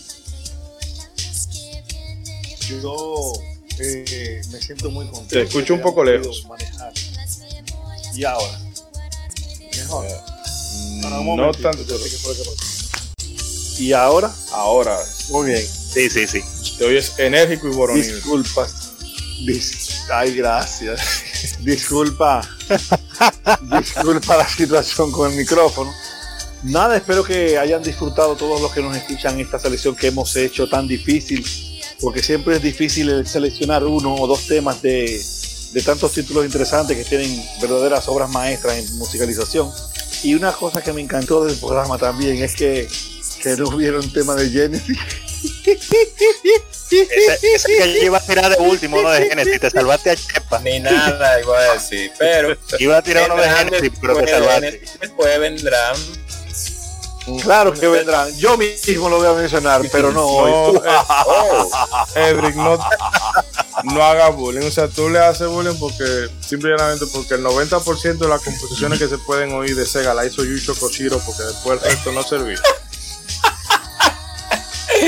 Yo eh, me siento muy contento. Te escucho un poco lejos. manejar. Y ahora. Mejor. Para un no tanto. yo Y ahora, Ahora, muy bien. Sí, sí, sí. te oyes enérgico y boronil. Disculpas. Dis- Ay, gracias. Disculpa. Disculpa la situación con el micrófono. Nada, espero que hayan disfrutado todos los que nos escuchan esta selección que hemos hecho tan difícil, porque siempre es difícil el seleccionar uno o dos temas de, de tantos títulos interesantes que tienen verdaderas obras maestras en musicalización. Y una cosa que me encantó del programa también es que, que no hubieron tema de Genesis. Ese, ese que yo iba a tirar de último, uno de Genesis, te salvaste a Chepa. Ni nada iba a decir, pero Iba a tirar uno de Genesis, pero te salvaste. después vendrán Claro que vendrán. Yo mismo lo voy a mencionar, pero no hoy. No, Edric, no, no haga bullying. O sea, tú le haces bullying porque simplemente porque el 90% de las composiciones que se pueden oír de Sega la hizo Yuicho Koshiro porque después el resto no servía.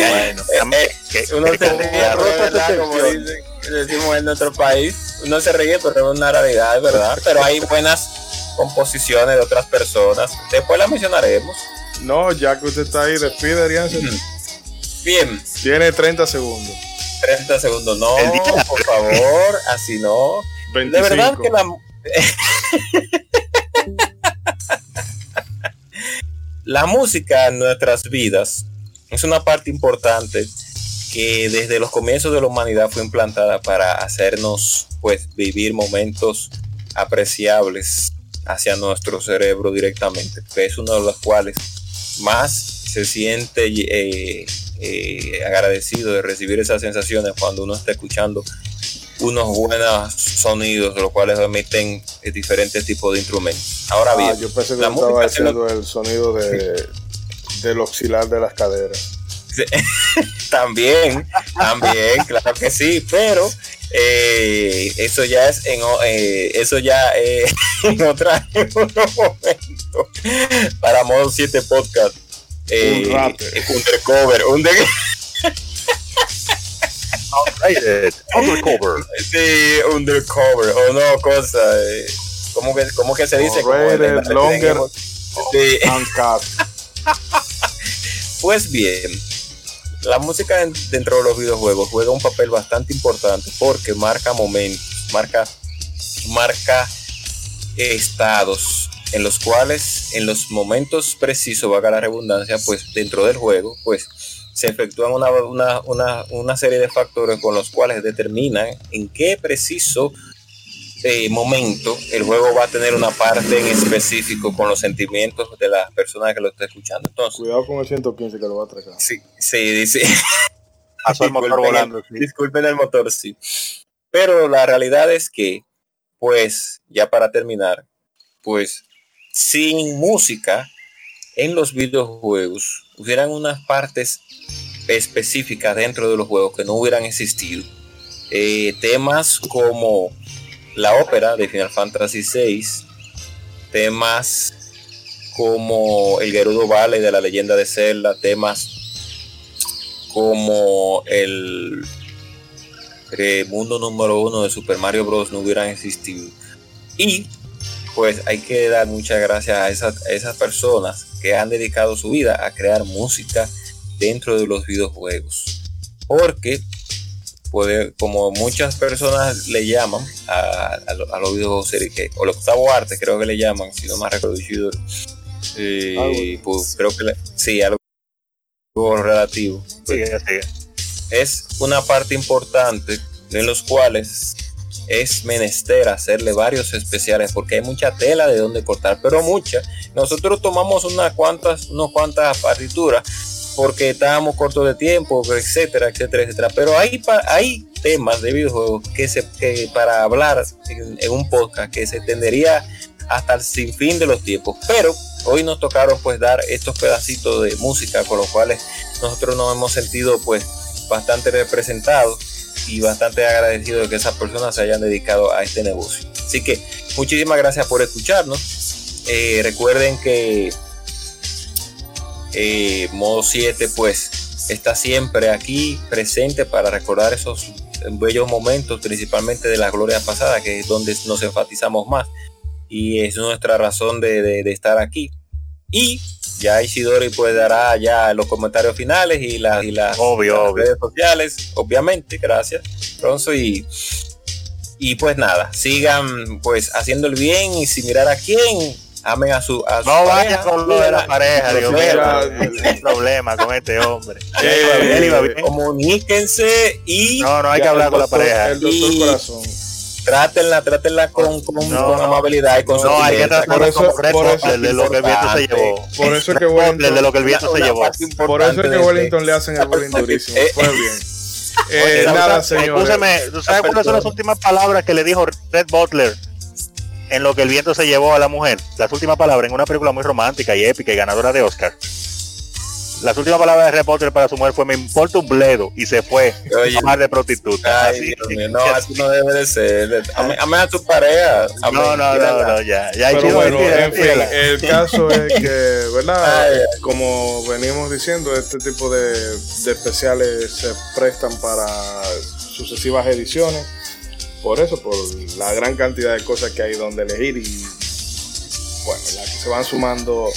Bueno, Eh, que- uno se ríe, verdad, como dicen- decimos en nuestro país, uno se ríe, pero es una realidad, es verdad. Pero hay buenas composiciones de otras personas. Después las mencionaremos. No, ya que usted está ahí, despide. Bien, Tiene 30 segundos. 30 segundos. No, por favor, así no. 25. De verdad que la la música en nuestras vidas es una parte importante que desde los comienzos de la humanidad fue implantada para hacernos pues vivir momentos apreciables hacia nuestro cerebro directamente, que es uno de los cuales más se siente eh, eh, agradecido de recibir esas sensaciones cuando uno está escuchando unos buenos sonidos, los cuales emiten diferentes tipos de instrumentos. Ahora Ah, bien, yo pensé que la estaba música lo- haciendo el sonido de, del oscilar de las caderas. también, también, claro que sí, pero eh, eso ya es en eh, eso ya eh, en otro momento para modo 7 podcast. Eh, Un rap. eh, undercover, un de- Undercover. sí, undercover o no cosa eh, ¿cómo que cómo que se dice? Como Rated, Resident longer. Sí. Pues bien, la música en- dentro de los videojuegos juega un papel bastante importante porque marca momentos, marca, marca estados en los cuales en los momentos precisos, valga la redundancia, pues dentro del juego, pues se efectúan una, una, una, una serie de factores con los cuales determinan en qué preciso eh, momento el juego va a tener una parte en específico con los sentimientos de las personas que lo está escuchando. Entonces, Cuidado con el 115 que lo va a atracar. Sí, sí, dice. Pasó el motor Disculpen volando. el- Disculpen el motor, sí. Pero la realidad es que, pues, ya para terminar, pues, sin música en los videojuegos, hubieran unas partes específicas dentro de los juegos que no hubieran existido. Eh, temas como la ópera de Final Fantasy VI, temas como el Gerudo Valley de la leyenda de Zelda, temas como el eh, mundo número uno de Super Mario Bros. no hubieran existido. Y pues hay que dar muchas gracias a esas, a esas personas que han dedicado su vida a crear música dentro de los videojuegos. Porque, puede, como muchas personas le llaman a, a lo- a los videojuegos, que- o el octavo arte creo que le llaman, si no más recuerdo, Ishidori, eh, Algo. pues creo que le- sí, algo relativo. Sigue, sigue. es una parte importante en los cuales es menester hacerle varios especiales porque hay mucha tela de donde cortar, pero mucha. Nosotros tomamos unas cuantas, unas cuantas partituras porque estábamos cortos de tiempo, etcétera, etcétera, etcétera. Pero hay, hay temas de videojuegos que se que para hablar en, un podcast que se tendería hasta el sinfín de los tiempos. Pero hoy nos tocaron pues dar estos pedacitos de música con los cuales nosotros nos hemos sentido pues bastante representados y bastante agradecidos de que esas personas se hayan dedicado a este negocio. Así que muchísimas gracias por escucharnos. Eh, recuerden que eh, Modo 7 pues está siempre aquí presente para recordar esos bellos momentos, principalmente de la gloria pasada, que es donde nos enfatizamos más y es nuestra razón de, de- de estar aquí. Y ya Isidori pues dará ya los comentarios finales y, la- y las, Obvio, las obvio. redes sociales, obviamente, gracias, Ronzo, y, y pues nada, sigan pues haciendo el bien y sin mirar a quién, amen a su, a su No pareja, vayas con lo de la pareja, Dios mío. Mira, Hay problema con este hombre. Eh, Él iba bien, él iba bien. comuníquense y No, no hay que hablar con la pareja. El doctor Corazón. trátenla, trátenla con, con, No, con amabilidad y con No, hay que tratarlo Por eso- de lo que el viento se llevó. Por eso es que Wellington, de lo que el viento se llevó. por eso es que de- Wellington le hacen el bullying durísimo. Eh, Fue bien. Eh, Oye, nada, escúchame, ¿tú sabes cuáles son las últimas palabras que le dijo Red Butler en lo que el viento se llevó a la mujer? Las últimas palabras en una película muy romántica y épica y ganadora de Oscar. Las últimas palabras de Red Butler para su mujer fue me importa un bledo y se fue Oye. a amar de prostituta. Ay, Así- Dios mío, no, así no debe de ser. Ame a tu pareja. no, no, no, ya, ya Pero chido, bueno, mentira, en fin, el caso es que, ¿verdad? Ay, Como venimos diciendo, este tipo de, de especiales se prestan para sucesivas ediciones. Por eso, por la gran cantidad de cosas que hay donde elegir y, bueno, las que se van sumando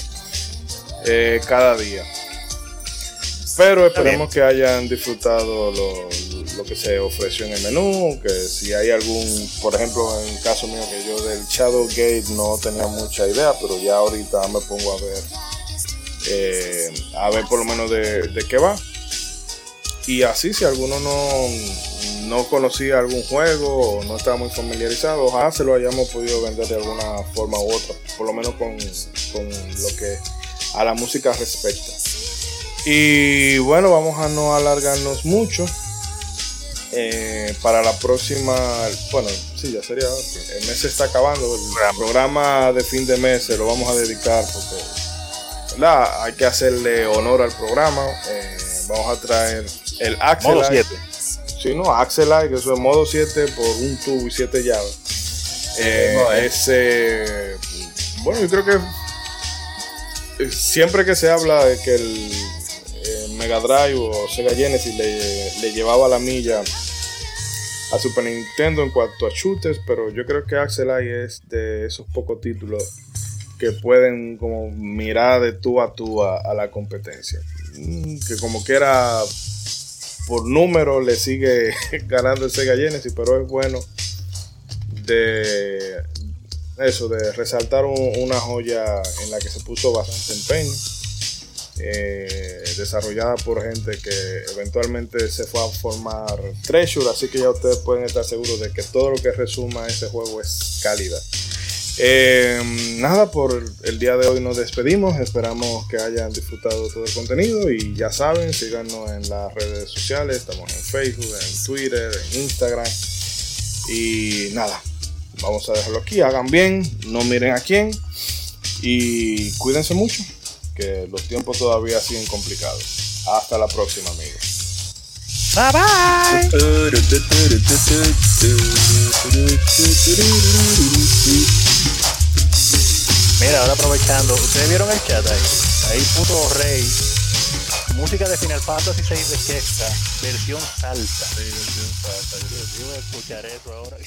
eh, cada día. Pero esperemos que hayan disfrutado lo, lo que se ofreció en el menú, que si hay algún, por ejemplo, en el caso mío que yo del Shadowgate no tenía mucha idea, pero ya ahorita me pongo a ver, eh, a ver por lo menos de, de qué va. Y así si alguno no, no conocía algún juego o no estaba muy familiarizado, ojalá se lo hayamos podido vender de alguna forma u otra, por lo menos con, con lo que a la música respecta. Y bueno, vamos a no alargarnos mucho. eh, para la próxima, bueno, sí, ya sería, el mes se está acabando, el programa de fin de mes se lo vamos a dedicar porque, ¿verdad? Hay que hacerle honor al programa. Eh, vamos a traer el Axel. Modo 7. Sí, no, Axel que eso es modo 7 por un tubo y 7 llaves. Eh, ese, bueno, yo creo que eh, siempre que se habla de que el eh, Mega Drive o Sega Genesis le, le, llevaba la milla a Super Nintendo en cuanto a shooters, pero yo creo que Axel es de esos pocos títulos que pueden como mirar de tú a tú a, la competencia. Mm, que como quiera por número le sigue ganando el Sega Genesis, pero es bueno de eso, de resaltar una joya en la que se puso bastante empeño. Eh, desarrollada por gente que eventualmente se fue a formar Treasure, así que ya ustedes pueden estar seguros de que todo lo que resuma ese juego es calidad. Eh, nada, por el día de hoy nos despedimos. Esperamos que hayan disfrutado todo el contenido y ya saben, síganos en las redes sociales. Estamos en Facebook, en Twitter, en Instagram. Y nada, vamos a dejarlo aquí. Hagan bien, no miren a quién y cuídense mucho, que los tiempos todavía siguen complicados. Hasta la próxima, amigos. Bye bye. Mira, ahora aprovechando, ¿ustedes vieron el chat ahí? Ahí puto rey. Música de Final Fantasy 6 de Questa, versión salsa. Sí, versión salsa. Yo, yo voy a escuchar eso ahora.